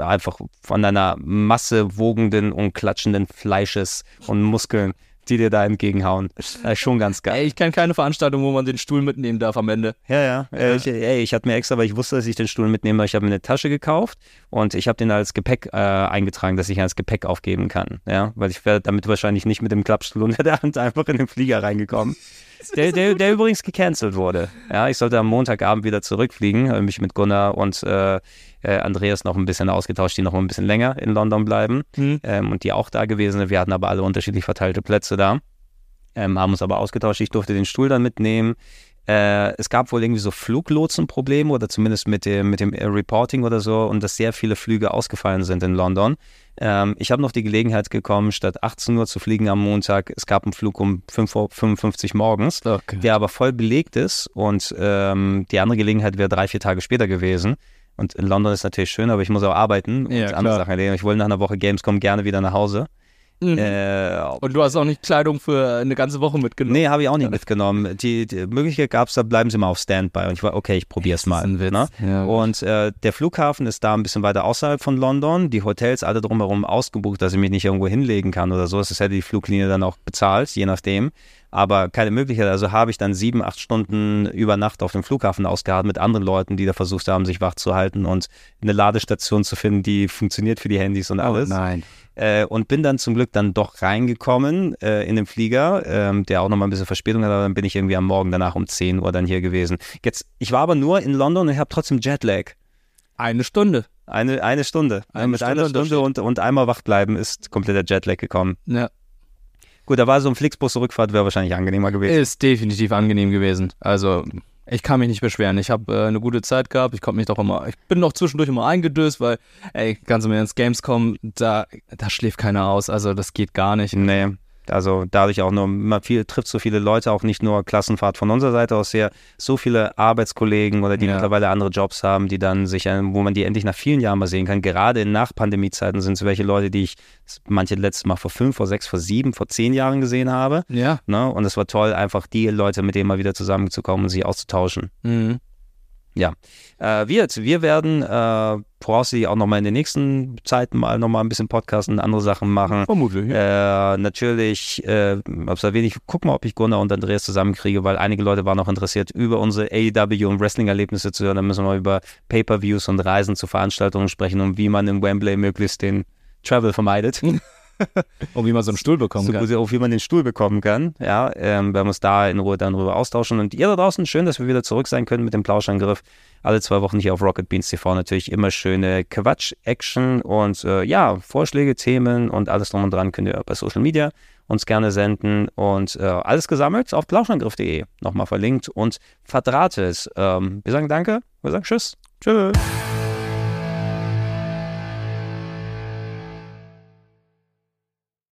Einfach von einer Masse wogenden und klatschenden Fleisches und Muskeln, die dir da entgegenhauen. Ist schon ganz geil. Ey, ich kenne keine Veranstaltung, wo man den Stuhl mitnehmen darf am Ende. Ja, ja. Äh, ich, ey, ich hatte mir extra, weil ich wusste, dass ich den Stuhl mitnehme, ich habe mir eine Tasche gekauft und ich habe den als Gepäck äh, eingetragen, dass ich ihn als Gepäck aufgeben kann. Ja, weil ich wäre damit wahrscheinlich nicht mit dem Klappstuhl unter der Hand einfach in den Flieger reingekommen. der, der, der übrigens gecancelt wurde. Ja, ich sollte am Montagabend wieder zurückfliegen, habe mich mit Gunnar und äh, äh, Andreas noch ein bisschen ausgetauscht, die noch ein bisschen länger in London bleiben Mhm. ähm, und die auch da gewesen sind. Wir hatten aber alle unterschiedlich verteilte Plätze da, ähm, haben uns aber ausgetauscht. Ich durfte den Stuhl dann mitnehmen. Äh, es gab wohl irgendwie so Fluglotsenprobleme oder zumindest mit dem, mit dem äh, Reporting oder so und dass sehr viele Flüge ausgefallen sind in London. Ähm, ich habe noch die Gelegenheit gekommen, statt 18 Uhr zu fliegen am Montag, es gab einen Flug um 5.55 Uhr morgens, Okay. der aber voll belegt ist und ähm, die andere Gelegenheit wäre drei, vier Tage später gewesen. Und in London ist natürlich schön, aber ich muss auch arbeiten und Ja, andere. Sachen erledigen. Ich wollte nach einer Woche Gamescom gerne wieder nach Hause. Mhm. Äh, Und du hast auch nicht Kleidung für eine ganze Woche mitgenommen. nee, habe ich auch nicht mitgenommen. Die, die Möglichkeit gab es, da bleiben sie mal auf Standby. Und ich war, okay, ich probiere es mal. Ne? Ja. Und äh, der Flughafen ist da ein bisschen weiter außerhalb von London. Die Hotels alle drumherum ausgebucht, dass ich mich nicht irgendwo hinlegen kann oder so. Das hätte die Fluglinie dann auch bezahlt, je nachdem. Aber keine Möglichkeit. Also habe ich dann sieben, acht Stunden über Nacht auf dem Flughafen ausgeharrt mit anderen Leuten, die da versucht haben, sich wach zu halten und eine Ladestation zu finden, die funktioniert für die Handys und alles. Nein. Äh, und bin dann zum Glück dann doch reingekommen äh, in den Flieger, ähm, der auch nochmal ein bisschen Verspätung hat, aber dann bin ich irgendwie am Morgen danach um 10 Uhr dann hier gewesen. Jetzt, ich war aber nur in London und ich habe trotzdem Jetlag. Eine Stunde. Eine, eine Stunde. Eine Mit Stunde einer Stunde und, und einmal wach bleiben ist kompletter Jetlag gekommen. Ja. Gut, da war so ein Flixbus-Rückfahrt, wäre wahrscheinlich angenehmer gewesen. Ist definitiv angenehm gewesen. Also, ich kann mich nicht beschweren. Ich habe äh, eine gute Zeit gehabt. Ich konnte mich doch immer, ich bin noch zwischendurch immer eingedöst, weil, ey, ganz im Ernst, Gamescom, da, da schläft keiner aus. Also, das geht gar nicht. Nee. Also dadurch auch nur immer viel, trifft so viele Leute, auch nicht nur Klassenfahrt von unserer Seite aus her, so viele Arbeitskollegen oder die Ja. mittlerweile andere Jobs haben, die dann sich, äh, wo man die endlich nach vielen Jahren mal sehen kann. Gerade in Nach-Pandemie-Zeiten sind es welche Leute, die ich manche letztes Mal vor fünf, vor sechs, vor sieben, vor zehn Jahren gesehen habe. Ja. Ne? Und es war toll, einfach die Leute, mit denen mal wieder zusammenzukommen und sich auszutauschen. Mhm. Ja, äh, wird. Wir werden äh, voraussichtlich auch nochmal in den nächsten Zeiten mal nochmal ein bisschen podcasten, andere Sachen machen. Vermutlich. Ja. Äh, natürlich, äh, hab's erwähnt, ich guck mal, ob ich Gunnar und Andreas zusammenkriege, weil einige Leute waren auch interessiert, über unsere AEW und Wrestling-Erlebnisse zu hören. Da müssen wir mal über Pay-Per-Views und Reisen zu Veranstaltungen sprechen und wie man in Wembley möglichst den Travel vermeidet. Und wie man so einen Stuhl bekommen so kann. auf wie man den Stuhl bekommen kann. Ja, ähm, werden wir uns da in Ruhe dann drüber austauschen. Und ihr da draußen, schön, dass wir wieder zurück sein können mit dem Plauschangriff. Alle zwei Wochen hier auf Rocket Beans TV natürlich immer schöne Quatsch-Action und äh, ja, Vorschläge, Themen und alles drum und dran könnt ihr bei Social Media uns gerne senden und äh, alles gesammelt auf plauschangriff.de. Nochmal verlinkt und verdrahtet. Ähm, wir sagen Danke, wir sagen Tschüss. Tschüss.